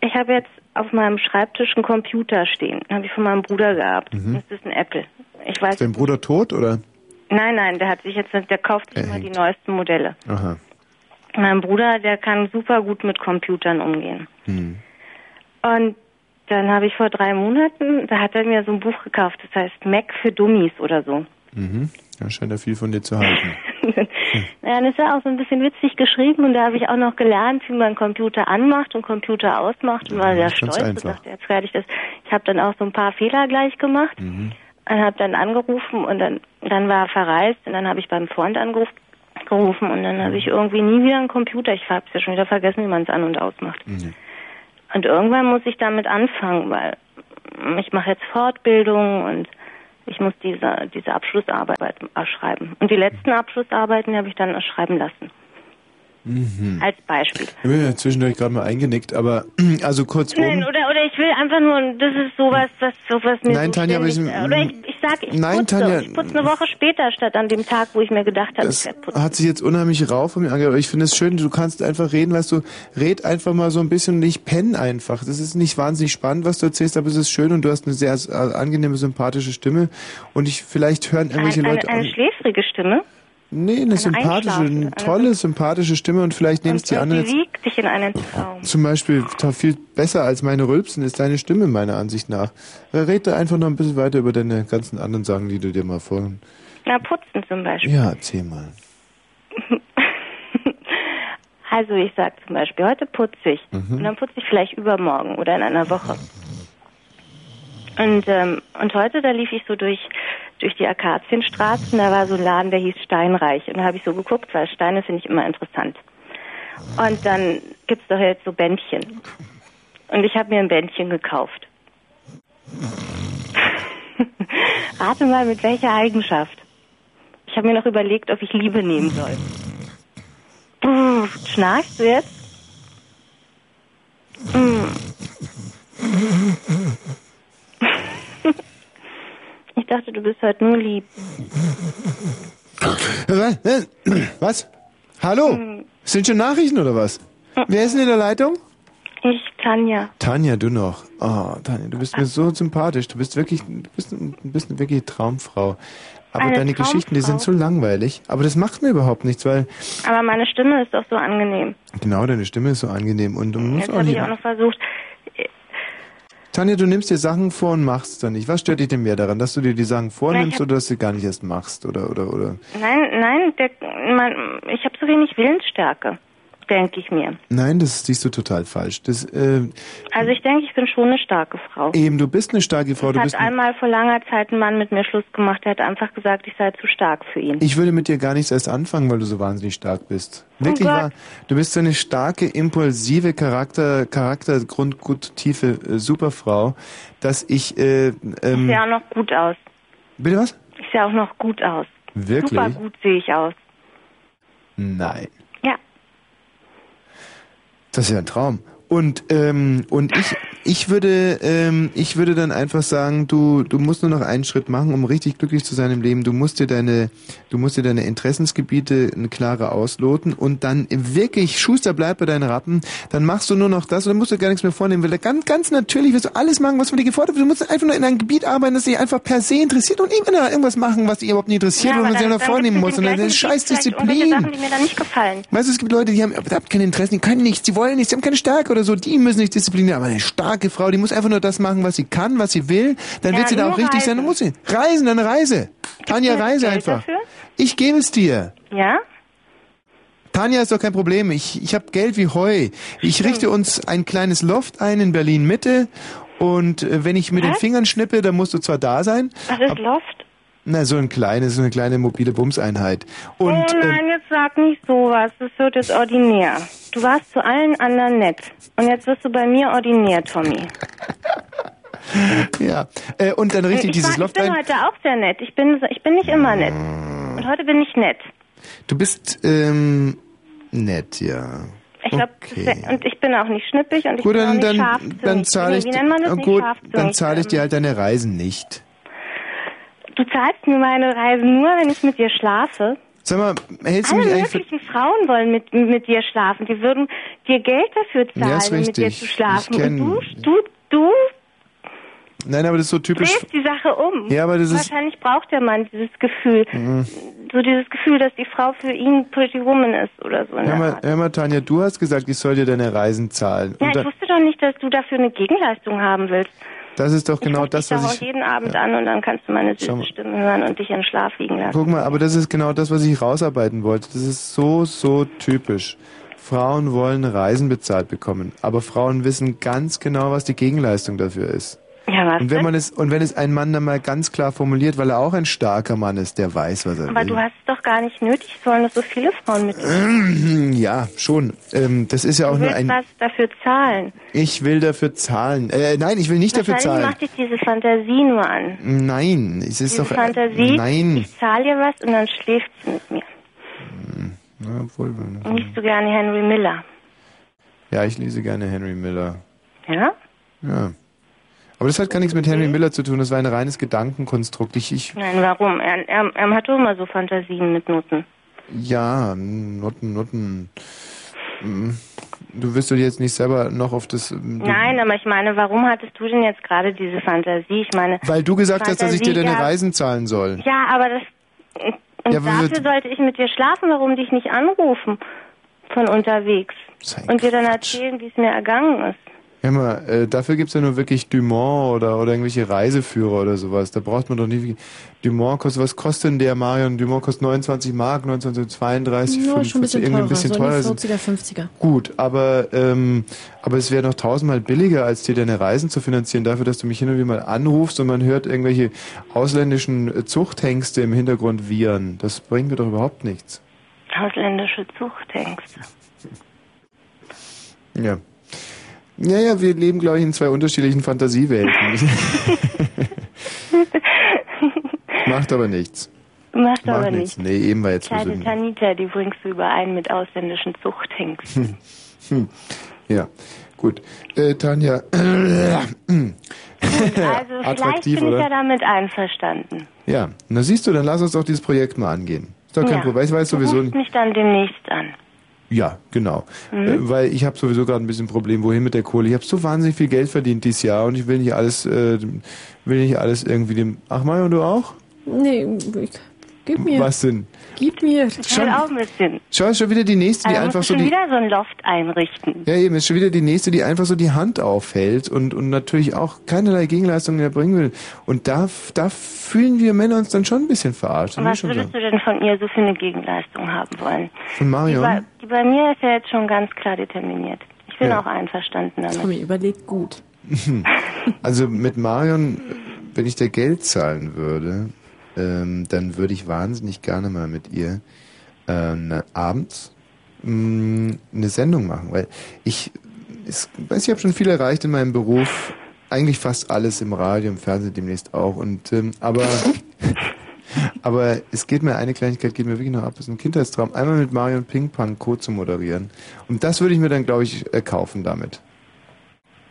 ich habe jetzt auf meinem Schreibtisch einen Computer stehen. Den habe ich von meinem Bruder gehabt. Mhm. Das ist ein Apple. Ich weiß. Ist dein Bruder tot oder? Nein, nein, der hat sich jetzt, der kauft sich immer die neuesten Modelle. Aha. Mein Bruder, der kann super gut mit Computern umgehen. Hm. Und dann habe ich vor drei Monaten, da hat er mir so ein Buch gekauft, das heißt Mac für Dummies oder so. Mhm. Da scheint er viel von dir zu halten. Ja, das ist ja auch so ein bisschen witzig geschrieben und da habe ich auch noch gelernt, wie man Computer anmacht und Computer ausmacht und war sehr stolz und einfach. dachte, jetzt werde ich das. Ich habe dann auch so ein paar Fehler gleich gemacht Mhm. Und habe dann angerufen und dann dann war er verreist und dann habe ich beim Freund angerufen gerufen und dann habe ich irgendwie nie wieder einen Computer. Ich habe es ja schon wieder vergessen, wie man es an und ausmacht. Mhm. Und irgendwann muss ich damit anfangen, weil ich mache jetzt Fortbildung und ich muss diese, diese Abschlussarbeit schreiben. Und die letzten Abschlussarbeiten die habe ich dann schreiben lassen. Mhm. Als Beispiel. Ich bin ja zwischendurch gerade mal eingenickt, aber also kurzum. Nein, oder, oder ich will einfach nur, das ist sowas, was, sowas mir Nein, so Tanja, aber ich- Oder ich, ich sag, ich Nein, putze. Tanja, ich putze eine Woche später statt an dem Tag, wo ich mir gedacht habe, ich werde putzen. hat sich jetzt unheimlich rau von mir angehört. aber Ich finde es schön, du kannst einfach reden, weißt du, red einfach mal so ein bisschen und ich penn einfach. Das ist nicht wahnsinnig spannend, was du erzählst, aber es ist schön und du hast eine sehr äh, angenehme, sympathische Stimme und ich vielleicht hören irgendwelche Eine, Leute eine, eine schläfrige Stimme. Nee, eine, sympathische, eine eine tolle, sympathische Stimme und vielleicht nehmen es die und anderen die wiegt dich in einen Traum. zum Beispiel viel besser als meine Rülpsen ist deine Stimme meiner Ansicht nach. Äh, Red da einfach noch ein bisschen weiter über deine ganzen anderen Sachen, die du dir mal vor. Na, putzen zum Beispiel. Ja, erzähl mal. Also ich sag zum Beispiel, heute putze ich. Mhm. Und dann putze ich vielleicht übermorgen oder in einer Woche. Und, ähm, und heute, da lief ich so durch, durch die Akazienstraße und da war so ein Laden, der hieß Steinreich. Und da habe ich so geguckt, weil Steine finde ich immer interessant. Und dann gibt's doch jetzt so Bändchen. Und ich habe mir ein Bändchen gekauft. Rate mal, mit welcher Eigenschaft. Ich habe mir noch überlegt, ob ich Liebe nehmen soll. Puh, schnarchst du jetzt? Mm. Ich dachte, du bist heute nur lieb. Was? Hallo? Hm. Sind schon Nachrichten oder was? Wer ist denn in der Leitung? Ich, Tanja. Tanja, du noch. Oh, Tanja, du bist mir so sympathisch. Du bist wirklich, du bist, du bist eine wirkliche Traumfrau. Aber Eine deine Geschichten, die sind so langweilig. Aber das macht mir überhaupt nichts, weil Aber meine Stimme ist doch so angenehm. genau deine Stimme ist so angenehm und du musst Jetzt auch habe nicht. ich auch noch versucht. Tanja, du nimmst dir Sachen vor und machst dann nicht. Was stört dich denn mehr daran, dass du dir die Sachen vornimmst hab- oder dass du sie gar nicht erst machst oder oder oder? Nein, nein, der, mein, ich habe so wenig Willensstärke. Denke ich mir. Nein, das siehst du total falsch. Das, äh, Also ich denke, ich bin schon eine starke Frau. eben, du bist eine starke Frau. Es Du hat einmal vor langer Zeit ein Mann mit mir Schluss gemacht, der hat einfach gesagt, ich sei zu stark für ihn. ich würde mit dir gar nichts erst anfangen, weil du so wahnsinnig stark bist. Wirklich Oh wahr. Du bist so eine starke, impulsive Charakter, Charaktergrund, gut tiefe äh, Superfrau, dass ich, äh, Ich ähm, sehe auch noch gut aus. bitte was? Ich sehe auch noch gut aus. Wirklich? Super gut sehe ich aus. Nein. Das ist ja ein Traum. Und ähm, und ich ich würde ähm, ich würde dann einfach sagen, du du musst nur noch einen Schritt machen, um richtig glücklich zu sein im Leben. Du musst dir deine du musst dir deine Interessensgebiete eine klare ausloten und dann wirklich Schuster bleibt bei deinen Rappen. Dann machst du nur noch das und dann musst du gar nichts mehr vornehmen, weil da ganz ganz natürlich wirst du alles machen, was von dir gefordert wird. Du musst einfach nur in einem Gebiet arbeiten, das dich einfach per se interessiert und immer irgendwas machen, was dich überhaupt nicht interessiert Ja, und dann- noch dann vornehmen gibt's muss. mit Und dann ist scheiß Disziplin. Sachen, die mir dann nicht gefallen. Weißt du, es gibt Leute, die haben überhaupt keine Interessen, die können nichts, die wollen nichts, die haben keine Stärke oder so, die müssen nicht disziplinieren. Aber eine starke Frau, die muss einfach nur das machen, was sie kann, was sie will, dann Ja, wird sie da auch richtig sein, dann muss sie. Reisen, dann reise. Tanja, mir reise einfach. dafür? Ich gebe es dir. Ja? Tanja ist doch kein Problem. Ich, ich habe Geld wie Heu. Ich richte uns ein kleines Loft ein in Berlin Mitte. Und äh, wenn ich mit den Was? Fingern schnippe, dann musst du zwar da sein. Was ist Loft? Na, so ein kleines, so eine kleine mobile Bumseinheit. Und oh ähm, nein, jetzt sag nicht sowas. Das wird jetzt ordinär. Du warst zu allen anderen nett. Und jetzt wirst du bei mir ordinär, Tommy. ja, äh, und dann richte ich dieses war, Loft ich bin heute auch sehr nett. Ich bin, ich bin nicht immer nett. Und heute bin ich nett. Du bist ähm, nett, ja. Ich glaube, Okay. und ich bin auch nicht schnippig und ich Gut, bin auch nicht dann, scharfzüngig. dann zahle ich, Wie nennt man das? oh, Nicht gut, dann zahle ich dir halt deine Reisen nicht. Du zahlst mir meine Reisen nur, wenn ich mit dir schlafe. Sag mal, hältst du Alle mich eigentlich möglichen Frauen wollen mit, mit dir schlafen. Die würden dir Geld dafür zahlen, Ja, ist um mit dir richtig. zu schlafen. Ich Und du, du, du Nein, aber das ist so typisch... drehst die Sache um. Ja, aber das ist- Wahrscheinlich braucht der Mann dieses Gefühl. Mhm. So dieses Gefühl, dass die Frau für ihn Pretty Woman ist oder so. in Hör der mal, Art. hör mal, Tanja, du hast gesagt, ich soll dir deine Reisen zahlen. Ja, Und ich wusste doch nicht, dass du dafür eine Gegenleistung haben willst. Das ist doch genau ich das, was auch ich... jeden Abend an und dann kannst du meine süße. Stimme hören und dich in Schlaf liegen lassen. Guck mal, aber das ist genau das, was ich rausarbeiten wollte. Das ist so, so typisch. Frauen wollen Reisen bezahlt bekommen, aber Frauen wissen ganz genau, was die Gegenleistung dafür ist. Ja, was Und wenn man es und wenn es ein Mann dann mal ganz klar formuliert, weil er auch ein starker Mann ist, der weiß, was er Aber will. du hast es doch gar nicht nötig, es wollen doch so viele Frauen mit dir. ja, schon. Ähm, das ist ja auch Du nur ein. was dafür zahlen. Ich will dafür zahlen. Äh, nein, ich will nicht dafür zahlen. macht dich diese Fantasie nur an. Nein, es ist Diese doch. Fantasie, Nein. ich zahle dir was und dann schläft sie mit mir. Ja, obwohl, Liest du gerne Henry Miller? ja, ich lese gerne Henry Miller. Ja? Ja. Aber das hat gar nichts mit Henry Miller zu tun. Das war ein reines Gedankenkonstrukt. Ich, ich Nein, warum? Er, er, er hat doch immer so Fantasien mit Noten. ja, Nutten, Nutten. Mm. Du wirst doch jetzt nicht selber noch auf das. ähm, Nein, aber ich meine, warum hattest du denn jetzt gerade diese Fantasie? Ich meine, Weil du gesagt hast, dass ich dir Fantasie deine gehabt- Reisen zahlen soll. Ja, aber das. Und Ja, dafür sollte ich mit dir schlafen, warum dich nicht anrufen von unterwegs und dir dann erzählen, wie es mir ergangen ist. Hör mal, äh, dafür gibt's ja nur wirklich Dumont oder, oder irgendwelche Reiseführer oder sowas. Da braucht man doch nicht. Dumont kostet, was kostet denn der Marion? Dumont kostet 29 Mark, 1932, Nur schon ein bisschen irgendwie teurer, ein bisschen so teurer. in die sind. 40er, 50er. Gut, aber, ähm, aber es wäre noch tausendmal billiger, als dir deine Reisen zu finanzieren, dafür, dass du mich hin und wieder mal anrufst und man hört irgendwelche ausländischen äh, Zuchthengste im Hintergrund wiehern. Das bringt mir doch überhaupt nichts. Ausländische Zuchthengste. Ja. Ja, ja, wir leben, glaube ich, in zwei unterschiedlichen Fantasiewelten. Macht aber nichts. Macht Macht aber nichts. nicht. Nee, eben war jetzt Kleine. Tanita, die bringst du überein mit ausländischen Zuchthengsten. Hm. Ja, gut. Äh, Tanja, Also vielleicht bin ich ja damit einverstanden. Ja, na siehst du, dann lass uns doch dieses Projekt mal angehen. Ist doch kein ja. Problem. Ich weiß Du sowieso nicht. mich dann demnächst an. Ja, genau. Mhm. Äh, weil ich habe sowieso gerade ein bisschen Problem, wohin mit der Kohle. Ich habe so wahnsinnig viel Geld verdient dieses Jahr und ich will nicht alles, äh, will nicht alles irgendwie dem. Ach Mario, du auch? Nee, ich, gib mir. Was denn? Gib mir. Ich will auch ein bisschen. Schau, ist schon wieder die nächste, die Aber einfach so schon die. wieder so ein Loft einrichten. Ja, eben, ist schon wieder die nächste, die einfach so die Hand aufhält und, und natürlich auch keinerlei Gegenleistung mehr bringen will. Und da, da fühlen wir Männer uns dann schon ein bisschen verarscht. Und muss was ich schon würdest sagen. du denn von ihr so für eine Gegenleistung haben wollen? Von Die, Marion? war, die bei mir ist ja jetzt schon ganz klar determiniert. Ich bin Ja. auch einverstanden damit. Tommy, überlegt gut. Also mit Marion, wenn ich dir Geld zahlen würde, ähm, dann würde ich wahnsinnig gerne mal mit ihr äh, ne, abends mh, eine Sendung machen, weil ich, ich weiß, ich habe schon viel erreicht in meinem Beruf, eigentlich fast alles im Radio, im Fernsehen demnächst auch und ähm, aber aber es geht mir eine Kleinigkeit geht mir wirklich noch ab, das ist ein Kindheitstraum, einmal mit Marion Ping Pong Co zu moderieren und das würde ich mir dann glaube ich äh, kaufen damit.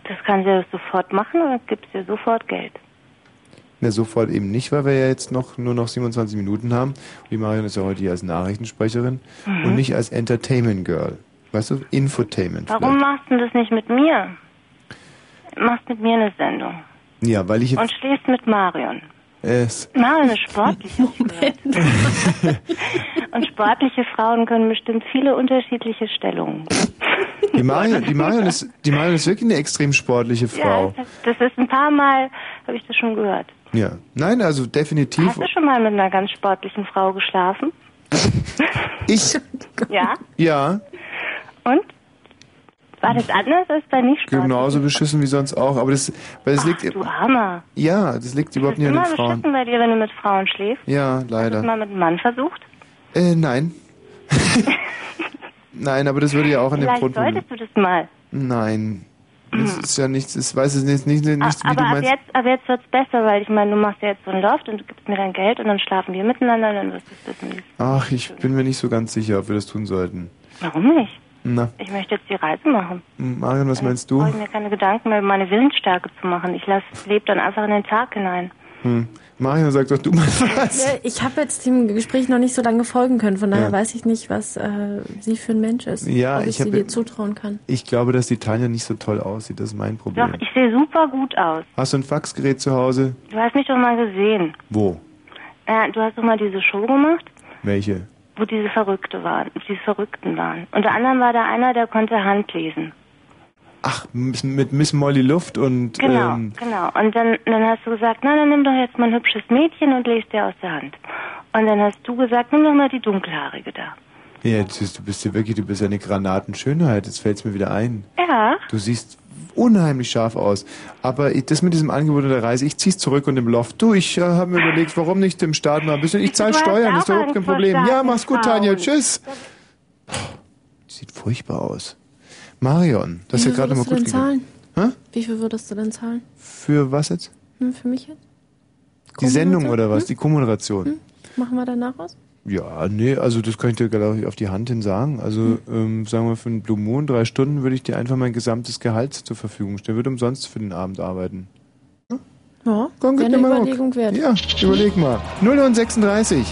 Das kann sie sofort machen oder gibt dir sofort Geld? Ne, sofort eben nicht, weil wir ja jetzt noch nur noch 27 Minuten haben. Die Marion ist ja heute hier als Nachrichtensprecherin Mhm. und nicht als Entertainment Girl. Weißt du, Infotainment. Warum machst du das nicht mit mir? Machst mit mir eine Sendung. vielleicht. Ja, weil ich Und schläfst mit Marion. es. Marion ist sportlich. hab ich gehört. Und sportliche Frauen können bestimmt viele unterschiedliche Stellungen. Die Marion, die Marion ist, die Marion ist wirklich eine extrem sportliche Frau. Ja, das ist ein paar Mal, habe ich das schon gehört. Ja. Nein, also definitiv. Hast du schon mal mit einer ganz sportlichen Frau geschlafen? Ich? Ja? Ja, Und? War das anders als bei nicht sportlich? genauso beschissen wie sonst auch. Aber das, weil das liegt. Du Hammer. Ja, das liegt überhaupt nicht an Immer den Frauen. beschissen bei dir, wenn du mit Frauen schläfst. Ja, Hast du leider. mal mit einem Mann versucht? Äh, nein. nein, aber das würde ja auch an dem Vielleicht Grundproblem. solltest du das mal. Nein. Das ist ja nichts, ich weiß es nicht, nicht, nicht, nicht wie Aber du ab meinst. jetzt, ab jetzt wird's besser, weil ich meine, du machst ja jetzt so ein Loft und du gibst mir dein Geld und dann schlafen wir miteinander und dann wirst du es wissen. wie Ach, ich bin mir nicht so ganz sicher, ob wir das tun sollten. Warum nicht? Na, Ich möchte jetzt die Reise machen. Marion, was meinst du? Brauche ich mir keine Gedanken mehr über meine Willensstärke zu machen. Ich lasse, lebe dann einfach in den Tag hinein. Hm. Marion, sag doch du mal was. Ja, ich habe jetzt dem Gespräch noch nicht so lange folgen können, von daher Ja. weiß ich nicht, was äh, sie für ein Mensch ist. Ja, ob ich, ich sie dir zutrauen kann. Ich glaube, dass die Tanja nicht so toll aussieht, das ist mein Problem. Doch, ich sehe super gut aus. Hast du ein Faxgerät zu Hause? Du hast mich doch mal gesehen. Wo? Äh, du hast doch mal diese Show gemacht, Welche? wo diese Verrückte waren, diese Verrückten waren. Unter anderem war da einer, der konnte Hand lesen. Ach, mit Miss Molly Luft und Genau, ähm, genau. Und dann, dann hast du gesagt, na, dann nimm doch jetzt mal ein hübsches Mädchen und lest dir aus der Hand. Und dann hast du gesagt, nimm doch mal die dunkelhaarige da. ja, du bist ja wirklich, du bist ja eine Granatenschönheit, jetzt fällt's mir wieder ein. Ja. Du siehst unheimlich scharf aus. Aber das mit diesem Angebot der Reise, ich zieh's zurück und im Loft. Du, ich äh, habe mir überlegt, warum nicht im Staat mal ein bisschen. Ich zahle Steuern, ist doch überhaupt kein Problem. Ja, mach's gut. Tanja. Tschüss. Sieht furchtbar aus. Marion, das ist ja gerade mal würdest du gut denn zahlen? gegangen. Hä? Wie viel würdest du denn zahlen? Für was jetzt? Hm, für mich jetzt? Die Sendung oder was? Hm? Die Kommunikation. Hm? Machen wir danach was? Ja, nee, also das kann ich dir glaube ich auf die Hand hin sagen. Also Hm. ähm, sagen wir für einen Blue Moon drei Stunden würde ich dir einfach mein gesamtes Gehalt zur Verfügung stellen. Würde umsonst für den Abend arbeiten. Ja, Komm, eine dir mal. Überlegung wert. Ja, überleg mal. 0 und 36.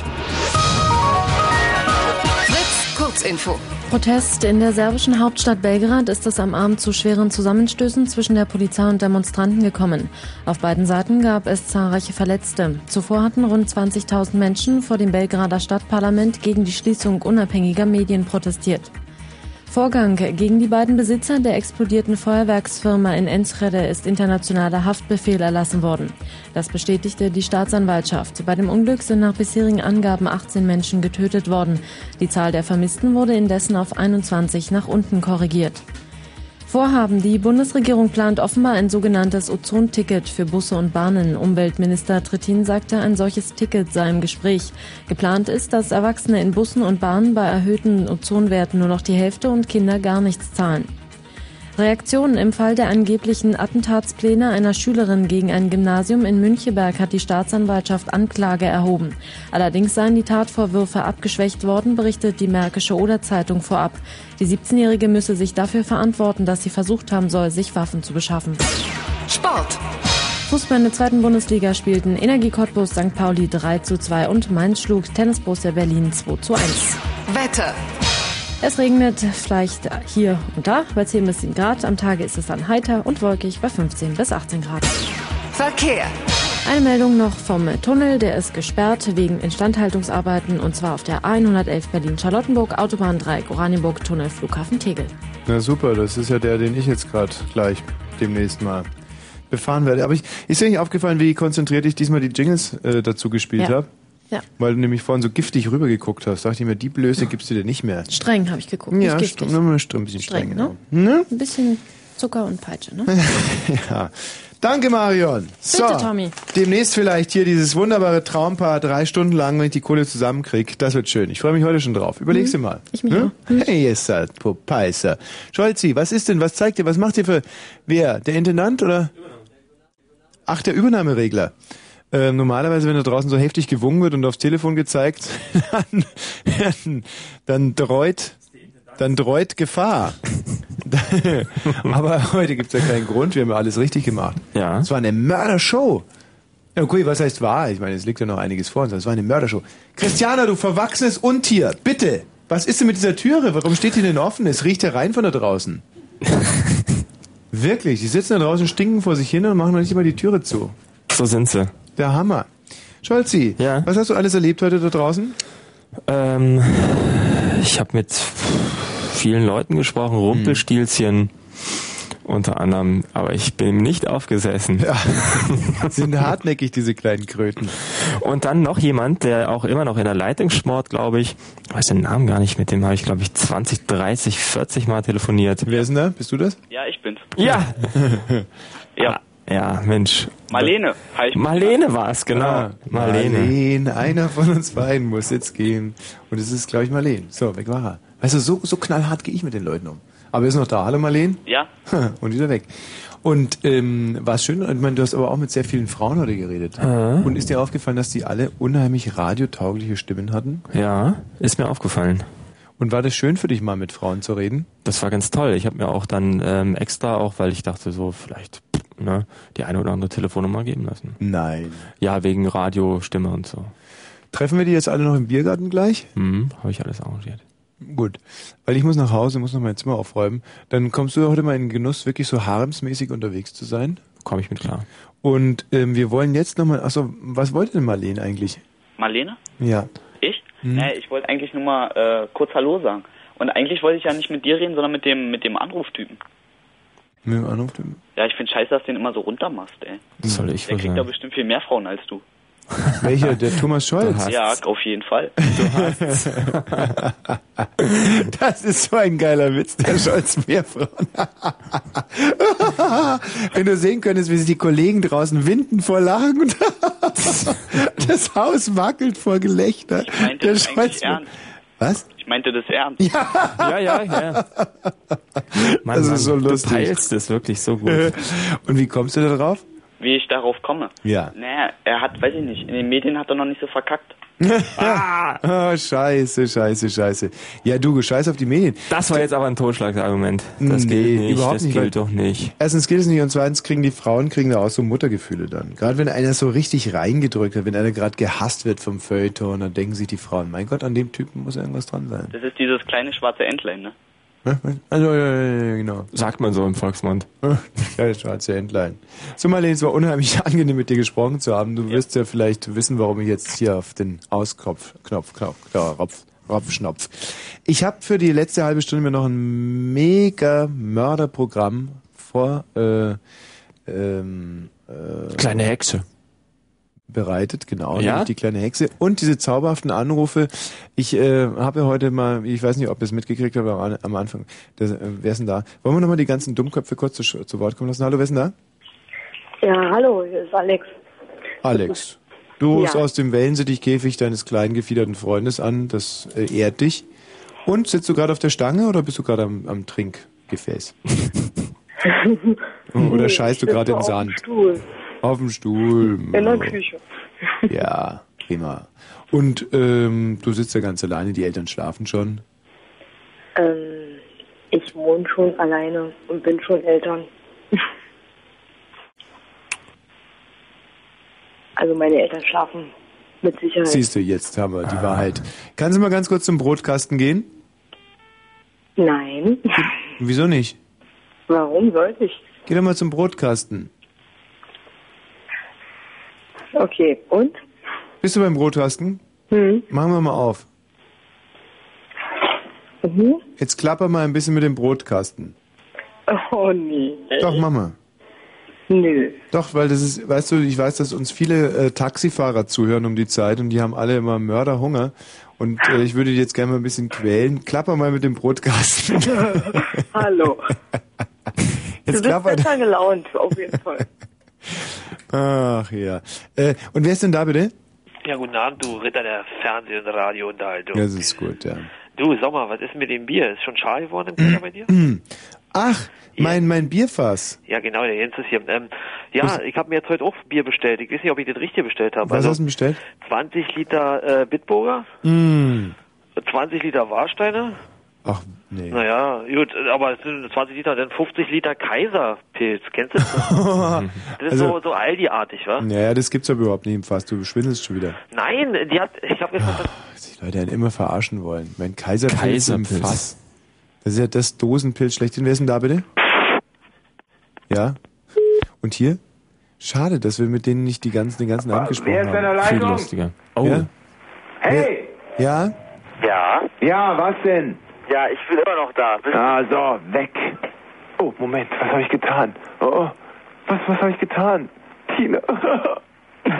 Fritz, Kurzinfo. Protest in der serbischen Hauptstadt Belgrad ist es am Abend zu schweren Zusammenstößen zwischen der Polizei und Demonstranten gekommen. Auf beiden Seiten gab es zahlreiche Verletzte. Zuvor hatten rund 20.000 Menschen vor dem Belgrader Stadtparlament gegen die Schließung unabhängiger Medien protestiert. Vorgang gegen die beiden Besitzer der explodierten Feuerwerksfirma in Enschede ist internationaler Haftbefehl erlassen worden. Das bestätigte die Staatsanwaltschaft. Bei dem Unglück sind nach bisherigen Angaben 18 Menschen getötet worden. Die Zahl der Vermissten wurde indessen auf 21 nach unten korrigiert. Vorhaben. Die Bundesregierung plant offenbar ein sogenanntes Ozonticket für Busse und Bahnen. Umweltminister Trittin sagte, ein solches Ticket sei im Gespräch. Geplant ist, dass Erwachsene in Bussen und Bahnen bei erhöhten Ozonwerten nur noch die Hälfte und Kinder gar nichts zahlen. Reaktionen im Fall der angeblichen Attentatspläne einer Schülerin gegen ein Gymnasium in Müncheberg hat die Staatsanwaltschaft Anklage erhoben. Allerdings seien die Tatvorwürfe abgeschwächt worden, berichtet die Märkische Oder-Zeitung vorab. Die 17-Jährige müsse sich dafür verantworten, dass sie versucht haben soll, sich Waffen zu beschaffen. Sport. Fußball in der zweiten Bundesliga spielten Energie Cottbus St. Pauli 3 zu 2 und Mainz schlug Tennis Borussia Berlin 2 zu 1. Wetter. Es regnet vielleicht hier und da bei 10 bis 7 Grad. Am Tage ist es dann heiter und wolkig bei 15 bis 18 Grad. Verkehr. Eine Meldung noch vom Tunnel, der ist gesperrt wegen Instandhaltungsarbeiten und zwar auf der A111 Berlin-Charlottenburg, Autobahn 3 Oranienburg, Tunnel Flughafen Tegel. Na super, das ist ja der, den ich jetzt gerade gleich demnächst mal befahren werde. Aber ich, ist dir nicht aufgefallen, wie konzentriert ich diesmal die Jingles äh, dazu gespielt Ja. habe? Ja. Weil du nämlich vorhin so giftig rübergeguckt hast. Dachte ich mir, die Blöße gibst du dir nicht mehr. Streng habe ich geguckt, Ja, nicht giftig. streng, ein bisschen Streng, streng, ne? genau. Ne? Ein bisschen Zucker und Peitsche, ne? Ja. Danke, Marion. So, Bitte, Tommy. demnächst vielleicht hier dieses wunderbare Traumpaar drei Stunden lang, wenn ich die Kohle zusammenkriege. Das wird schön. Ich freue mich heute schon drauf. Überleg's dir mal. Mhm. Ich mich ne? Hey, ist halt Popeiser. Scholzi, was ist denn? Was zeigt ihr? Was macht ihr für... Wer? Der Intendant oder? Ach, der Übernahmeregler. Ähm, normalerweise, wenn da draußen so heftig gewungen wird und aufs Telefon gezeigt, dann, dann, dann dreut, dann dreut Gefahr. Aber heute gibt's ja keinen Grund, wir haben ja alles richtig gemacht. Ja. Es war eine Mördershow. Ja, okay, was heißt wahr? Ich meine, es liegt ja noch einiges vor uns. Es war eine Mördershow. Christiana, du verwachsenes Untier, bitte! Was ist denn mit dieser Türe? Warum steht die denn offen? Es riecht ja rein von da draußen. Wirklich, die sitzen da draußen, stinken vor sich hin und machen noch nicht mal die Türe zu. So sind sie. Der Hammer. Scholzi, was hast du alles erlebt heute da draußen? Ähm, ich habe mit vielen Leuten gesprochen, Rumpelstilzchen unter anderem, aber ich bin nicht aufgesessen. Ja. sind hartnäckig, diese kleinen Kröten. Und dann noch jemand, der auch immer noch in der Leitung schmort, glaube ich. Ich weiß den Namen gar nicht, mit dem habe ich, glaube ich, 20, 30, 40 Mal telefoniert. Wer ist denn da? Bist du das? Ja, ich bin's. Ja! Ja. Ja, Mensch. Marlene. heißt- Marlene war es, genau. Ah, Marlene. Marlene, einer von uns beiden muss jetzt gehen. Und es ist, glaube ich, Marlene. So, weg war er. Weißt du, so, so knallhart gehe ich mit den Leuten um. Aber er ist noch da. Hallo Marlene. Ja. Und wieder weg. Und ähm, war es schön, ich meine, du hast aber auch mit sehr vielen Frauen heute geredet. Mhm. Und ist dir aufgefallen, dass die alle unheimlich radiotaugliche Stimmen hatten? Ja, ist mir aufgefallen. Und war das schön für dich mal mit Frauen zu reden? Das war ganz toll. Ich habe mir auch dann ähm, extra, auch weil ich dachte so, vielleicht ne, die eine oder andere Telefonnummer geben lassen. Nein. Ja, wegen Radiostimme und so. Treffen wir die jetzt alle noch im Biergarten gleich? Mhm, habe ich alles arrangiert. Gut, weil ich muss nach Hause, muss noch mein Zimmer aufräumen. Dann kommst du heute mal in den Genuss, wirklich so haremsmäßig unterwegs zu sein. Komme ich mit klar. Und ähm, wir wollen jetzt nochmal, achso, was wollte denn Marlene eigentlich? Marlene? Ja. Ich? Mhm. Nee, ich wollte eigentlich nur mal äh, kurz Hallo sagen. Und eigentlich wollte ich ja nicht mit dir reden, sondern mit dem mit dem Anruftypen. Mit dem Anruf? Ja, ich finde scheiße, dass du den immer so runtermachst, ey. Das soll ich Der kriegt da bestimmt viel mehr Frauen als du. Welcher? Der Thomas Scholz? Ja, auf jeden Fall. Das ist so ein geiler Witz, der Scholz mehr Frauen. Wenn du sehen könntest, wie sich die Kollegen draußen winden vor Lachen und das Haus wackelt vor Gelächter. Ich meinte Der das eigentlich ernst. Was? Ich meinte das ernst. Ja, ja, ja. Mann, Das ist Mann, so lustig. Du peilst es wirklich so gut. Und wie kommst du da drauf? Wie ich darauf komme. Ja. Naja, er hat, weiß ich nicht, in den Medien hat er noch nicht so verkackt. oh, scheiße, scheiße, scheiße. Ja, du, scheiß auf die Medien. Das war jetzt aber ein Totschlagsargument. Das Nee, gilt nicht. überhaupt das nicht, gilt doch nicht. Erstens geht es nicht und zweitens kriegen die Frauen kriegen da auch so Muttergefühle dann. Gerade wenn einer so richtig reingedrückt hat, wenn einer gerade gehasst wird vom Feuilleton, dann denken sich die Frauen, mein Gott, an dem Typen muss irgendwas dran sein. Das ist dieses kleine schwarze Entlein, ne? Also, ja, ja, ja, genau. Sagt man so im Volksmund. Ja, schwarze Entlein. So, Marlene, es war unheimlich angenehm, mit dir gesprochen zu haben. Du wirst ja vielleicht wissen, warum ich jetzt hier auf den Auskopf, Knopf, Knopf, Knopf, Knopf, Schnopf. Ich habe für die letzte halbe Stunde mir noch ein mega Mörderprogramm vor, äh, ähm, äh, Kleine Hexe. Bereitet, genau, Ja? nämlich die kleine Hexe und diese zauberhaften Anrufe. Ich äh, habe ja heute mal, ich weiß nicht, ob ihr es mitgekriegt habt, aber am- am Anfang, das, äh, wer ist denn da? Wollen wir nochmal die ganzen Dummköpfe kurz zu, zu Wort kommen lassen? Hallo, wer ist denn da? Ja, hallo, hier ist Alex. Alex. Du rufst Ja. aus dem Wellensittichkäfig deines kleinen gefiederten Freundes an, das äh, ehrt dich. Und sitzt du gerade auf der Stange oder bist du gerade am, am Trinkgefäß? oder scheißt du gerade im auf Sand? dem Stuhl. Auf dem Stuhl. In der Küche. Ja, prima. Und ähm, du sitzt ja ganz alleine, die Eltern schlafen schon. Ähm, ich wohne schon alleine und bin schon Eltern. Also meine Eltern schlafen mit Sicherheit. Siehst du, jetzt haben wir die Wahrheit. Kannst du mal ganz kurz zum Brotkasten gehen? Nein. Wieso nicht? Warum sollte ich? Geh doch mal zum Brotkasten. Okay, und? Bist du beim Brotkasten? Hm. Machen wir mal auf. Mhm. Jetzt klapper mal ein bisschen mit dem Brotkasten. Oh nee. Doch, Mama. Nö. Doch, weil das ist, weißt du, ich weiß, dass uns viele äh, Taxifahrer zuhören um die Zeit und die haben alle immer Mörderhunger. Und äh, ich würde die jetzt gerne mal ein bisschen quälen. Klapper mal mit dem Brotkasten. Hallo. Jetzt du bist klappert. besser gelaunt, auf jeden Fall. Ach ja. Äh, und wer ist denn da bitte? Ja, guten Abend, du Ritter der Fernseh- und Radiounterhaltung. Das ist gut, ja. Du, sag mal, was ist mit dem Bier? Ist schon schal geworden im Keller bei dir? Ach, mein, mein Bierfass. Ja, genau, der Jens ist hier. Ähm, ja, ich habe mir jetzt heute auch Bier bestellt. Ich weiß nicht, ob ich das richtige bestellt habe. Was Also hast du denn bestellt? 20 Liter äh, Bitburger, Mm. 20 Liter Warsteiner. Ach, nee. Naja, gut, aber es sind 20 Liter, dann 50 Liter Kaiserpilz. Kennst du das? Das ist Also- so, so Aldi-artig, wa? Naja, das gibt's aber überhaupt nicht im Fass. Du schwindelst schon wieder. Nein, die hat, ich habe gestern das Die Leute einen immer verarschen wollen. Mein Kaiserpilz, Kaiserpilz. im Fass. Das ist ja das Dosenpilz schlechthin. Wer ist denn da bitte? Ja? Und hier? Schade, dass wir mit denen nicht die ganzen, den ganzen Abend gesprochen wer ist haben. denn in der Leitung? Viel lustiger. Oh. Ja? Hey! Ja? Ja? Ja, was denn? Ja, ich bin immer noch da. Ah, so, weg. Oh, Moment, was habe ich getan? Oh, oh, was, was habe ich getan? Tina.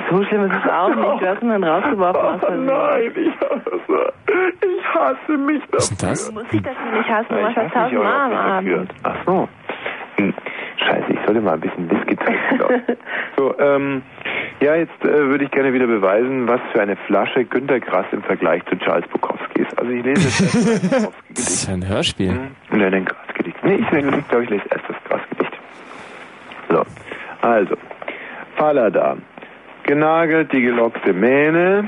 So schlimm ist es auch nicht. Du hast ihn dann rausgeworfen. aus Oh, nein, ich hasse, ich hasse mich dafür. Was ist das? Du musst dich dafür nicht hassen. Du Ja, machst ich das tausendmal am. Abend. Ach so. Hm. Scheiße, ich sollte mal ein bisschen Whisky trinken. so, ähm, ja, jetzt äh, würde ich gerne wieder beweisen, was für eine Flasche Günter Grass im Vergleich zu Charles Bukowski ist. Also ich lese jetzt erst mal Das ist ein Hörspiel. und dann ein Grasgedicht. Nee, ich, glaube, ich lese erst das Grasgedicht. So, also, Falada. Genagelt die gelockte Mähne,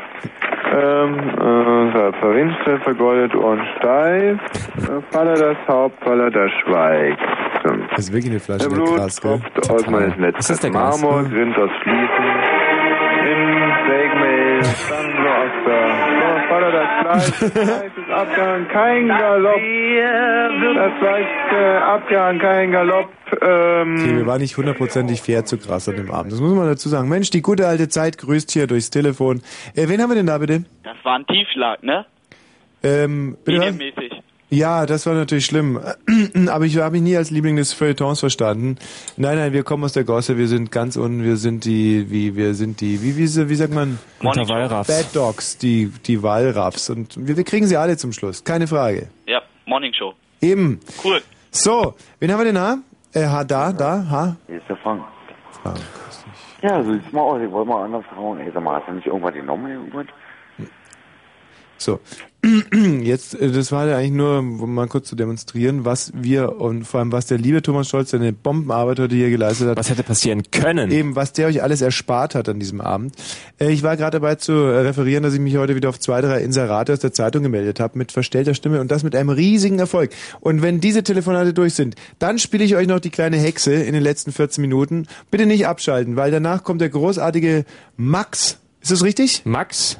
ähm, äh, verwinstert, vergoldet und steif, äh, Faladas Haupt, Falada schweigt. So. Das ist wirklich eine Flasche Der der Blut Gras, gell? tropft aus meines Netzes der? Marmor, grinnt aus Fliesen, in Sägmehl, Abgehangen, kein Galopp, das Fleisch äh, abgehangen, kein Galopp, ähm, Okay, wir waren nicht hundertprozentig fair zu Gras an dem Abend. Das muss man dazu sagen. Mensch, die gute alte Zeit grüßt hier durchs Telefon. Äh, wen haben wir denn da bitte? Das war ein Tiefschlag, ne? Ähm, bitte? Medienmäßig. Ja, das war natürlich schlimm. Aber ich habe mich nie als Liebling des Feuilletons verstanden. Nein, nein, wir kommen aus der Gosse, wir sind ganz unten, wir sind die, wie, wir sind die, wie, wie, wie sagt man? Unter Wallraffs. Bad Dogs, die, die Wallraffs. Und wir, wir kriegen sie alle zum Schluss, keine Frage. Ja, Morning Show. Eben. Cool. So, wen haben wir denn da? Äh, ha, da, da, ha? Hier ist der Frank. Frank. Ja, so sieht's mal aus. Ich wollte mal anders fragen. Ey, sag mal, hast du nicht irgendwas genommen? Irgendwas? So, jetzt, äh, das war ja eigentlich nur, um mal kurz zu demonstrieren, was wir und vor allem was der liebe Thomas Scholz, seine Bombenarbeit heute hier geleistet hat. Was hätte passieren können? Eben, was der euch alles erspart hat an diesem Abend. Äh, Ich war gerade dabei zu äh, referieren, dass ich mich heute wieder auf zwei, drei Inserate aus der Zeitung gemeldet habe mit verstellter Stimme und das mit einem riesigen Erfolg. Und wenn diese Telefonate durch sind, dann spiele ich euch noch die kleine Hexe in den letzten 14 Minuten. Bitte nicht abschalten, weil danach kommt der großartige Max. Ist das richtig? Max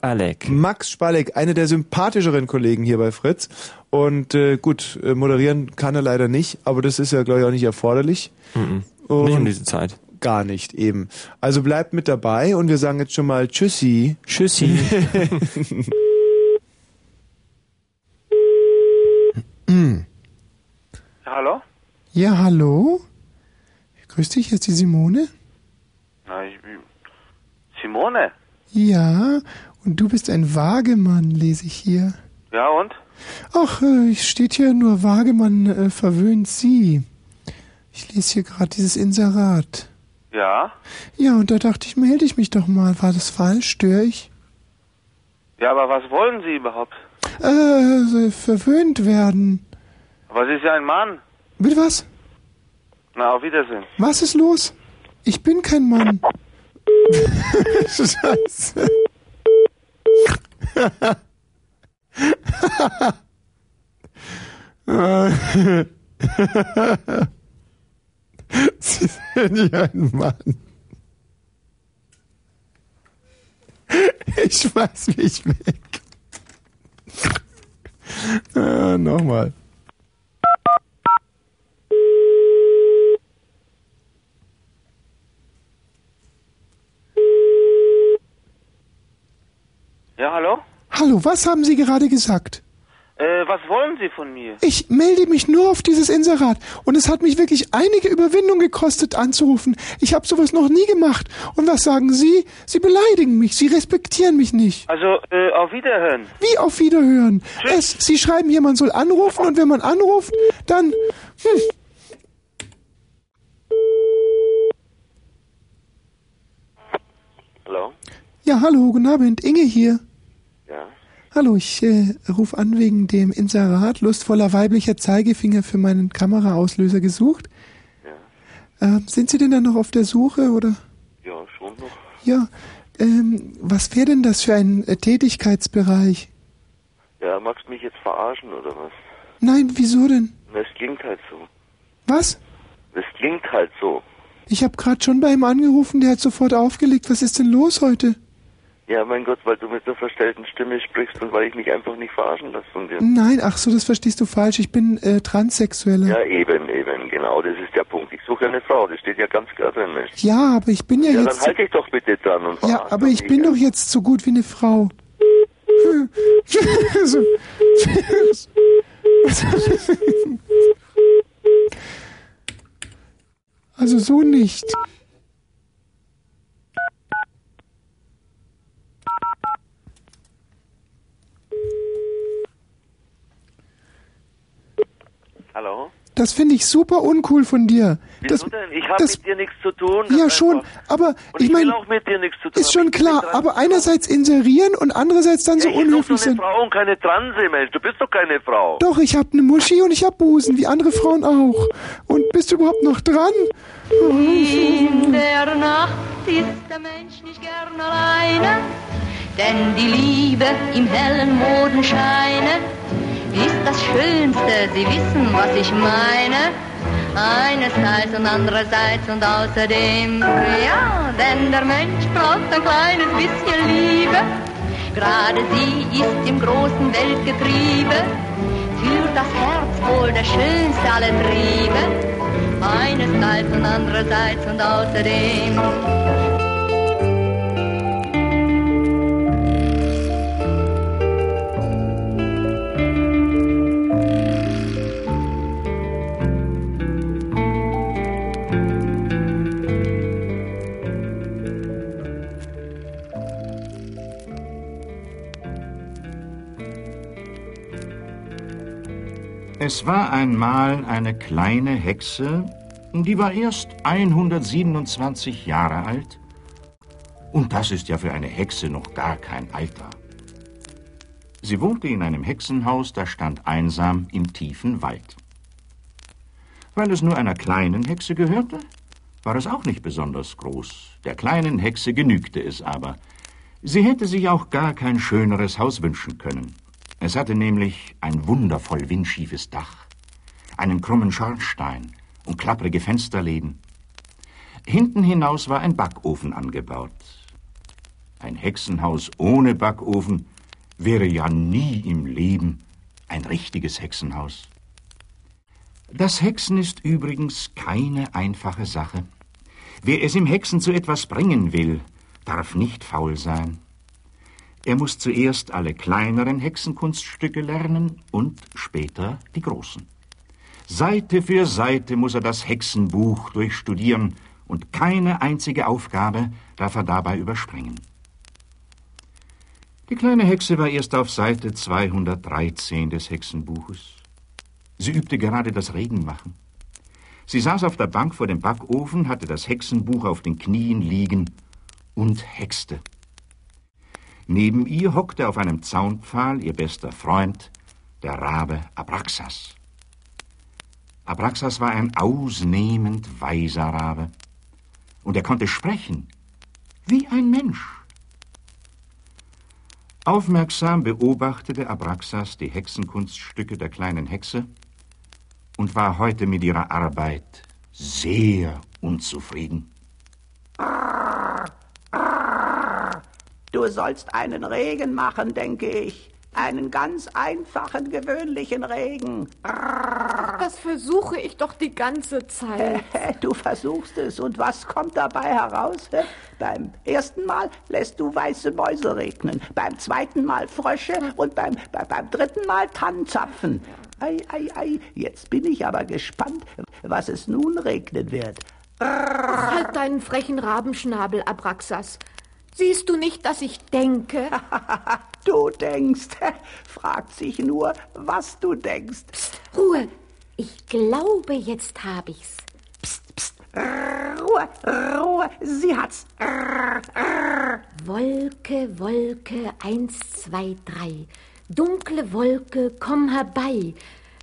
Spalek. Max Spalek, einer der sympathischeren Kollegen hier bei Fritz. Und äh, gut, äh, moderieren kann er leider nicht, aber das ist ja, glaube ich, auch nicht erforderlich. Mhm. Und Nicht um diese Zeit. Gar nicht, eben. Also bleibt mit dabei und wir sagen jetzt schon mal Tschüssi. Tschüssi. Hallo? Ja, hallo? Grüß dich, hier ist die Simone. Na, ich, Simone? Ja, und du bist ein Wagemann, lese ich hier. Ja, und? Ach, äh, steht hier nur Wagemann äh, verwöhnt Sie. Ich lese hier gerade dieses Inserat. Ja? Ja, und da dachte ich, melde ich mich doch mal. War das falsch? Störe ich? Ja, aber was wollen Sie überhaupt? Äh, verwöhnt werden. Was ist ja ein Mann? Bitte was? Na, auf Wiedersehen. Was ist los? Ich bin kein Mann. Scheiße. Sie sind ja ein Mann. Ich schmeiß mich weg. Ah, Nochmal. Ja, hallo? Hallo, was haben Sie gerade gesagt? Äh, was wollen Sie von mir? Ich melde mich nur auf dieses Inserat und es hat mich wirklich einige Überwindung gekostet anzurufen. Ich habe sowas noch nie gemacht. Und was sagen Sie? Sie beleidigen mich, Sie respektieren mich nicht. Also, äh, auf Wiederhören. Wie auf Wiederhören? Es, Sie schreiben hier, man soll anrufen und wenn man anruft, dann... Hm. Hallo? Ja, hallo, guten Abend, Inge hier. Ja? Hallo, ich äh, rufe an wegen dem Inserat lustvoller weiblicher Zeigefinger für meinen Kameraauslöser gesucht. Ja. Äh, sind Sie denn da noch auf der Suche oder? Ja, schon noch. Ja. Ähm, was wäre denn das für ein äh, Tätigkeitsbereich? Ja, magst du mich jetzt verarschen oder was? Nein, wieso denn? Das klingt halt so. Was? Das klingt halt so. Ich habe gerade schon bei ihm angerufen, der hat sofort aufgelegt. Was ist denn los heute? Ja, mein Gott, weil du mit einer verstellten Stimme sprichst und weil ich mich einfach nicht verarschen lasse von dir. Nein, ach so, das verstehst du falsch. Ich bin äh, Transsexueller. Ja, eben, eben, genau, das ist der Punkt. Ich suche eine Frau, das steht ja ganz klar drin. Nicht? Ja, aber ich bin ja, Ja, jetzt. dann halt dich doch bitte dran und ja, aber ich bin doch jetzt so gut wie eine Frau. So. Also so nicht. Hallo? Das finde ich super uncool von dir. Das, Wieso denn? Ich habe das- mit dir nichts zu tun. ja schon, aber Und ich ich meine, ist schon klar, aber einerseits inserieren und andererseits dann so ja, ich suche unhöflich doch eine sein. Frau und keine Transe, Mensch. Du bist doch keine Frau. Doch, ich habe eine Muschi und ich habe Busen, wie andere Frauen auch. Und bist du überhaupt noch dran? In der Nacht ist der Mensch nicht gern alleine, denn die Liebe im hellen Mondenscheine ist das Schönste. Sie wissen, was ich meine. Einerseits und andererseits und außerdem, ja, denn der Mensch braucht ein kleines bisschen Liebe. Gerade sie ist im großen Weltgetriebe für das Herz wohl der schönste aller Triebe. Einerseits und andererseits und außerdem. Es war einmal eine kleine Hexe, die war erst 127 Jahre alt. Und das ist ja für eine Hexe noch gar kein Alter. Sie wohnte in einem Hexenhaus, das stand einsam im tiefen Wald. Weil es nur einer kleinen Hexe gehörte, war es auch nicht besonders groß. Der kleinen Hexe genügte es aber. Sie hätte sich auch gar kein schöneres Haus wünschen können. Es hatte nämlich ein wundervoll windschiefes Dach, einen krummen Schornstein und klapprige Fensterläden. Hinten hinaus war ein Backofen angebaut. Ein Hexenhaus ohne Backofen wäre ja nie im Leben ein richtiges Hexenhaus. Das Hexen ist übrigens keine einfache Sache. Wer es im Hexen zu etwas bringen will, darf nicht faul sein. Er muss zuerst alle kleineren Hexenkunststücke lernen und später die großen. Seite für Seite muss er das Hexenbuch durchstudieren und keine einzige Aufgabe darf er dabei überspringen. Die kleine Hexe war erst auf Seite 213 des Hexenbuches. Sie übte gerade das Regenmachen. Sie saß auf der Bank vor dem Backofen, hatte das Hexenbuch auf den Knien liegen und hexte. Neben ihr hockte auf einem Zaunpfahl ihr bester Freund, der Rabe Abraxas. Abraxas war ein ausnehmend weiser Rabe. Und er konnte sprechen, wie ein Mensch. Aufmerksam beobachtete Abraxas die Hexenkunststücke der kleinen Hexe und war heute mit ihrer Arbeit sehr unzufrieden. Du sollst einen Regen machen, denke ich. Einen ganz einfachen, gewöhnlichen Regen. Das versuche ich doch die ganze Zeit. Du versuchst es und was kommt dabei heraus? Beim ersten Mal lässt du weiße Mäuse regnen, beim zweiten Mal Frösche und beim, bei, beim dritten Mal Tannenzapfen. Ei, ei, ei, jetzt bin ich aber gespannt, was es nun regnen wird. Halt deinen frechen Rabenschnabel, Abraxas. Siehst du nicht, dass ich denke? Du denkst, fragt sich nur, was du denkst. Ruhe, ich glaube, jetzt hab ich's. Ruhe, Ruhe, sie hat's. Wolke, Wolke, eins, zwei, drei. Dunkle Wolke, komm herbei.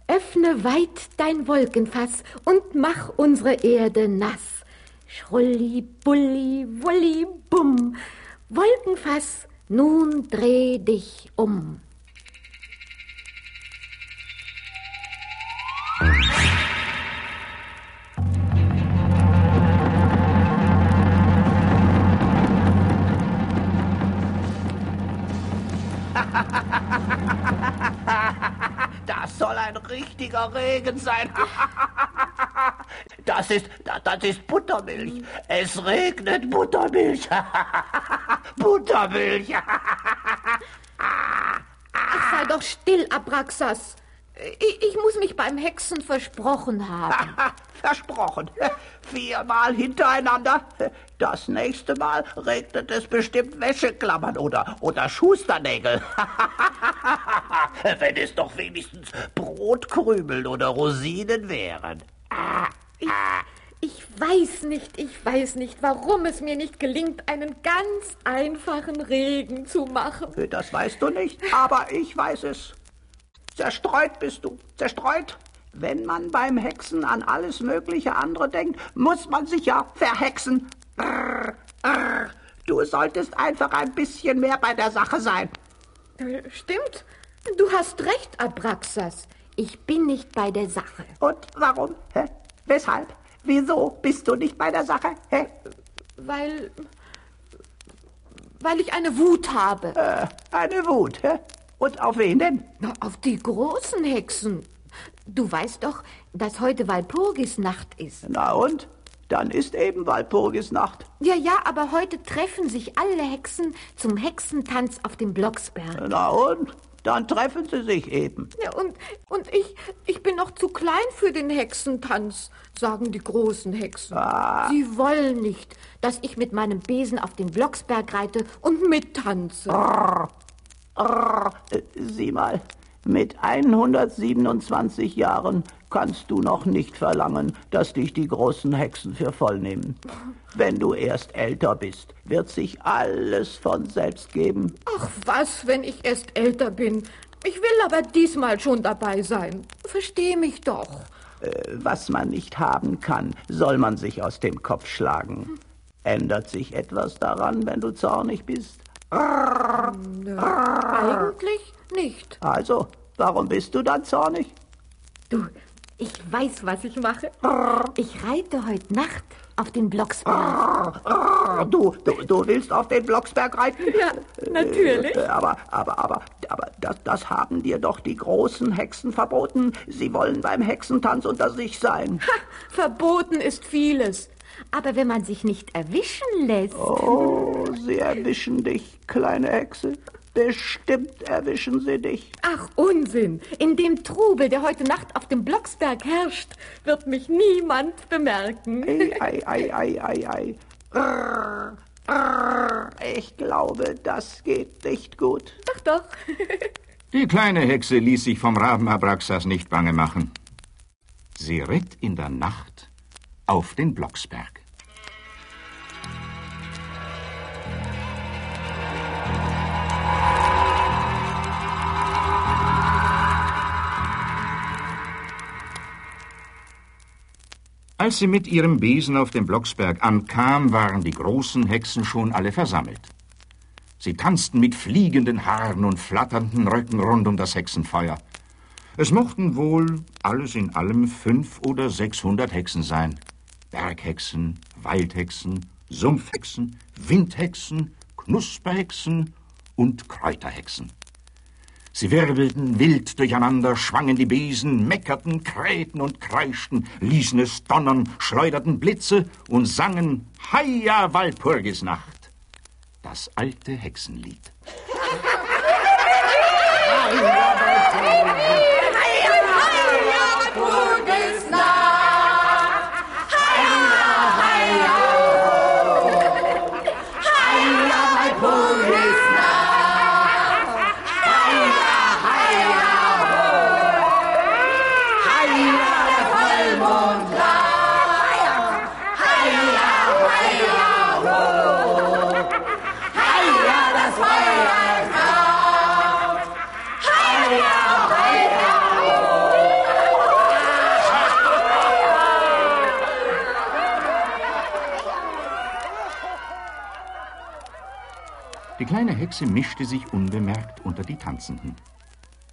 Öffne weit dein Wolkenfass und mach unsere Erde nass. Schrulli, bulli, wulli, bumm. Wolkenfass, nun dreh dich um. Das soll ein richtiger Regen sein. Das ist, das ist Buttermilch. Es regnet Buttermilch. Buttermilch. Ach, sei doch still, Abraxas. Ich, ich muss mich beim Hexen versprochen haben. Versprochen. Viermal hintereinander. Das nächste Mal regnet es bestimmt Wäscheklammern oder, oder Schusternägel. Wenn es doch wenigstens Brotkrümel oder Rosinen wären. Ich, ich weiß nicht, ich weiß nicht, warum es mir nicht gelingt, einen ganz einfachen Regen zu machen. Das weißt du nicht, aber ich weiß es. Zerstreut bist du, zerstreut. Wenn man beim Hexen an alles mögliche andere denkt, muss man sich ja verhexen. Brrr, brrr. Du solltest einfach ein bisschen mehr bei der Sache sein. Äh, Stimmt. Du hast recht, Abraxas. Ich bin nicht bei der Sache. Und warum? Hä? Weshalb? Wieso bist du nicht bei der Sache? Hä? Weil. weil ich eine Wut habe. Äh, eine Wut, hä? Und auf wen denn? Na, auf die großen Hexen. Du weißt doch, dass heute Walpurgisnacht ist. Na und? Dann ist eben Walpurgisnacht. Ja, ja, aber heute treffen sich alle Hexen zum Hexentanz auf dem Blocksberg. Na und? Dann treffen sie sich eben. Ja, und, und ich, ich bin noch zu klein für den Hexentanz, sagen die großen Hexen. Ah. Sie wollen nicht, dass ich mit meinem Besen auf den Blocksberg reite und mittanze. Arr, arr, äh, sieh mal, mit 127 Jahren kannst du noch nicht verlangen, dass dich die großen Hexen für voll nehmen. Wenn du erst älter bist, wird sich alles von selbst geben. Ach was, wenn ich erst älter bin. Ich will aber diesmal schon dabei sein. Versteh mich doch. Äh, was man nicht haben kann, soll man sich aus dem Kopf schlagen. Ändert sich etwas daran, wenn du zornig bist? Arr, Nö, eigentlich nicht. Also, warum bist du dann zornig? Du, ich weiß, was ich mache. Ich reite heute Nacht auf den Blocksberg. Du, du, du willst auf den Blocksberg reiten? Ja, natürlich. Äh, aber, aber, aber, aber das, das haben dir doch die großen Hexen verboten. Sie wollen beim Hexentanz unter sich sein. Ha, verboten ist vieles. Aber wenn man sich nicht erwischen lässt. Oh, sie erwischen dich, kleine Hexe. Bestimmt erwischen sie dich. Ach, Unsinn. In dem Trubel, der heute Nacht auf dem Blocksberg herrscht, wird mich niemand bemerken. Ei, ei, ei, ei, ei, ei. Ich glaube, das geht nicht gut. Doch, doch. Die kleine Hexe ließ sich vom Raben Abraxas nicht bange machen. Sie ritt in der Nacht auf den Blocksberg. Als sie mit ihrem Besen auf dem Blocksberg ankam, waren die großen Hexen schon alle versammelt. Sie tanzten mit fliegenden Haaren und flatternden Röcken rund um das Hexenfeuer. Es mochten wohl alles in allem fünf oder sechshundert Hexen sein. Berghexen, Waldhexen, Sumpfhexen, Windhexen, Knusperhexen und Kräuterhexen. Sie wirbelten wild durcheinander, schwangen die Besen, meckerten, krähten und kreischten, ließen es donnern, schleuderten Blitze und sangen Heia Walpurgisnacht, das alte Hexenlied. Die kleine Hexe mischte sich unbemerkt unter die Tanzenden.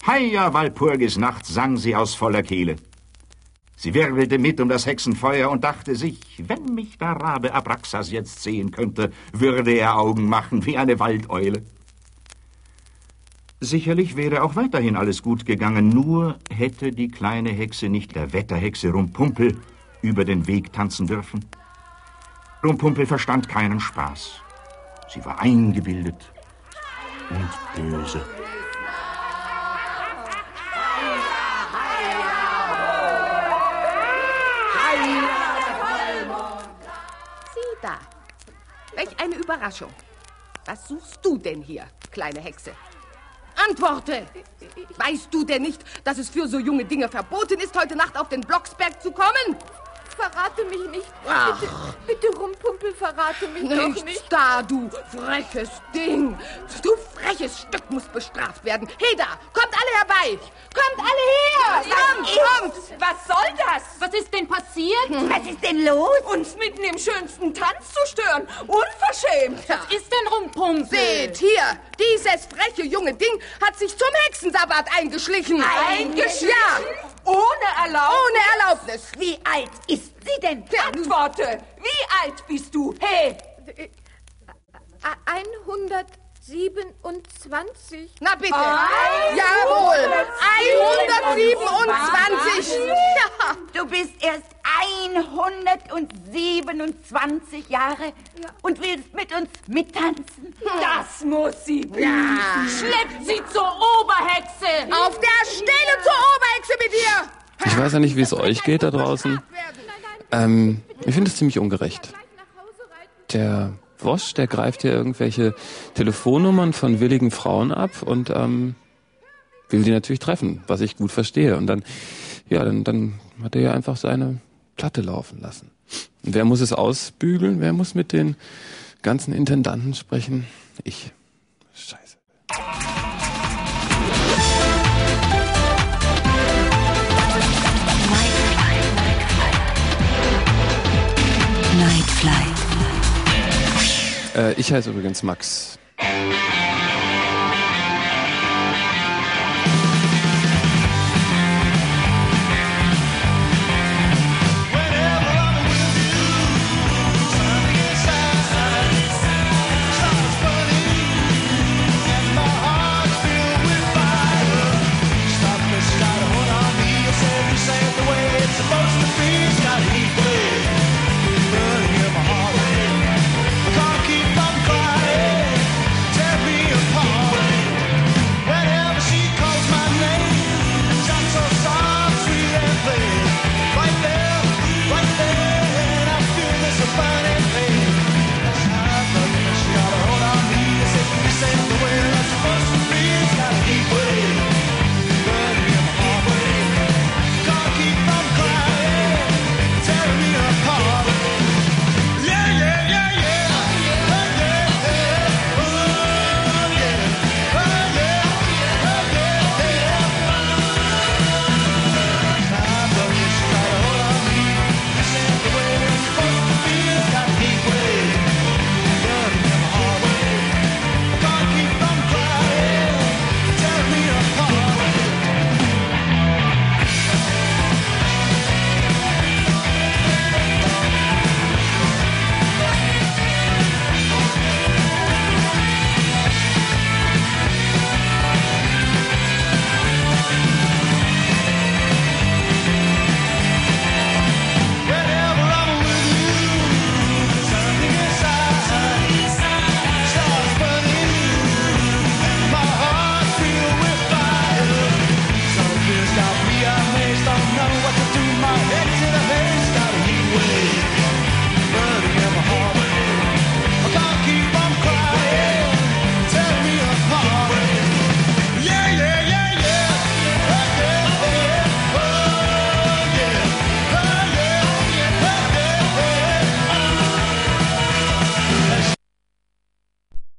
Heia Walpurgisnacht, sang sie aus voller Kehle. Sie wirbelte mit um das Hexenfeuer und dachte sich, wenn mich der Rabe Abraxas jetzt sehen könnte, würde er Augen machen wie eine Waldeule. Sicherlich wäre auch weiterhin alles gut gegangen, nur hätte die kleine Hexe nicht der Wetterhexe Rumpumpel über den Weg tanzen dürfen. Rumpumpel verstand keinen Spaß. Sie war eingebildet und böse. Sieh da. Welch eine Überraschung. Was suchst du denn hier, kleine Hexe? Antworte! Weißt du denn nicht, dass es für so junge Dinge verboten ist, heute Nacht auf den Blocksberg zu kommen? Verrate mich nicht. Ach. Bitte, bitte, Rumpumpel, verrate mich doch Nichts nicht. da, du freches Ding. Du freches Stück musst bestraft werden. Heda, kommt alle herbei. Kommt alle her. Kommt, kommt. Was soll das? Was ist denn passiert? Was ist denn los? Uns mitten im schönsten Tanz zu stören. Unverschämt. Was ist denn Rumpumpel? Seht hier, dieses freche junge Ding hat sich zum Hexensabbat eingeschlichen. Eingeschlichen? Ja. Ohne Erlaubnis? Ohne Erlaubnis. Wie alt ist sie denn? Antworte. Wie alt bist du? Hey! A- 127. Na bitte. Ah. Jawohl. 127. Ja. Du bist erst 127 Jahre und willst mit uns mittanzen? Das muss sie. Ja. Schleppt sie zur Oberhexe. Auf der Stelle zur Oberhexe mit dir. Ich weiß ja nicht, wie es euch geht da draußen. Ähm, ich finde es ziemlich ungerecht. Der Wosch, der greift hier irgendwelche Telefonnummern von willigen Frauen ab und ähm, will die natürlich treffen, was ich gut verstehe. Und dann, ja, dann, dann hat er ja einfach seine Platte laufen lassen. Und wer muss es ausbügeln? Wer muss mit den ganzen Intendanten sprechen? Ich. Scheiße. Night Flight. Äh, ich heiße übrigens Max.